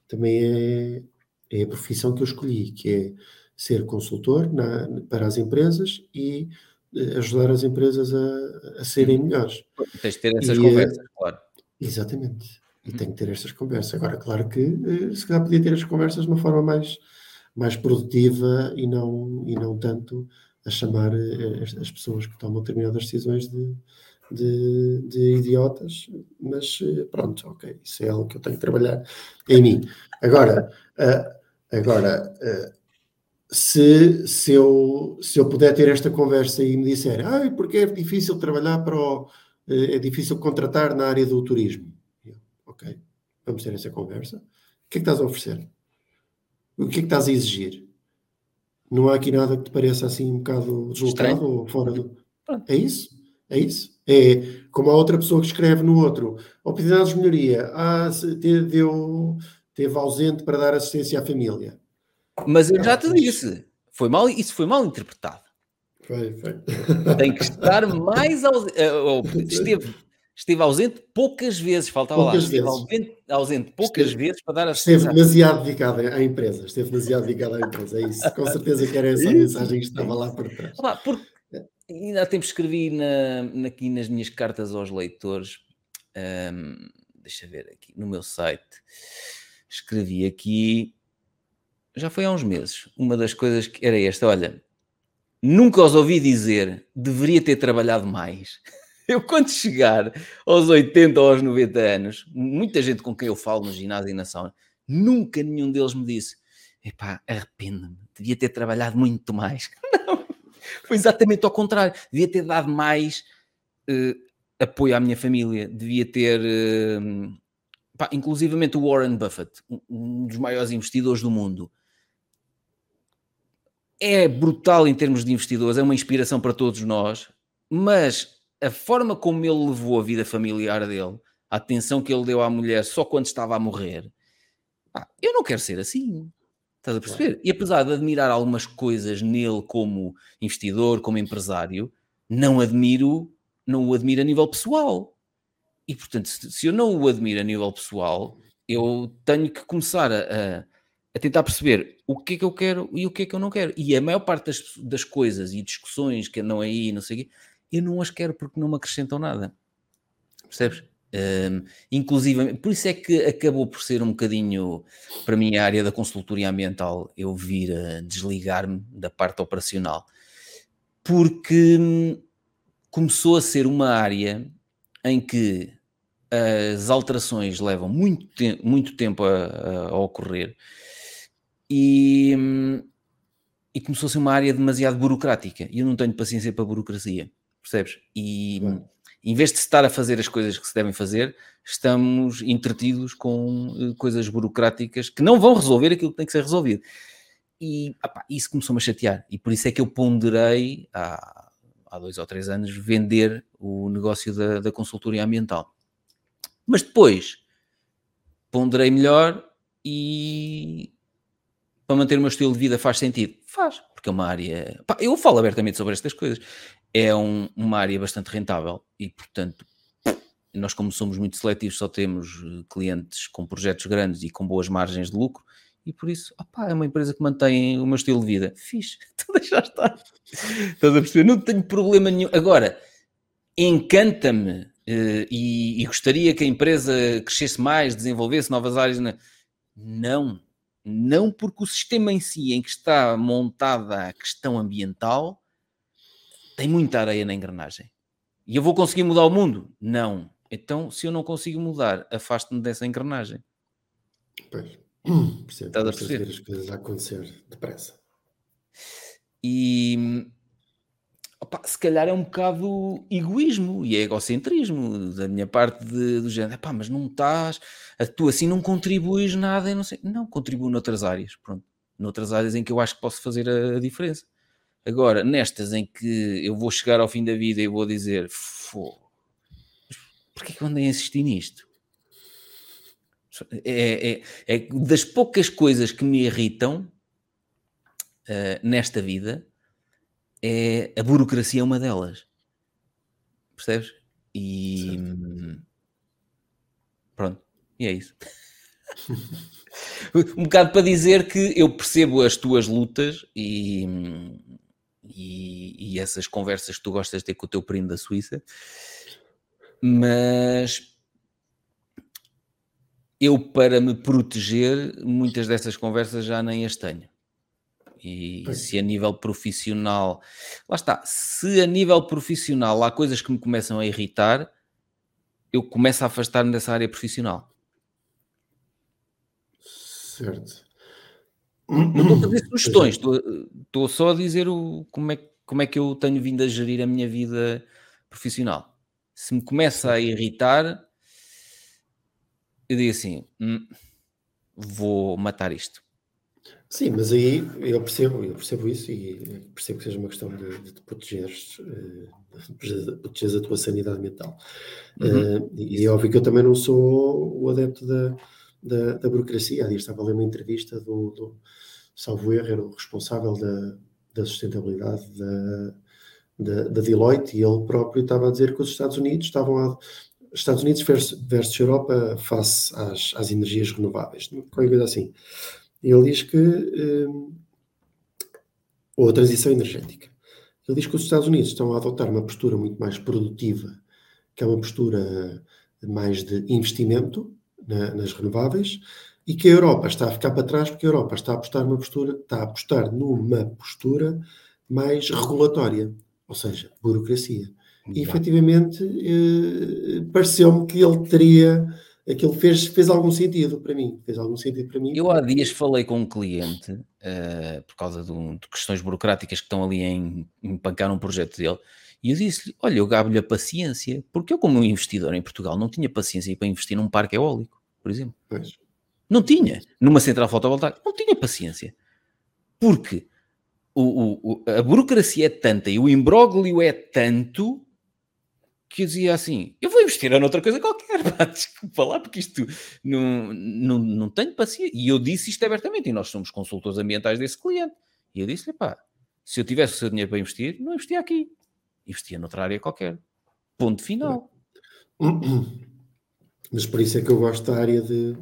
[SPEAKER 2] também é, É a profissão que eu escolhi, que é ser consultor na, para as empresas e eh, ajudar as empresas a, a serem uhum. melhores.
[SPEAKER 1] Tens de ter essas e, conversas, claro.
[SPEAKER 2] Exatamente. E tenho que ter estas conversas. Agora, claro que se calhar podia ter as conversas de uma forma mais, mais produtiva e não, e não tanto a chamar as, as pessoas que tomam determinadas decisões de, de, de, idiotas, mas pronto, ok, isso é algo que eu tenho que trabalhar em mim. Agora, uh, agora se, se, eu, se eu puder ter esta conversa e me disser, ah, porque é difícil trabalhar para o, é difícil contratar na área do turismo. ok, vamos ter essa conversa. O que é que estás a oferecer? O que é que estás a exigir? Não há aqui nada que te pareça assim um bocado deslocado ou fora do. É isso? É isso? É como a outra pessoa que escreve no outro. Oportunidades de melhoria. Ah, deu, teve ausente para dar assistência à família.
[SPEAKER 1] Mas eu já te disse, foi mal, isso foi mal interpretado.
[SPEAKER 2] Foi, foi.
[SPEAKER 1] Tem que estar mais ausente. Eh, esteve, esteve ausente poucas vezes, faltava poucas lá. Esteve ausente, ausente poucas esteve, vezes para dar a
[SPEAKER 2] Esteve demasiado dedicado à empresa. Esteve demasiado dedicado à empresa. É isso. Com certeza que era essa a mensagem que estava lá por trás.
[SPEAKER 1] Olá, porque ainda há tempo escrevi na, aqui nas minhas cartas aos leitores. Um, deixa ver aqui no meu site. Escrevi aqui já foi há uns meses, uma das coisas que era esta: olha, nunca os ouvi dizer deveria ter trabalhado mais. Eu, quando chegar aos 80 ou aos 90 anos, muita gente com quem eu falo no ginásio e na sauna, nunca nenhum deles me disse: epá, arrependo-me, devia ter trabalhado muito mais. Não, foi exatamente ao contrário, devia ter dado mais uh, apoio à minha família, devia ter. Uh, pá, inclusivamente o Warren Buffett, um dos maiores investidores do mundo, é brutal em termos de investidores, é uma inspiração para todos nós, mas a forma como ele levou a vida familiar dele, a atenção que ele deu à mulher só quando estava a morrer, eu não quero ser assim. Estás a perceber? E apesar de admirar algumas coisas nele como investidor, como empresário, não admiro, não o admiro a nível pessoal. E portanto, se eu não o admiro a nível pessoal, eu tenho que começar a, a a tentar perceber o que é que eu quero e o que é que eu não quero. E a maior parte das, das coisas e discussões que andam aí, não sei o quê, eu não as quero porque não me acrescentam nada. Percebes? Um, inclusive, por isso é que acabou por ser um bocadinho, para mim, a área da consultoria ambiental, eu vir a desligar-me da parte operacional, porque hum, começou a ser uma área em que as alterações levam muito, te muito tempo a, a ocorrer e, e começou a ser uma área demasiado burocrática e eu não tenho paciência para burocracia, percebes? E em vez de estar a fazer as coisas que se devem fazer, estamos entretidos com eh, coisas burocráticas que não vão resolver aquilo que tem que ser resolvido. E opa, isso começou-me a chatear, e por isso é que eu ponderei há, há dois ou três anos vender o negócio da, da consultoria ambiental. Mas depois ponderei melhor e para manter o meu estilo de vida faz sentido? Faz, porque é uma área. Pá, eu falo abertamente sobre estas coisas. É um, uma área bastante rentável e, portanto, nós, como somos muito seletivos, só temos eh, clientes com projetos grandes e com boas margens de lucro. E por isso, opá, é uma empresa que mantém o meu estilo de vida. Fixe, tu deixa estar. Estás a perceber? Não tenho problema nenhum. Agora, encanta-me uh, e, e, gostaria que a empresa crescesse mais, desenvolvesse novas áreas. Não, não porque o sistema em si em que está montada a questão ambiental tem muita areia na engrenagem. E eu vou conseguir mudar o mundo? Não. Então, se eu não consigo mudar, afasto-me dessa engrenagem.
[SPEAKER 2] Pois. Percebo. Estás a perceber? as coisas a acontecer depressa.
[SPEAKER 1] E opa, se calhar é um bocado egoísmo e é egocentrismo da minha parte de, do género, pá, mas não estás, tu assim não contribuis nada, não sei, não, contribuo noutras áreas, pronto, noutras áreas em que eu acho que posso fazer a, a diferença. Agora, nestas em que eu vou chegar ao fim da vida e vou dizer, porquê que eu andei a insistir nisto? É, é, é, das poucas coisas que me irritam uh, nesta vida é a burocracia é uma delas. Percebes? E pronto, e é isso. um bocado para dizer que eu percebo as tuas lutas e, e, e, essas conversas que tu gostas de ter com o teu primo da Suíça, mas eu, para me proteger, muitas dessas conversas já nem as tenho. E se a nível profissional, lá está, se a nível profissional há coisas que me começam a irritar, eu começo a afastar-me dessa área profissional.
[SPEAKER 2] Certo.
[SPEAKER 1] Não estou a fazer sugestões, estou, estou só a dizer o, como, é, como é que eu tenho vindo a gerir a minha vida profissional. Se me começa a irritar, eu digo assim: hum, vou matar isto.
[SPEAKER 2] Sim, mas aí eu percebo, eu percebo isso e percebo que seja uma questão de, de protegeres, uh, protegeres a tua sanidade mental. Uhum. Uh, e é óbvio que eu também não sou o adepto da, da, da burocracia. Ali estava a ler uma entrevista do, do salvo erro, era o responsável da, da sustentabilidade da, da, da, Deloitte, e ele próprio estava a dizer que os Estados Unidos estavam a. Estados Unidos versus, versus Europa face às, às energias renováveis, qualquer coisa assim. Ele diz que. Um, ou a transição energética. Ele diz que os Estados Unidos estão a adotar uma postura muito mais produtiva, que é uma postura mais de investimento, na, nas renováveis e que a Europa está a ficar para trás porque a Europa está a apostar numa postura, está a apostar numa postura mais regulatória, ou seja, burocracia. E efetivamente eh, pareceu-me que ele teria aquilo fez, fez algum sentido para mim. Fez algum sentido para mim.
[SPEAKER 1] Eu há dias falei com um cliente uh, por causa de, um, de, questões burocráticas que estão ali em empancar um projeto dele. E eu disse-lhe: Olha, eu gabo-lhe a paciência, porque eu, como investidor em Portugal, não tinha paciência para investir num parque eólico, por exemplo. Pois. Não tinha. Numa central fotovoltaica, não tinha paciência. Porque o, o, a burocracia é tanta e o imbróglio é tanto que dizia assim: eu vou investir em outra coisa qualquer, pá, desculpa lá, porque isto não, não, não tenho paciência. E eu disse isto abertamente, e nós somos consultores ambientais desse cliente. E eu disse-lhe: pá, se eu tivesse o seu dinheiro para investir, não investia aqui investia noutra área qualquer. Ponto final.
[SPEAKER 2] Mas por isso é que eu gosto da área de,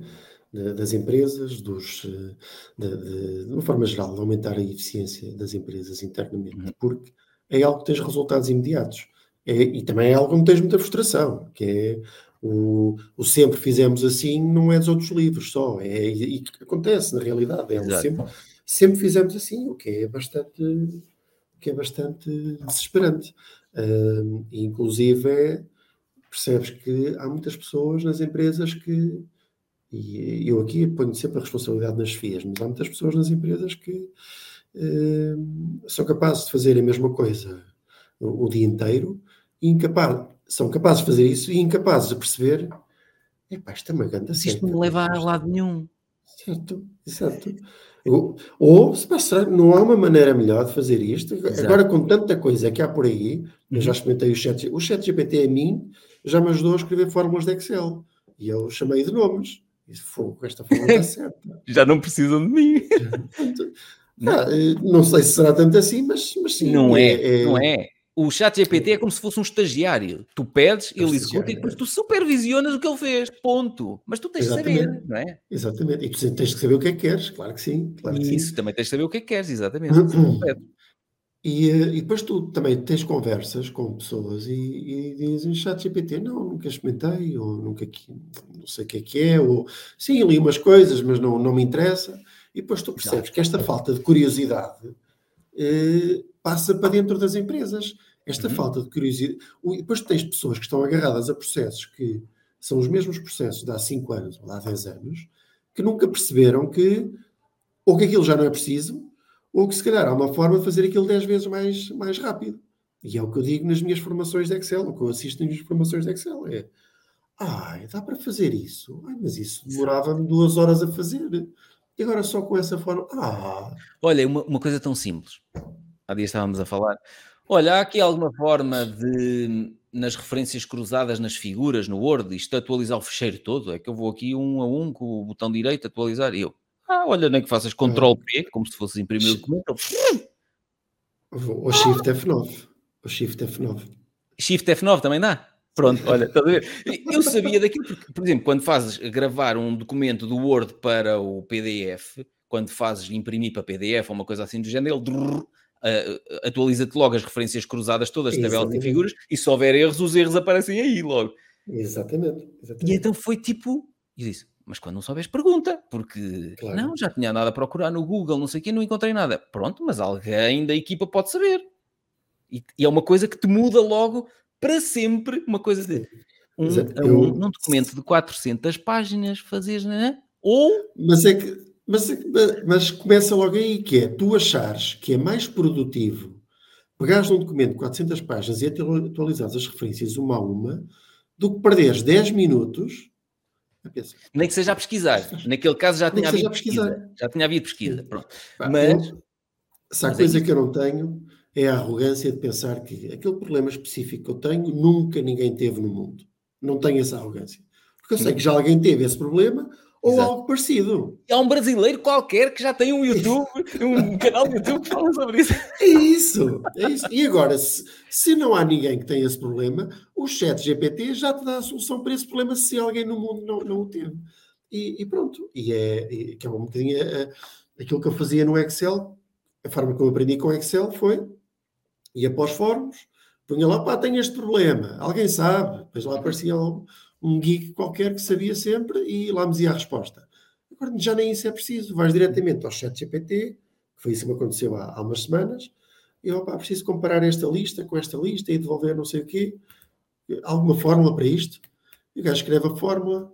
[SPEAKER 2] de, das empresas, dos, de, de, de, uma forma geral, de aumentar a eficiência das empresas internamente, uhum. porque é algo que tens resultados imediatos. É, e também é algo onde tens muita frustração, que é o, o, sempre fizemos assim não é dos outros livros só, é e, e acontece na realidade, é o sempre, sempre fizemos assim, o que é bastante que é bastante desesperante. Uh, inclusive, percebes que há muitas pessoas nas empresas que, e eu aqui ponho sempre a responsabilidade nas FIAs, mas há muitas pessoas nas empresas que uh, são capazes de fazer a mesma coisa o, o dia inteiro, e incapaz, são capazes de fazer isso e incapazes de perceber epá, isto é uma grande
[SPEAKER 1] Isto não leva a lado nenhum.
[SPEAKER 2] Certo, exato. Ou, ou se passar, não há uma maneira melhor de fazer isto. Exato. Agora, com tanta coisa que há por aí, uhum. eu já uhum. experimentei o chat. O chat GPT a mim já me ajudou a escrever fórmulas de Excel. E eu chamei de nomes. E com esta forma está certa.
[SPEAKER 1] já não precisam de mim.
[SPEAKER 2] não. Eh, não sei se será tanto assim, mas, mas sim.
[SPEAKER 1] Não é, é, é não é. O chat GPT é como se fosse um estagiário. Tu pedes, ele executa e depois tu supervisionas o que ele fez. Ponto. Mas tu tens exatamente. de saber, não é?
[SPEAKER 2] Exatamente. E tu tens de saber o que é que queres, claro que sim. Claro que
[SPEAKER 1] Isso,
[SPEAKER 2] sim.
[SPEAKER 1] também tens de saber o que é que queres, exatamente.
[SPEAKER 2] e, eh, e depois tu também tens conversas com pessoas e, e dizem chat GPT, não, nunca experimentei, ou nunca não sei o que é que é, ou sim, li umas coisas, mas não, não me interessa. E depois tu percebes que esta falta de curiosidade eh, passa para dentro das empresas. Esta uhum. falta de curiosidade. Depois tens pessoas que estão agarradas a processos que são os mesmos processos de há 5 anos ou de há 10 anos, que nunca perceberam que ou que aquilo já não é preciso, ou que se calhar há uma forma de fazer aquilo 10 vezes mais, mais rápido. E é o que eu digo nas minhas formações de Excel, o que eu assisto nas minhas formações de Excel. É, ah, dá para fazer isso? Ai, mas isso demorava-me duas horas a fazer. E agora só com essa forma. Ah.
[SPEAKER 1] Olha, uma, uma coisa tão simples há dias estávamos a falar. Olha, há aqui alguma forma de, nas referências cruzadas nas figuras, no Word, isto atualizar o fecheiro todo? É que eu vou aqui um a um com o botão direito atualizar e eu, ah, olha, nem que faças Ctrl P, como se fosse imprimir o documento.
[SPEAKER 2] O Shift F9. O Shift F9.
[SPEAKER 1] Shift F9 também dá? Pronto, olha, estás a ver? Eu sabia daquilo, porque, por exemplo, quando fazes gravar um documento do Word para o PDF, quando fazes imprimir para PDF ou uma coisa assim do género, ele uh, atualiza-te logo as referências cruzadas todas, tabelas e figuras, e se houver erros, os erros aparecem aí logo.
[SPEAKER 2] Exatamente. exatamente.
[SPEAKER 1] E então foi tipo, e disse, mas quando não souberes, pergunta, porque claro. não, já tinha nada a procurar no Google, não sei o quê, não encontrei nada. Pronto, mas alguém da equipa pode saber. E, e é uma coisa que te muda logo para sempre, uma coisa de um, eu... um, num documento de 400 páginas, fazes, né? Ou...
[SPEAKER 2] Mas é que, mas, mas começa logo aí, que é, tu achares que é mais produtivo pegares num documento de 400 páginas e atualizares as referências uma a uma, do que perderes 10 minutos
[SPEAKER 1] nem que seja a pesquisar. Naquele caso já tinha havido pesquisa. pesquisa. Já tinha havido pesquisa. Pronto. Mas. Eu,
[SPEAKER 2] se há mas é coisa é que eu não tenho é a arrogância de pensar que aquele problema específico que eu tenho nunca ninguém teve no mundo. Não tenho essa arrogância. Porque eu sei que já alguém teve esse problema ou Exato. algo parecido.
[SPEAKER 1] Há um brasileiro qualquer que já tem um YouTube, um canal de YouTube que fala sobre isso.
[SPEAKER 2] É isso, é isso. E agora, se, se não há ninguém que tenha esse problema, o chat GPT já te dá a solução para esse problema se alguém no mundo não, não o teve. E, e pronto. E é, e, que é um bocadinho é, aquilo que eu fazia no Excel, a forma como eu aprendi com Excel foi, ia para os fóruns, punha lá, pá, tenho este problema, alguém sabe, depois lá aparecia um, um geek qualquer que sabia sempre e lá me dizia a resposta. Agora já nem isso é preciso, vais diretamente ao chat GPT, que foi isso que me aconteceu há, há umas semanas, e pá, preciso comparar esta lista com esta lista e devolver não sei o quê, alguma fórmula para isto. E o gajo escreve a fórmula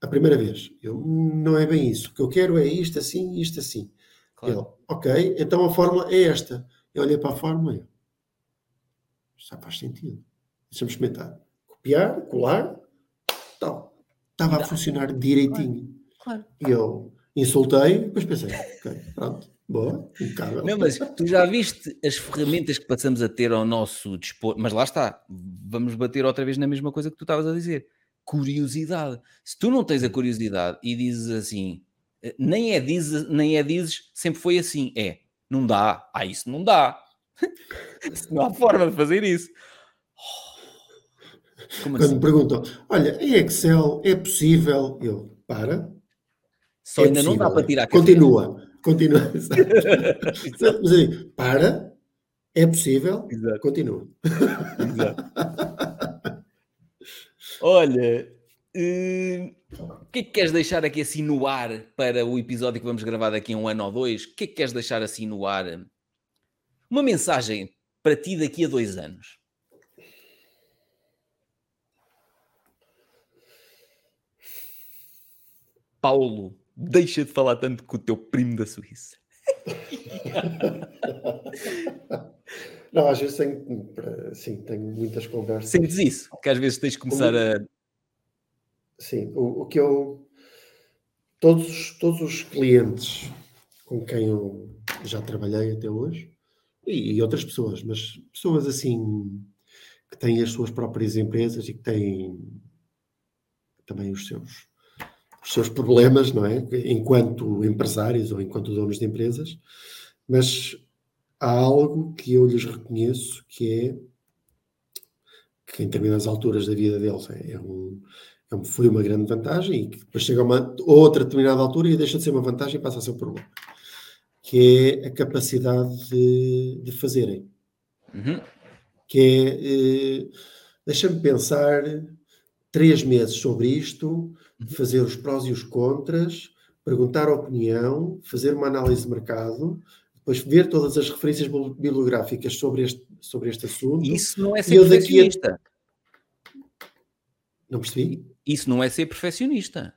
[SPEAKER 2] a primeira vez. Eu, não é bem isso. O que eu quero é isto assim e isto assim. Claro. Ele, ok, então a fórmula é esta. Eu olhei para a fórmula e eu, já faz sentido. Deixa-me experimentar. Copiar, colar, tal. Estava a funcionar direitinho. Claro. E eu insultei, depois pensei, ok, pronto, boa, impecável.
[SPEAKER 1] Não, mas tu já viste as ferramentas que passamos a ter ao nosso dispor, mas lá está, vamos bater outra vez na mesma coisa que tu estavas a dizer. Curiosidade. Se tu não tens a curiosidade e dizes assim, eh, nem é dizes, nem é dizes, sempre foi assim, é, não dá, ah, isso não dá. não há forma de fazer isso.
[SPEAKER 2] Como Quando assim? me perguntam, olha, em Excel é possível? Eu, para.
[SPEAKER 1] Só é ainda possível, não dá para tirar
[SPEAKER 2] Continua, continua. Mas aí, para, é possível, Exato. continua. Exato.
[SPEAKER 1] Olha, uh, o que é que queres deixar aqui assim no ar para o episódio que vamos gravar daqui a um ano ou dois? O que é que queres deixar assim no ar? Uma mensagem para ti daqui a dois anos. Paulo, deixa de falar tanto com o teu primo da Suíça.
[SPEAKER 2] Não, às vezes tenho, sim, tenho muitas conversas.
[SPEAKER 1] Sentes isso? Que às vezes tens de começar a.
[SPEAKER 2] Sim, o, o, que eu. Todos, todos os clientes com quem eu já trabalhei até hoje, e, e outras pessoas, mas pessoas assim que têm as suas próprias empresas e que têm também os seus os seus problemas, não é? Enquanto empresários ou enquanto donos de empresas, mas há algo que eu lhes reconheço que é que em determinadas alturas da vida deles é, é um, é foi uma grande vantagem e que depois chega a uma outra determinada altura e deixa de ser uma vantagem e passa a ser um problema, que é a capacidade de, de fazerem. Uhum. Que é, eh, deixa-me pensar três meses sobre isto, Uhum. fazer os prós e os contras, perguntar a opinião, fazer uma análise de mercado, depois ver todas as referências bibliográficas sobre este, sobre este assunto.
[SPEAKER 1] Isso não é ser perfeccionista. A...
[SPEAKER 2] Não percebi?
[SPEAKER 1] Isso não é ser perfeccionista.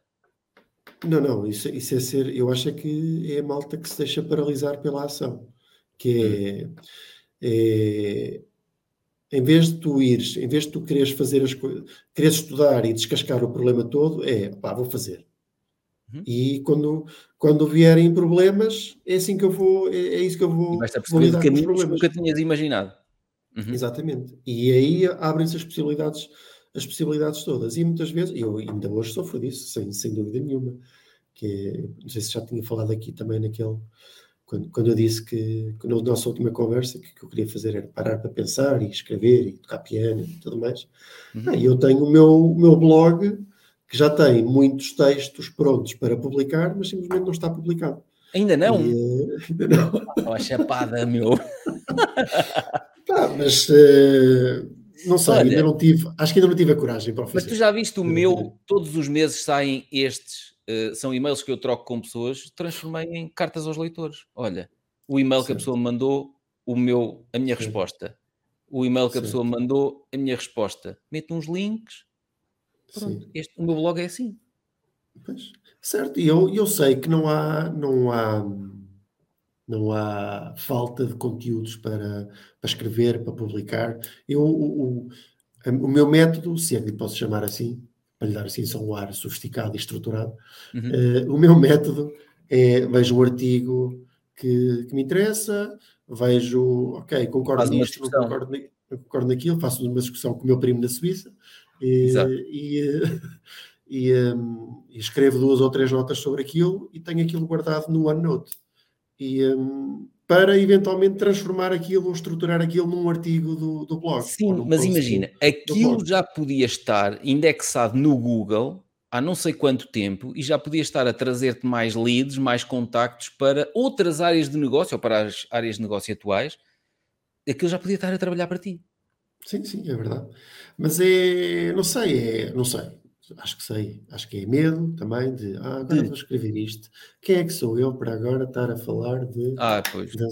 [SPEAKER 2] Não, não, isso, isso é ser. Eu acho é que é a malta que se deixa paralisar pela ação. Que é, hum. é em vez de tu ires, em vez de tu quereres fazer as coisas, quereres estudar e descascar o problema todo, é pá, vou fazer. Uhum. E quando, quando vierem problemas, é assim que eu vou, é, é isso que eu vou. E
[SPEAKER 1] vais com os problemas. nunca tinhas imaginado.
[SPEAKER 2] Uhum. Exatamente. E aí abrem-se as possibilidades, as possibilidades todas. E muitas vezes, eu ainda hoje sofro disso, sem, sem dúvida nenhuma. Que é, não sei se já tinha falado aqui também naquele quando, quando eu disse que, que na nossa última conversa que, que eu queria fazer era parar para pensar e escrever e tocar piano e tudo mais. Uhum. Ah, eu tenho o meu, o meu blog que já tem muitos textos prontos para publicar, mas simplesmente não está publicado.
[SPEAKER 1] Ainda não?
[SPEAKER 2] E, uh, ainda não.
[SPEAKER 1] Oh, a chapada, meu.
[SPEAKER 2] Tá, mas uh, não sei, Olha, ainda não tive, acho que ainda não tive a coragem para fazer.
[SPEAKER 1] Mas tu já viste o meu, todos os meses saem estes, uh, são e-mails que eu troco com pessoas, transformei em cartas aos leitores. Olha, o e-mail que a pessoa me mandou, o meu, a minha resposta. O e-mail que a pessoa mandou, a minha resposta. Meto uns links. Pronto, este, o meu blog é assim.
[SPEAKER 2] Pois, certo, e eu, eu sei que não há, não há, não há falta de conteúdos para, para escrever, para publicar. Eu, o, o, o meu método, se é que lhe posso chamar assim, para lhe dar assim só um ar sofisticado e estruturado, uhum. uh, o meu método é vejo um artigo que, que me interessa, vejo, ok, concordo nisto, não concordo, não concordo naquilo, faço uma discussão com o meu primo da Suíça e, e, e, um, e, escrevo duas ou três notas sobre aquilo e tenho aquilo guardado no OneNote. E, um, para eventualmente transformar aquilo ou estruturar aquilo num artigo do, do blog.
[SPEAKER 1] Sim, mas imagina, aquilo já podia estar indexado no Google há não sei quanto tempo e já podia estar a trazer-te mais leads, mais contactos para outras áreas de negócio ou para as áreas de negócio atuais. Aquilo já podia estar a trabalhar para ti.
[SPEAKER 2] Sim, sim, é verdade. Mas é, não sei, é, não sei acho que sei, acho que é medo também de ah, agora vou escrever isto. Quem é que sou eu para agora estar a falar de,
[SPEAKER 1] ah, pois,
[SPEAKER 2] da,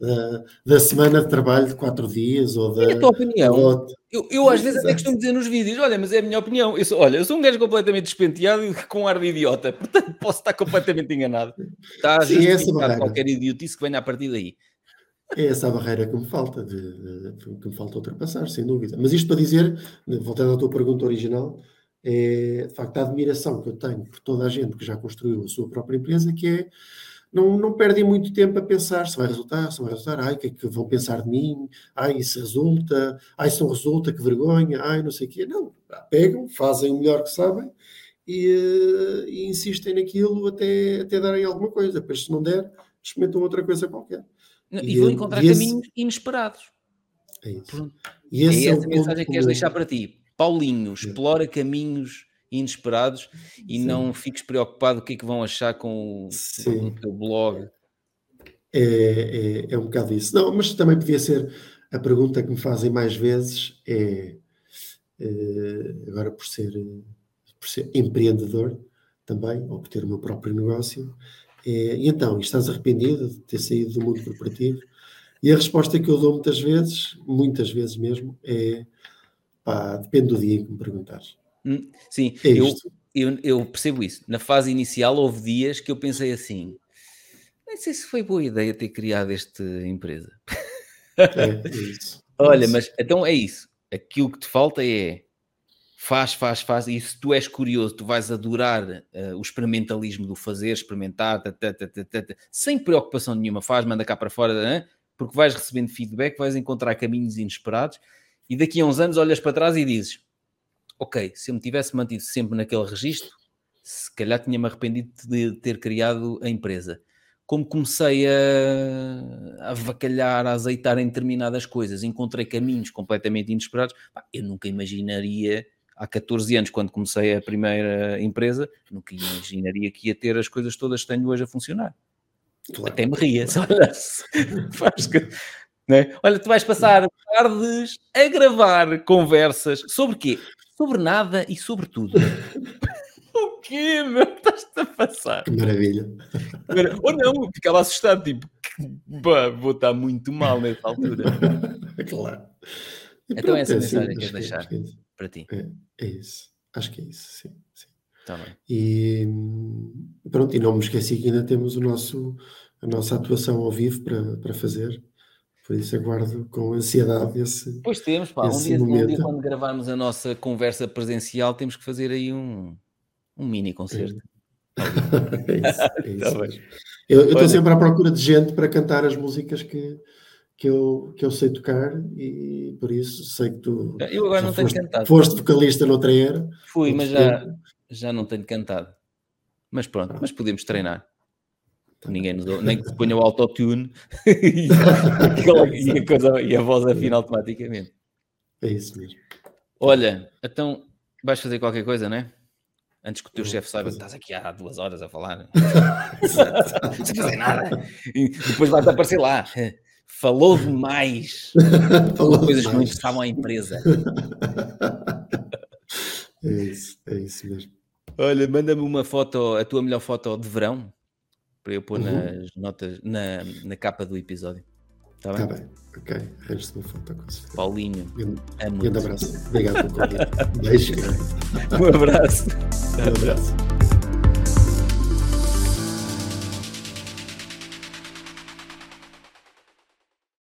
[SPEAKER 2] da, da, semana de trabalho de quatro dias ou da. É
[SPEAKER 1] a tua opinião. Eu, eu às vezes até costumo dizer nos vídeos: olha, mas é a minha opinião. Eu sou, olha, eu sou um gajo completamente despenteado e com ar de idiota, portanto posso estar completamente enganado. Está a justificar qualquer idiotice que venha a partir daí.
[SPEAKER 2] É essa a barreira que me falta, de, de, que me falta ultrapassar, sem dúvida. Mas isto para dizer, voltando à tua pergunta original, é de facto a admiração que eu tenho por toda a gente que já construiu a sua própria empresa, que é não, não perdem muito tempo a pensar se vai resultar, se não vai resultar, ai, o que é que vão pensar de mim, ai, se resulta, ai, se não resulta, que vergonha, ai, não sei o quê. Não, pegam, fazem o melhor que sabem e, eh, e insistem naquilo até, até darem alguma coisa. Depois, se não der, experimentam outra coisa qualquer.
[SPEAKER 1] E, e vão encontrar e caminhos esse... inesperados.
[SPEAKER 2] É isso.
[SPEAKER 1] E esse é, é essa mensagem que queres deixar para ti. Paulinho, explora caminhos inesperados e Sim. não fiques preocupado o que é que vão achar com, com o teu blog.
[SPEAKER 2] É, é, é, um bocado isso. Não, mas também podia ser a pergunta que me fazem mais vezes é, é agora por ser, por ser empreendedor também, ou por ter o meu próprio negócio, é, e então, estás arrependido de ter saído do mundo corporativo? E a resposta que eu dou muitas vezes, muitas vezes mesmo, é Pá, depende do dia que me perguntares.
[SPEAKER 1] Hum, sim, é eu, eu, eu, percebo isso. Na fase inicial houve dias que eu pensei assim, não sei se foi boa ideia ter criado esta empresa. É, é isso. Olha, mas então é isso. Aquilo que te falta é faz, faz, faz, e se tu és curioso, tu vais adorar uh, o experimentalismo do fazer, experimentar, tata, tata, tata, sem preocupação nenhuma, faz, manda cá para fora, porque vais recebendo feedback, vais encontrar caminhos inesperados e daqui a uns anos olhas para trás e dizes: Ok, se eu me tivesse mantido sempre naquele registro, se calhar tinha-me arrependido de ter criado a empresa. Como comecei a, a avacalhar, a azeitar em determinadas coisas, encontrei caminhos completamente inesperados. Eu nunca imaginaria, há 14 anos, quando comecei a primeira empresa, nunca imaginaria que ia ter as coisas todas que tenho hoje a funcionar. Claro. Até me ria, olha, faz que né? Olha, tu vais passar tardes a gravar conversas sobre quê? Sobre nada e sobre tudo. o quê, meu? Estás-te a passar?
[SPEAKER 2] Que maravilha.
[SPEAKER 1] Ou não, ficava assustado, tipo, bah, vou estar muito mal nessa altura.
[SPEAKER 2] claro.
[SPEAKER 1] E então pronto, essa é mensagem que queres é, deixar é para ti.
[SPEAKER 2] É, é, isso. Acho que é isso, sim. sim.
[SPEAKER 1] Tá bem.
[SPEAKER 2] E pronto, e não me esqueci que ainda temos o nosso, a nossa atuação ao vivo para, para fazer por isso aguardo com ansiedade esse.
[SPEAKER 1] Pois temos, pá. Um dia, um dia, quando gravarmos a nossa conversa presencial, temos que fazer aí um, um mini concerto.
[SPEAKER 2] É, isso, é isso. Tá eu estou sempre à procura de gente para cantar as músicas que, que, eu, que eu sei tocar e por isso sei que tu.
[SPEAKER 1] Eu agora não tenho
[SPEAKER 2] foste,
[SPEAKER 1] cantado.
[SPEAKER 2] Foste vocalista noutra era.
[SPEAKER 1] Fui, mas já, já não tenho cantado. Mas pronto, mas podemos treinar. Ninguém nos nem que ponha o autotune e, e, a coisa, e a voz afina automaticamente.
[SPEAKER 2] É isso mesmo.
[SPEAKER 1] Olha, então vais fazer qualquer coisa, não é? Antes que o teu chefe saiba que estás aqui há duas horas a falar. Sem fazer nada. E depois vai-te aparecer lá. Falou demais. Falou coisas demais. que não interessavam à empresa.
[SPEAKER 2] É isso, é isso mesmo.
[SPEAKER 1] Olha, manda-me uma foto, a tua melhor foto de verão, para eu pôr uhum. nas notas, na, na capa do episódio. Está bem?
[SPEAKER 2] Está bem, ok. Arranjo-te uma foto com certeza.
[SPEAKER 1] Paulinho.
[SPEAKER 2] Um grande abraço. Obrigado pelo convite. Beijo.
[SPEAKER 1] Um abraço.
[SPEAKER 2] Um abraço.